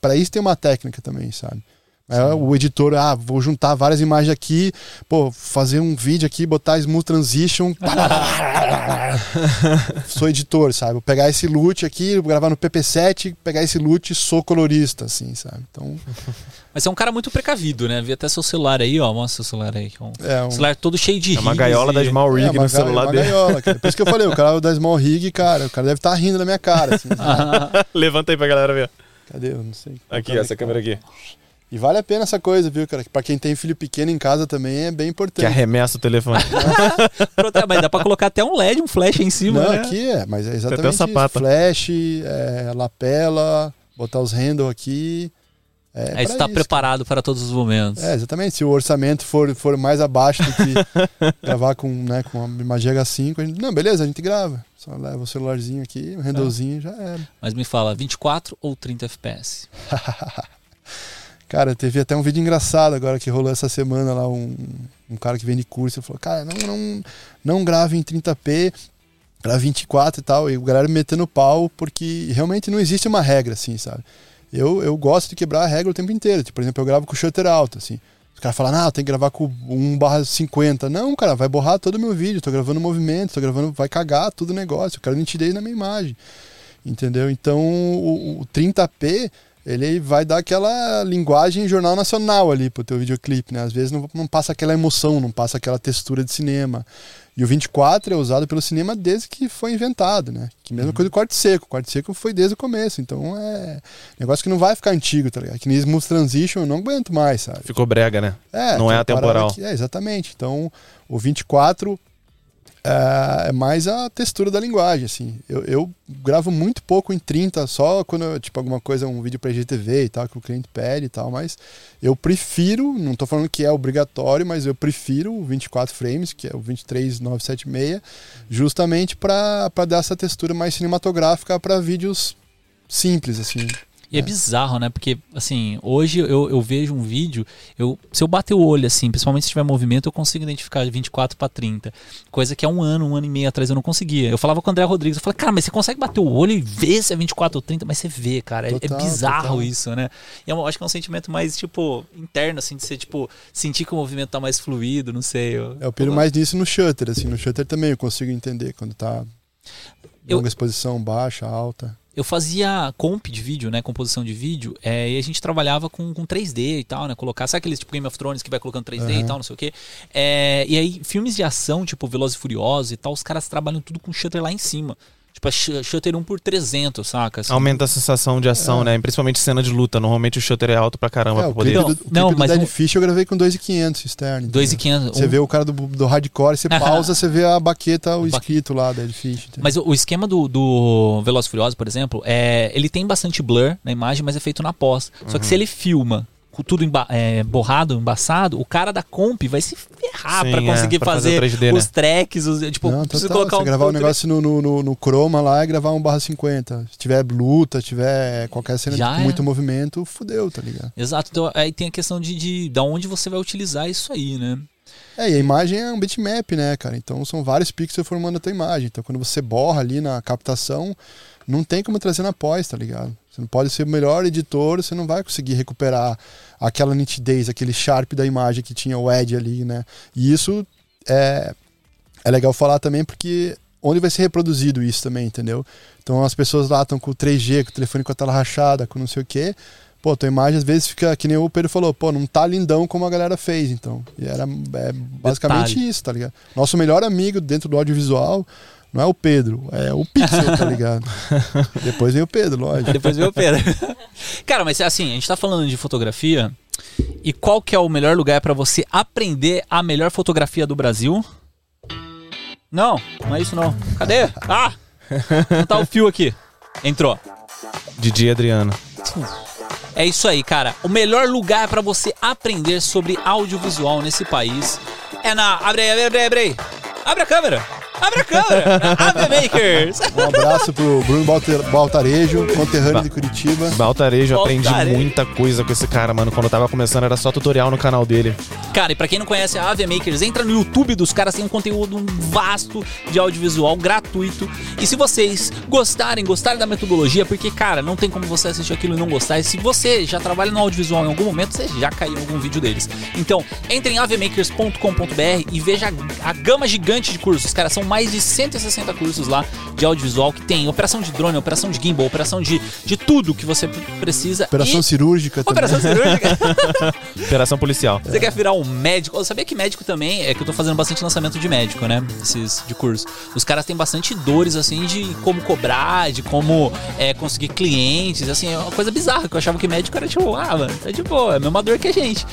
para isso tem uma técnica também, sabe? É, o editor, ah, vou juntar várias imagens aqui, pô, fazer um vídeo aqui, botar smooth transition. sou editor, sabe? Vou pegar esse loot aqui, vou gravar no PP7, pegar esse loot, sou colorista, assim, sabe? Então. Mas é um cara muito precavido, né? Vi até seu celular aí, ó. Mostra seu celular aí. Um É, um- celular todo cheio de É uma gaiola e- da Small Rig é, uma no celular ga- uma dele. gaiola, cara. Por isso que eu falei, o cara da Small Rig, cara, o cara deve estar rindo da minha cara, assim. Levanta aí pra galera ver. Cadê? Eu não sei. Aqui, essa câmera aqui. E vale a pena essa coisa, viu, cara? Pra quem tem filho pequeno em casa também é bem Que importante. arremessa o telefone. Pronto, é, mas dá pra colocar até um LED, um flash em cima, Não, né? aqui é, mas é exatamente isso. sapata. Flash, é, lapela, botar os handle aqui. É Aí você pra tá isso, preparado para todos os momentos. É, exatamente. Se o orçamento for, for mais abaixo do que gravar com, né, com uma imagem H5, a gente, não, beleza, a gente grava. Só leva o celularzinho aqui, o handlezinho já era. Mas me fala, 24 ou 30 FPS? Cara, teve até um vídeo engraçado agora que rolou essa semana lá, um, um cara que vende curso, falou, cara, não, não, não grave em 30p, grave 24 e tal, e o galera me metendo pau, porque realmente não existe uma regra, assim, sabe? Eu, eu gosto de quebrar a regra o tempo inteiro, tipo, por exemplo, eu gravo com shutter alto, assim, os caras falam, não, tem que gravar com 1 barra 50, não, cara, vai borrar todo o meu vídeo, tô gravando movimento, tô gravando, vai cagar tudo o negócio, eu quero nitidez na minha imagem, entendeu? Então, o, o 30p ele vai dar aquela linguagem jornal nacional ali pro teu videoclipe, né? Às vezes não, não passa aquela emoção, não passa aquela textura de cinema. E o 24 é usado pelo cinema desde que foi inventado, né? Que mesma coisa do corte seco. O corte seco foi desde o começo. Então é negócio que não vai ficar antigo, tá ligado? Que nem Smooth Transition eu não aguento mais, sabe? Ficou brega, né? É, Não é atemporal. que- é, exatamente. Então, o 24 é, é mais a textura da linguagem, assim. Eu, eu gravo muito pouco em 30, só quando, tipo, alguma coisa, um vídeo pra IGTV e tal, que o cliente pede e tal, mas eu prefiro, não tô falando que é obrigatório, mas eu prefiro o 24 frames, que é o 23976, justamente pra dar essa textura mais cinematográfica pra vídeos simples, assim. E é bizarro, né? Porque, assim, hoje eu, eu vejo um vídeo, eu, se eu bater o olho, assim, principalmente se tiver movimento, eu consigo identificar de 24 para 30. Coisa que há um ano, um ano e meio atrás eu não conseguia. Eu falava com o André Rodrigues, eu falei, cara, mas você consegue bater o olho e ver se é 24 ou 30? Mas você vê, cara. É- Total, é bizarro total. isso, né? E eu acho que é um sentimento mais, tipo, interno, assim, de ser, tipo, sentir que o movimento tá mais fluido, não sei. Eu, Eu piro mais nisso no shutter, assim. No shutter também eu consigo entender quando tá Eu- longa exposição, baixa, alta. Eu fazia comp de vídeo, né? Composição de vídeo, é, e a gente trabalhava com, com 3D e tal, né? Colocar, sabe aqueles tipo Game of Thrones que vai colocando 3D e Aham. tal, não sei o quê. É, e aí, filmes de ação, tipo Velozes e Furiosos e tal, os caras trabalham tudo com shutter lá em cima. Tipo, é sh- shutter 1 por 300, saca? Assim. Aumenta a sensação de ação, né? Principalmente cena de luta. Normalmente o shutter é alto pra caramba É, pra o poder. do, o não, clipe do mas Dead o- Fish eu gravei com 2.500 externo. 2,500. Você um- vê o cara do, do hardcore, você pausa, você vê a baqueta, o escrito lá, Dead Fish. entendeu? Mas o, o esquema do, do Velozes e Furiosos, por exemplo, é, ele tem bastante blur na imagem, mas é feito na pós. Só Uhum. que se ele filma tudo emba- é, borrado, embaçado, o cara da comp vai se ferrar pra é, conseguir pra fazer fazer, o 3D, os né? tracks, os, tipo, Não, precisa total, colocar você um gravar o filtro- negócio no, no, no, no chroma lá e gravar um barra 50. Se tiver luta, se tiver qualquer cena Já com é. muito movimento, fudeu, tá ligado? Exato, então aí tem a questão de, de da onde você vai utilizar isso aí, né? É, e a imagem é um bitmap, né, cara? Então são vários pixels formando a tua imagem. Então quando você borra ali na captação, não tem como trazer na pós, tá ligado? Você não pode ser o melhor editor, você não vai conseguir recuperar aquela nitidez, aquele sharp da imagem que tinha o Ed ali, né? E isso é, é legal falar também porque onde vai ser reproduzido isso também, entendeu? Então as pessoas lá estão com o 3G, com o telefone com a tela rachada, com não sei o quê. Pô, tua imagem às vezes fica, que nem o Pedro falou, pô, não tá lindão como a galera fez, então. E era é, basicamente Detalhe. isso, tá ligado? Nosso melhor amigo dentro do audiovisual não é o Pedro, é o Pixel, tá ligado? Depois vem o Pedro, lógico. Depois veio o Pedro. Cara, mas assim, a gente tá falando de fotografia. E qual que é o melhor lugar pra você aprender a melhor fotografia do Brasil? Não, não é isso não. Cadê? Ah! Não tá o fio aqui. Entrou. Didi Adriano. É isso aí, cara. O melhor lugar pra você aprender sobre audiovisual nesse país é na. Abre aí, abre aí, abre aí. Abre a câmera. Abre a câmera. Na AV Makers. Um abraço pro Bruno Baltar- Baltarejo, conterrâneo de Curitiba. Baltarejo, aprendi Baltarejo. muita coisa com esse cara, mano. Quando eu tava começando era só tutorial no canal dele. Cara, e pra quem não conhece a Ave Makers, entra no YouTube dos caras, tem um conteúdo vasto de audiovisual gratuito. E se vocês gostarem, gostarem da metodologia, porque, cara, não tem como você assistir aquilo e não gostar. E se você já trabalha no audiovisual em algum momento, você já caiu em algum vídeo deles. Então, entre em avemakers.com.br e veja a, a gama gigante de cursos. Cara, são mais de 160 cursos lá de audiovisual que tem operação de drone, operação de gimbal, operação de, de tudo que você precisa. Operação e... cirúrgica também. Operação cirúrgica. Operação policial. Você quer virar um médico? Eu sabia que médico também, é que eu tô fazendo bastante lançamento de médico, né? Esses de curso. Os caras têm bastante dores, assim, de como cobrar, de como é, conseguir clientes, assim, é uma coisa bizarra, que eu achava que médico era tipo, ah, mano, tá de boa, é a mesma dor que a gente.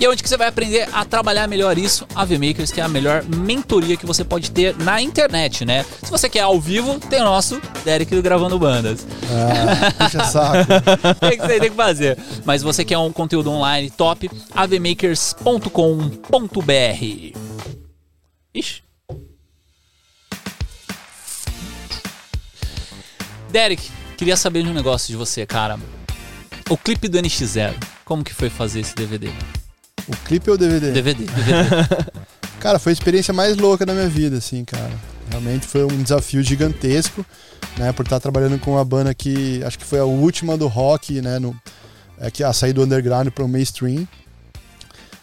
E é onde que você vai aprender a trabalhar melhor isso? A VMakers, que é a melhor mentoria que você pode ter na internet, né? Se você quer ao vivo, tem o nosso Derek do Gravando Bandas. Ah, puxa saco. tem que tem que fazer. Mas você quer um conteúdo online top, avmakers.com.br. Ixi. Derek, queria saber de um negócio de você, cara. O clipe do NX0, como que foi fazer esse DVD? O clipe ou o DVD? DVD, DVD. Cara, foi a experiência mais louca da minha vida, assim, cara. Realmente foi um desafio gigantesco, né? Por estar trabalhando com uma banda que acho que foi a última do rock, né? No, é, que a sair do underground para o mainstream.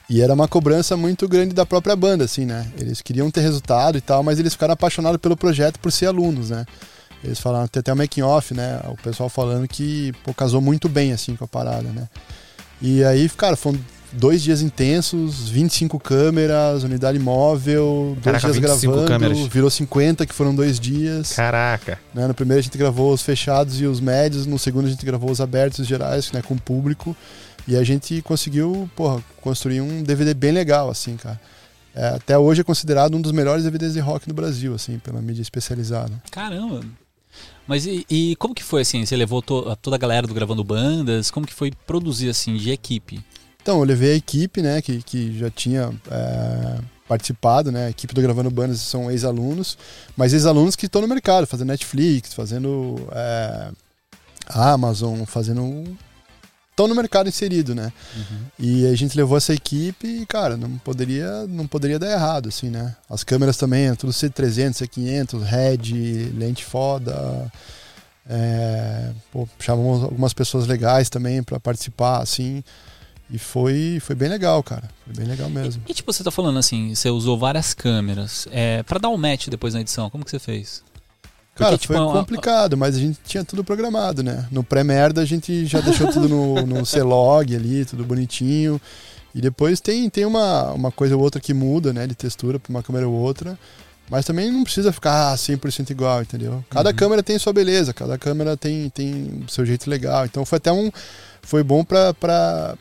E era uma cobrança muito grande da própria banda, assim, né? Eles queriam ter resultado e tal, mas eles ficaram apaixonados pelo projeto por ser alunos, né? Eles falaram, tem até o making off, né? O pessoal falando que pô, casou muito bem, assim, com a parada, né? E aí, cara, foram dois dias intensos, 25 câmeras, unidade móvel, dois Caraca, dias 25 gravando, câmeras. virou 50, que foram dois dias. Caraca. Né? No primeiro a gente gravou os fechados e os médios, no segundo a gente gravou os abertos e os gerais, né, com o público. E a gente conseguiu, porra, construir um DVD bem legal, assim, cara. É, até hoje é considerado um dos melhores DVDs de rock no Brasil, assim, pela mídia especializada. Caramba. Mas e, e como que foi assim? Você levou to- toda a galera do Gravando Bandas? Como que foi produzir assim de equipe? Então, eu levei a equipe, né, que, que já tinha é, participado, né, a equipe do Gravando Bandas são ex-alunos, mas ex-alunos que estão no mercado, fazendo Netflix, fazendo é, Amazon, fazendo... Estão no mercado inserido, né? E a gente levou essa equipe e, cara, não poderia, não poderia dar errado, assim, né? As câmeras também, é tudo C300, C500, Red, lente foda. É, pô, chamamos algumas pessoas legais também para participar, assim. E foi, foi bem legal, cara. Foi bem legal mesmo. E tipo, você tá falando assim, você usou várias câmeras. É, para dar um match depois na edição, como que você fez? Cara, tipo, foi a- complicado, mas a gente tinha tudo programado, né? No pré-merda a gente já deixou tudo no, no C-Log ali, tudo bonitinho. E depois tem, tem uma, uma coisa ou outra que muda, né? De textura pra uma câmera ou outra. Mas também não precisa ficar 100% igual, entendeu? Cada Uhum. câmera tem sua beleza, cada câmera tem, tem o seu jeito legal. Então foi até um. Foi bom pra, pra,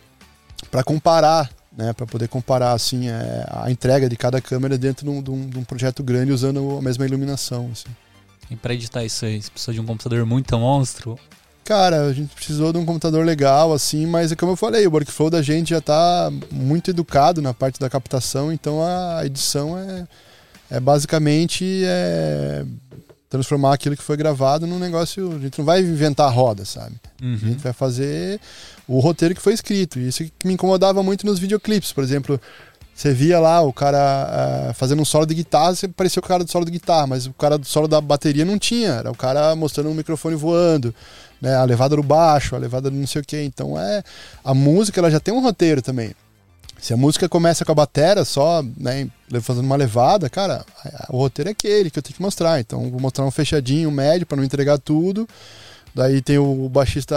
pra comparar, né? Pra poder comparar, assim, é, a entrega de cada câmera dentro de um, de um- de um projeto grande usando a mesma iluminação, assim. E pra editar isso aí, você precisou de um computador muito monstro. Cara, a gente precisou de um computador legal, assim, mas é como eu falei, o workflow da gente já tá muito educado na parte da captação, então a edição é, é basicamente é, transformar aquilo que foi gravado num negócio. A gente não vai inventar a roda, sabe? A Uhum. gente vai fazer o roteiro que foi escrito. E isso que me incomodava muito nos videoclipes, por exemplo. Você via lá o cara ah, fazendo um solo de guitarra, você parecia o cara do solo de guitarra, mas o cara do solo da bateria não tinha. Era o cara mostrando um microfone voando, né? A levada do baixo, a levada do não sei o quê. Então é. A música ela já tem um roteiro também. Se a música começa com a batera só, né, fazendo uma levada, cara, o roteiro é aquele que eu tenho que mostrar. Então vou mostrar um fechadinho, um médio, para não entregar tudo. Daí tem o baixista,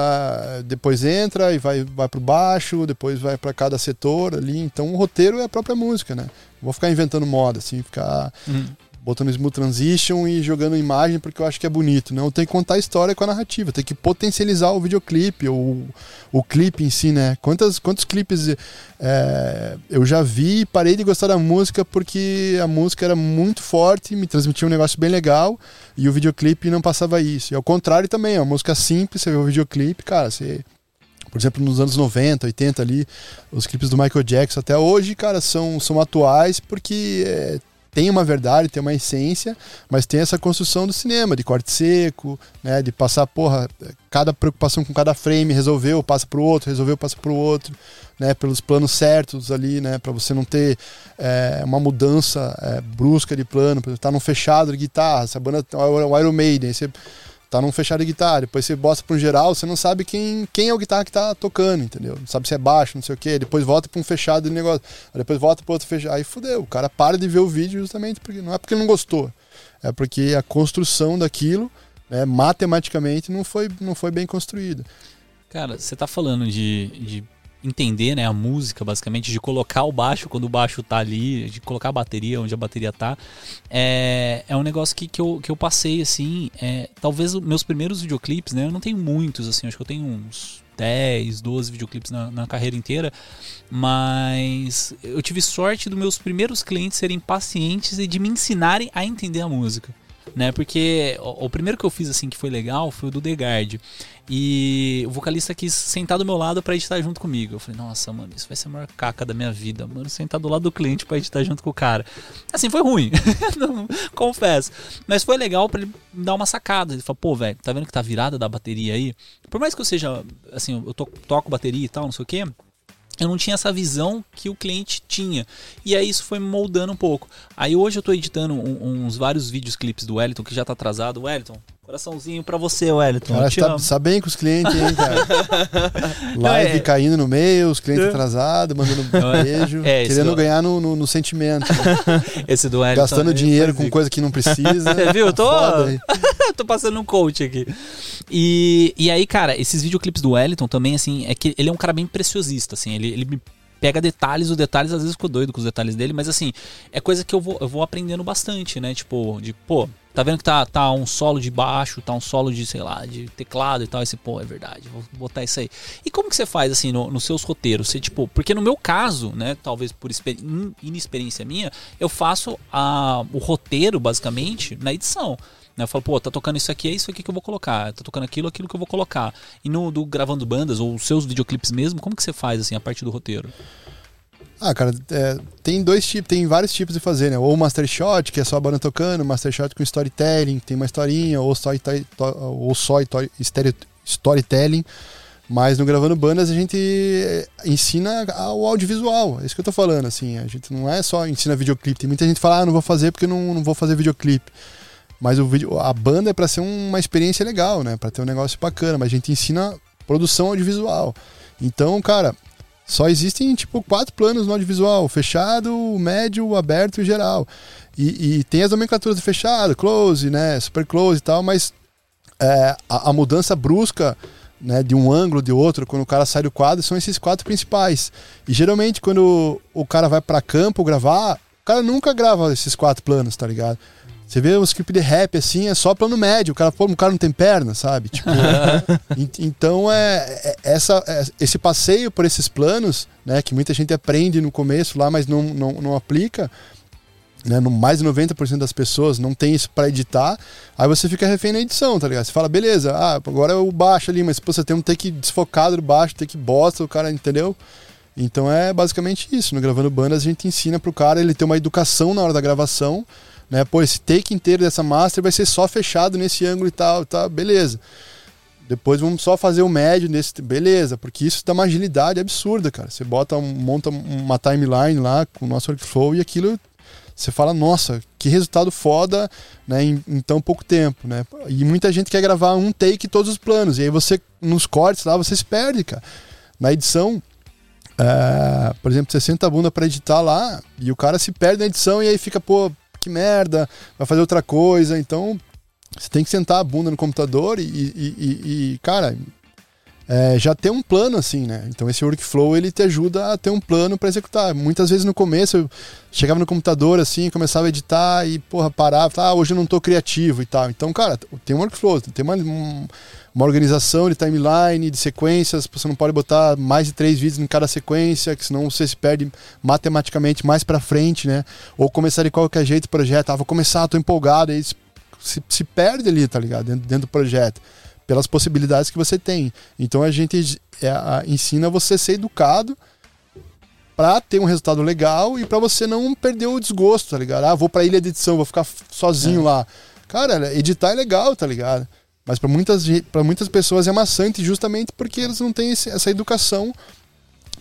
depois entra e vai, vai pro baixo, depois vai para cada setor ali. Então o roteiro é a própria música, né? Vou ficar inventando moda, assim, ficar Uhum. Botando smooth transition e jogando imagem porque eu acho que é bonito. Não, tem que contar a história com a narrativa, tem que potencializar o videoclipe, ou o clipe em si, né? Quantas, quantos clipes é, eu já vi e parei de gostar da música porque a música era muito forte, me transmitia um negócio bem legal e o videoclipe não passava isso. E ao contrário também, é uma música simples, você vê o videoclipe, cara, você por exemplo, nos anos 90, 80 ali, os clipes do Michael Jackson até hoje, cara, são, são atuais porque é, tem uma verdade, tem uma essência, mas tem essa construção do cinema, de corte seco, né? De passar, porra, cada preocupação com cada frame, resolveu, passa pro outro, resolveu, passa pro outro, né? Pelos planos certos ali, né? Para você não ter é, uma mudança é, brusca de plano, exemplo, tá num fechado de guitarra, essa banda, o Iron Maiden, você tá num fechado de guitarra, depois você bosta para um geral, você não sabe quem, quem é o guitarra que tá tocando, entendeu? Não sabe se é baixo, não sei o quê, depois volta para um fechado de negócio, depois volta para outro fechado, aí fudeu, o cara para de ver o vídeo justamente porque não é porque ele não gostou, é porque a construção daquilo, né, matematicamente não foi, não foi bem construída. Cara, você tá falando de, de entender né, a música, basicamente, de colocar o baixo quando o baixo tá ali, de colocar a bateria onde a bateria tá. É, é um negócio que, que, eu, que eu passei, assim, é, talvez meus primeiros videoclipes, né? Eu não tenho muitos, assim, acho que eu tenho uns 10, 12 videoclipes na, na, carreira inteira, mas eu tive sorte dos meus primeiros clientes serem pacientes e de me ensinarem a entender a música né? Porque o, o, primeiro que eu fiz assim que foi legal foi o do The Guard. E o vocalista quis sentar do meu lado para editar junto comigo. Eu falei, nossa, mano, isso vai ser a maior caca da minha vida, mano, sentar do lado do cliente para editar junto com o cara. Assim, foi ruim, confesso. Mas foi legal para ele dar uma sacada. Ele falou, pô, velho, tá vendo que tá virada da bateria aí? Por mais que eu seja, assim, eu to toco bateria e tal, não sei o quê eu não tinha essa visão que o cliente tinha. E aí isso foi moldando um pouco. Aí hoje eu estou editando um, uns vários vídeos clipes do Wellington, que já está atrasado. Wellington, Coraçãozinho pra você, Wellington. Cara, tá, tá, bem com os clientes, hein, cara? Live é... caindo no meio, os clientes atrasados, mandando um beijo. É, querendo do... ganhar no, no, no sentimento. Esse do Wellington. Gastando dinheiro com coisa que não precisa. Você viu? Eu tô, tô passando um coach aqui. E, e aí, cara, esses videoclipes do Wellington também, assim, é que ele é um cara bem preciosista, assim. Ele, ele me pega detalhes, os detalhes às vezes ficou doido com os detalhes dele, mas assim, é coisa que eu vou, eu vou aprendendo bastante, né? Tipo, de, pô, Tá vendo que tá, tá um solo de baixo, tá um solo de, sei lá, de teclado e tal. Esse, pô, é verdade, vou botar isso aí. E como que você faz, assim, no, nos seus roteiros? Você, tipo, porque no meu caso, né, talvez por inexperiência minha, eu faço a, o roteiro, basicamente, na edição. Né? Eu falo, pô, tá tocando isso aqui, é isso aqui que eu vou colocar. Tá tocando aquilo, aquilo que eu vou colocar. E no do gravando bandas, ou seus videoclipes mesmo, como que você faz, assim, a parte do roteiro? Ah, cara, é, tem dois tipos, tem vários tipos de fazer, né? Ou master shot, que é só a banda tocando, master shot com storytelling, tem uma historinha, ou só, ou só storytelling. Mas no Gravando Bandas a gente é, ensina o audiovisual, é isso que eu tô falando, assim. A gente não é só ensina videoclipe. Tem muita gente que fala, ah, não vou fazer porque não, não vou fazer videoclipe. Mas o vídeo, a banda é para ser uma experiência legal, né? Para ter um negócio bacana, mas a gente ensina produção audiovisual. Então, cara, só existem, tipo, quatro planos no audiovisual: fechado, médio, aberto e geral. E, e tem as nomenclaturas de fechado, close, né? Super close e tal, mas é, a, a, mudança brusca né, de um ângulo, de outro, quando o cara sai do quadro, são esses quatro principais. E geralmente, quando o cara vai para campo gravar, o cara nunca grava esses quatro planos, tá ligado? Você vê um script de rap assim, é só plano médio. O cara, pô, o cara não tem perna, sabe? Tipo, então é, é essa, é, esse passeio por esses planos, né, que muita gente aprende no começo lá, mas não, não, não aplica. Né, no mais de 90% das pessoas não tem isso para editar, aí você fica refém na edição, tá ligado? Você fala, beleza, ah, agora é o baixo ali, mas pô, você tem um take desfocado do baixo, take bosta, o cara, entendeu? Então é basicamente isso. No Gravando Bandas a gente ensina pro cara ele ter uma educação na hora da gravação, né? Pô, esse take inteiro dessa master vai ser só fechado nesse ângulo e tal, tá, beleza. Depois vamos só fazer o médio nesse, beleza, porque isso dá uma agilidade absurda, cara. Você bota, monta uma timeline lá com o nosso workflow e aquilo você fala, nossa, que resultado foda, né, em, em, tão pouco tempo, né? E muita gente quer gravar um take todos os planos, e aí você, nos cortes lá, você se perde, cara. Na edição, é, por exemplo, você senta a bunda para editar lá, e o cara se perde na edição, e aí fica, pô, que merda, vai fazer outra coisa. Então, você tem que sentar a bunda no computador e, e, e, e cara, é, já ter um plano assim, né? Então esse workflow ele te ajuda a ter um plano para executar. Muitas vezes no começo eu chegava no computador assim, começava a editar e porra parava, ah, hoje eu não tô criativo e tal. Então, cara, tem um workflow, tem uma, uma organização de timeline, de sequências, você não pode botar mais de três vídeos em cada sequência, que senão você se perde matematicamente mais para frente, né? Ou começar de qualquer jeito o projeto, ah, vou começar, tô empolgado, aí se, se perde ali, tá ligado? Dentro, dentro do projeto pelas possibilidades que você tem. Então a gente é, a, ensina você a ser educado pra ter um resultado legal e pra você não perder o desgosto, tá ligado? Ah, vou pra ilha de edição, vou ficar sozinho é. lá. Cara, editar é legal, tá ligado? Mas para muitas, pra muitas pessoas é maçante justamente porque eles não têm esse, essa educação,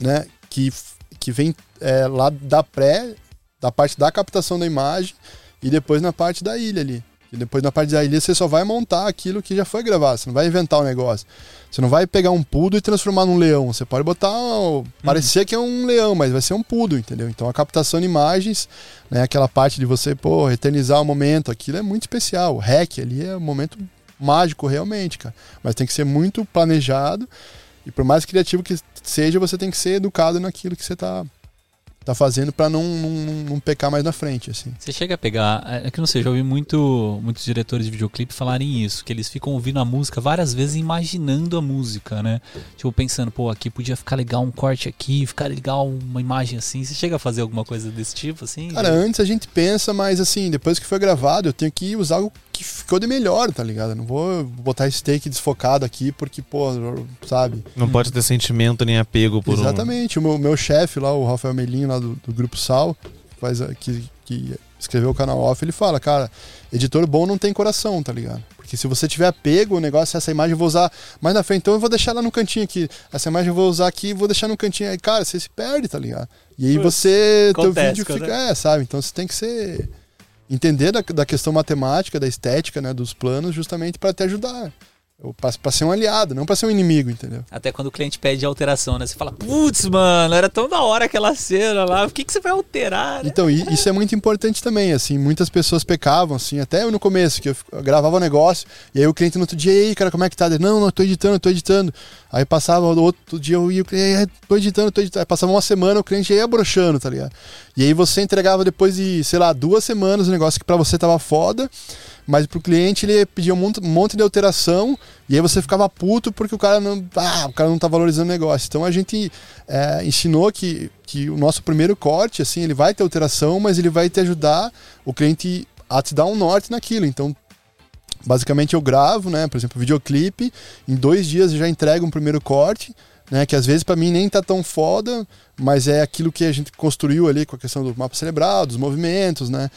né? Que, que vem é, lá da pré, da parte da captação da imagem e depois na parte da ilha ali. E depois na parte da ilha você só vai montar aquilo que já foi gravado, você não vai inventar o um negócio. Você não vai pegar um pudo e transformar num leão. Você pode botar. Hum. parecer que é um leão, mas vai ser um pudo, entendeu? Então a captação de imagens, né, aquela parte de você, pô, eternizar o momento, aquilo é muito especial. O hack ali é um momento mágico realmente, cara. Mas tem que ser muito planejado. E por mais criativo que seja, você tem que ser educado naquilo que você está tá fazendo para não, não, não, pecar mais na frente, assim. Você chega a pegar, é que não sei, já ouvi muito, muitos diretores de videoclipe falarem isso, que eles ficam ouvindo a música várias vezes imaginando a música, né? Tipo, pensando, pô, aqui podia ficar legal um corte aqui, ficar legal uma imagem assim. Você chega a fazer alguma coisa desse tipo, assim? Cara, antes a gente pensa, mas assim, depois que foi gravado, eu tenho que usar o que ficou de melhor, tá ligado? não vou botar esse take desfocado aqui porque, pô, sabe? Não pode ter sentimento nem apego por Exatamente. Um... O meu, meu chefe lá, o Rafael Melinho, lá do, do Grupo Sal, faz, que, que escreveu o canal off, ele fala, cara, editor bom não tem coração, tá ligado? Porque se você tiver apego, o negócio, essa imagem eu vou usar mais na frente, então eu vou deixar ela no cantinho aqui. Essa imagem eu vou usar aqui e vou deixar no cantinho. Aí, cara, você se perde, tá ligado? E aí você, Acontece, teu vídeo fica, né? é, sabe? Então você tem que ser entender da, da questão matemática, da estética, né, dos planos, justamente para te ajudar para ser um aliado, não para ser um inimigo, entendeu? Até quando o cliente pede alteração, né? Você fala, putz, mano, era tão da hora aquela cena lá, o que, que você vai alterar? Né? Então, isso é muito importante também, assim, muitas pessoas pecavam, assim, até eu no começo, que eu, gravava o um negócio, e aí o cliente no outro dia, e aí, cara, como é que tá? Não, não, eu tô editando, eu tô editando. Aí passava outro dia, eu ia, tô editando, tô editando. Aí passava uma semana, o cliente ia broxando, tá ligado? E aí você entregava depois de, sei lá, duas semanas o um negócio que para você tava foda, mas pro cliente ele pedia um monte, de alteração e aí você ficava puto porque o cara não, ah, o cara não tá valorizando o negócio. Então a gente é, ensinou que, que o nosso primeiro corte, assim, ele vai ter alteração, mas ele vai te ajudar o cliente a te dar um norte naquilo. Então basicamente eu gravo, né, por exemplo, videoclipe, em dois dias eu já entrego um primeiro corte né? Que às vezes para mim nem tá tão foda, mas é aquilo que a gente construiu ali com a questão do mapa cerebral, dos movimentos, né?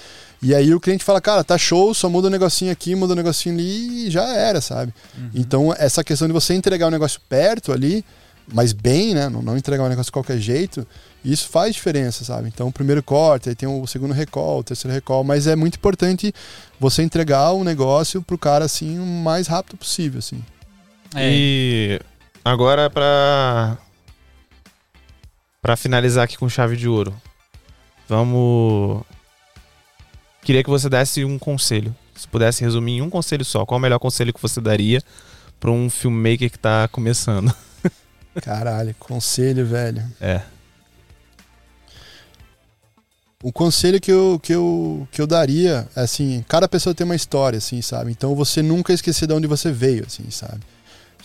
E aí o cliente fala, cara, tá show, só muda o um negocinho aqui, muda o um negocinho ali e já era, sabe? Uhum. Então essa questão de você entregar o negócio perto ali, mas bem, né? Não, não entregar o negócio de qualquer jeito, isso faz diferença, sabe? Então o primeiro corte, aí tem o segundo recall, o terceiro recall, mas é muito importante você entregar o negócio pro cara assim o mais rápido possível, assim. É. E Agora para para finalizar aqui com chave de ouro. Vamos Queria que você desse um conselho. Se pudesse resumir em um conselho só, qual é o melhor conselho que você daria para um filmmaker que tá começando? Caralho, conselho, velho. É. O conselho que eu, que eu, que eu daria é assim, cada pessoa tem uma história, assim, sabe? Então você nunca esquecer de onde você veio, assim, sabe?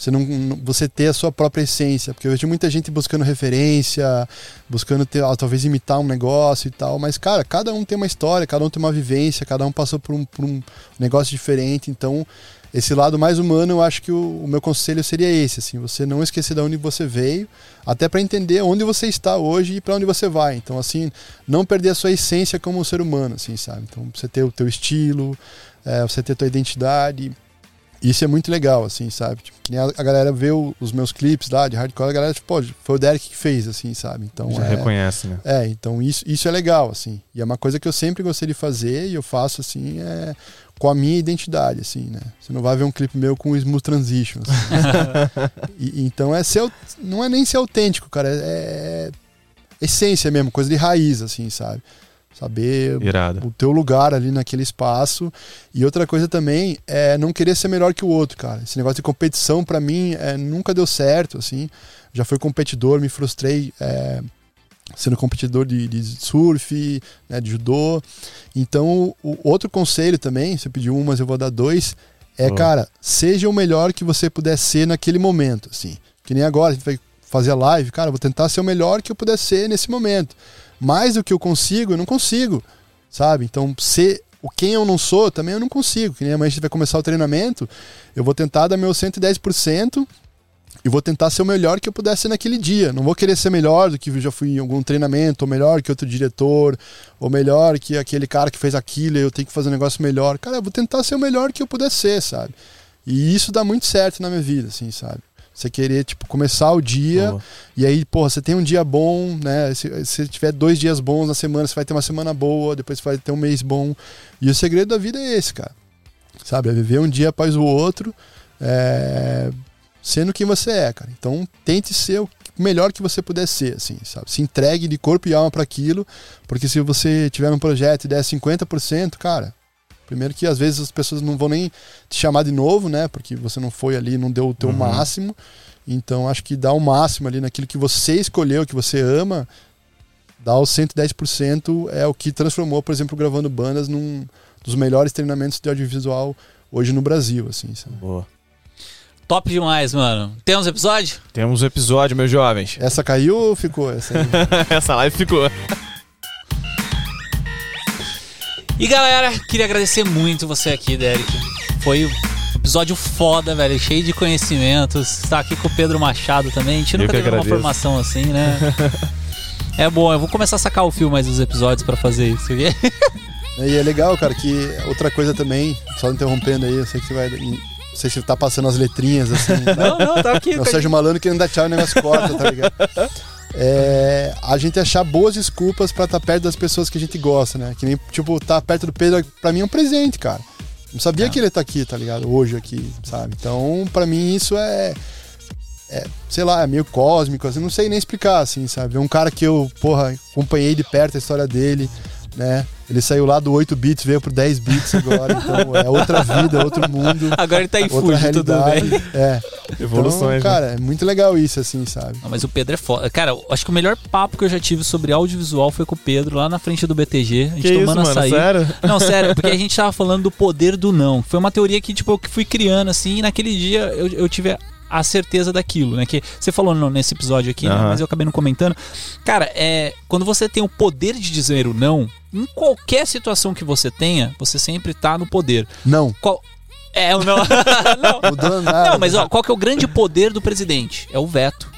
Você não, você ter a sua própria essência, porque eu vejo muita gente buscando referência, buscando ter, ah, talvez imitar um negócio e tal, mas cara, cada um tem uma história, cada um tem uma vivência, cada um passou por um, por um negócio diferente, então esse lado mais humano, eu acho que o, o meu conselho seria esse, assim, você não esquecer de onde você veio, até para entender onde você está hoje e para onde você vai. Então, assim, não perder a sua essência como um ser humano, assim, sabe? Então, você ter o teu estilo, é, você ter a tua identidade, isso é muito legal, assim, sabe? Tipo, que nem a, a galera vê o, os meus clipes lá de hardcore, a galera, tipo, pô, foi o Derek que fez, assim, sabe? Então, Já é, reconhece, né? É, então isso, isso é legal, assim. E é uma coisa que eu sempre gostei de fazer e eu faço, assim, é, com a minha identidade, assim, né? Você não vai ver um clipe meu com smooth transitions. Assim. e, então é ser, não é nem ser autêntico, cara, é, é essência mesmo, coisa de raiz, assim, sabe? Saber Irado. o teu lugar ali naquele espaço. E outra coisa também é não querer ser melhor que o outro, cara. Esse negócio de competição para mim é, nunca deu certo, assim. Já fui competidor, me frustrei é, sendo competidor de, de surf, né, de judô. Então, o outro conselho também, você pediu um, mas eu vou dar dois, é, oh. cara, seja o melhor que você puder ser naquele momento, assim. Que nem agora, a gente vai fazer a live, cara, vou tentar ser o melhor que eu puder ser nesse momento mais do que eu consigo, eu não consigo, sabe? Então, ser o quem eu não sou, também eu não consigo. Que nem amanhã a gente vai começar o treinamento, eu vou tentar dar meu 110%, e vou tentar ser o melhor que eu pudesse naquele dia. Não vou querer ser melhor do que eu já fui em algum treinamento, ou melhor que outro diretor, ou melhor que aquele cara que fez aquilo eu tenho que fazer um negócio melhor. Cara, eu vou tentar ser o melhor que eu puder ser, sabe? E isso dá muito certo na minha vida, assim, sabe? Você querer, tipo, começar o dia Boa. e aí, porra, você tem um dia bom, né? Se, se tiver dois dias bons na semana, você vai ter uma semana boa, depois você vai ter um mês bom. E o segredo da vida é esse, cara. Sabe? É viver um dia após o outro, é, sendo quem você é, cara. Então, tente ser o melhor que você puder ser, assim, sabe? Se entregue de corpo e alma para aquilo, porque se você tiver um projeto e der 50%, cara, primeiro que às vezes as pessoas não vão nem te chamar de novo, né? Porque você não foi ali, não deu o teu Uhum. máximo. Então, acho que dar o máximo ali naquilo que você escolheu, que você ama, dar os 110% é o que transformou, por exemplo, gravando bandas num dos melhores treinamentos de audiovisual hoje no Brasil, assim, sabe? Boa. Top demais, mano. Temos episódio? Temos um episódio, meus jovens. Essa caiu ou ficou? Essa aí? Essa live ficou. E galera, queria agradecer muito você aqui, Derek. Foi um episódio foda, velho, cheio de conhecimentos. Está aqui com o Pedro Machado também. A gente nunca que teve uma agradeço. formação assim, né? É bom, eu vou começar a sacar o fio mais dos episódios pra fazer isso. ok? E é legal, cara, que outra coisa também, só interrompendo aí, eu sei que você vai. Não sei se tá passando as letrinhas assim. Não, não, tá aqui. É o tá Sérgio Malandro querendo dar tchau e o negócio corta, tá ligado? É, a gente achar boas desculpas pra estar perto das pessoas que a gente gosta, né? Que nem, tipo, tá perto do Pedro, pra mim é um presente, cara. Não sabia É. que ele tá aqui, tá ligado? Hoje aqui, sabe? Então, pra mim, isso é. é, sei lá, é meio cósmico, assim, não sei nem explicar, assim, sabe? É um cara que eu, porra, acompanhei de perto a história dele, né? Ele saiu lá do 8 bits, veio pro 10 bits agora, então é outra vida, outro mundo, Agora ele tá em outra tudo realidade. bem. É. Evoluções, então, né? cara, é muito legal isso, assim, sabe? Não, mas o Pedro é foda. Cara, eu acho que o melhor papo que eu já tive sobre audiovisual foi com o Pedro, lá na frente do BTG. A gente Que isso, tomando mano? açaí. Sério? Não, sério, porque a gente tava falando do poder do não. Foi uma teoria que, tipo, eu que fui criando, assim, e naquele dia eu, eu tive a certeza daquilo, né? Que você falou no- nesse episódio aqui, né? Aham. Mas eu acabei não comentando. Cara, é. Quando você tem o poder de dizer o não, em qualquer situação que você tenha, você sempre tá no poder. Não, Qual. É, o não. não. mudando nada. Não, mas ó, qual que é o grande poder do presidente? É o veto.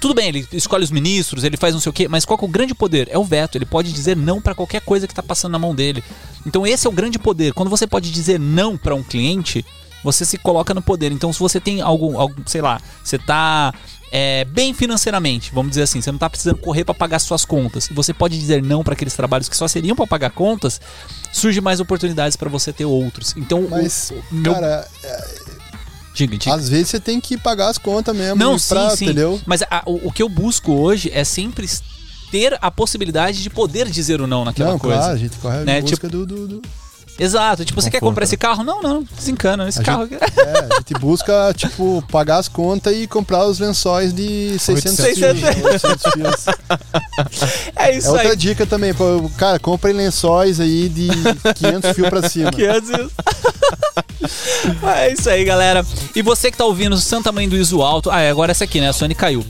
Tudo bem, ele escolhe os ministros, ele faz não sei o quê, mas qual que é o grande poder? É o veto. Ele pode dizer não pra qualquer coisa que tá passando na mão dele. Então esse é o grande poder. Quando você pode dizer não pra um cliente, você se coloca no poder. Então se você tem algum, algum sei lá, você tá é, bem financeiramente, vamos dizer assim, você não tá precisando correr pra pagar suas contas. E você pode dizer não pra aqueles trabalhos que só seriam pra pagar contas, surge mais oportunidades pra você ter outros. Então o- Mas, o, meu cara, diga, diga. às vezes você tem que pagar as contas mesmo. Não, pra, sim, sim. Entendeu? Mas a- o, o que eu busco hoje é sempre ter a possibilidade de poder dizer o não naquela Não, coisa. claro, a gente corre Né, em busca do, do, do- Exato. Tipo, você quer comprar esse carro? Não, não. Desencana. Esse A carro aqui. É, a gente busca, tipo, pagar as contas e comprar os lençóis de 600 800. fios. 800 fios. É É isso outra aí. dica também, cara, comprem lençóis aí de 500 fios pra cima. Que antes isso. é isso aí, galera. E você que tá ouvindo Santa Mãe do Iso Alto. Ah, é, agora essa aqui, né? A Sony caiu.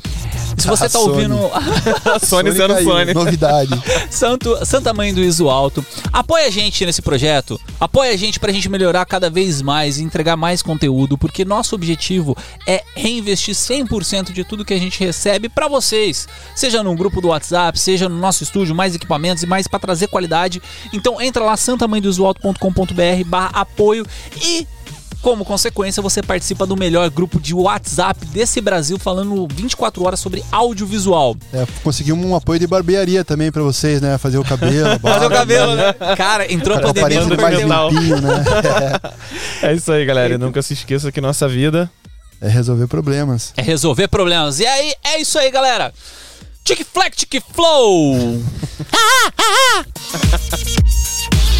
Se você A tá Sony. ouvindo Sony sendo caiu, Sony. Novidade. Santo, Santa Mãe do Iso Alto, apoia a gente nesse projeto. Apoia a gente pra gente melhorar cada vez mais e entregar mais conteúdo, porque nosso objetivo é reinvestir 100% de tudo que a gente recebe pra vocês. Seja num grupo do WhatsApp, seja no nosso estúdio, mais equipamentos e mais pra trazer qualidade. Então entra lá santamãedoisoalto.com.br barra apoio e como consequência, você participa do melhor grupo de WhatsApp desse Brasil falando 24 horas sobre audiovisual. É, conseguimos um apoio de barbearia também pra vocês, né? Fazer o cabelo. a Fazer o barba, cabelo, né? Cara, entrou a Pra pandemia, não perdeu. limpinho, né? É isso aí, galera. E nunca se esqueça que nossa vida É resolver problemas. É resolver problemas. E aí, é isso aí, galera. Tic Flex, Tic Flow.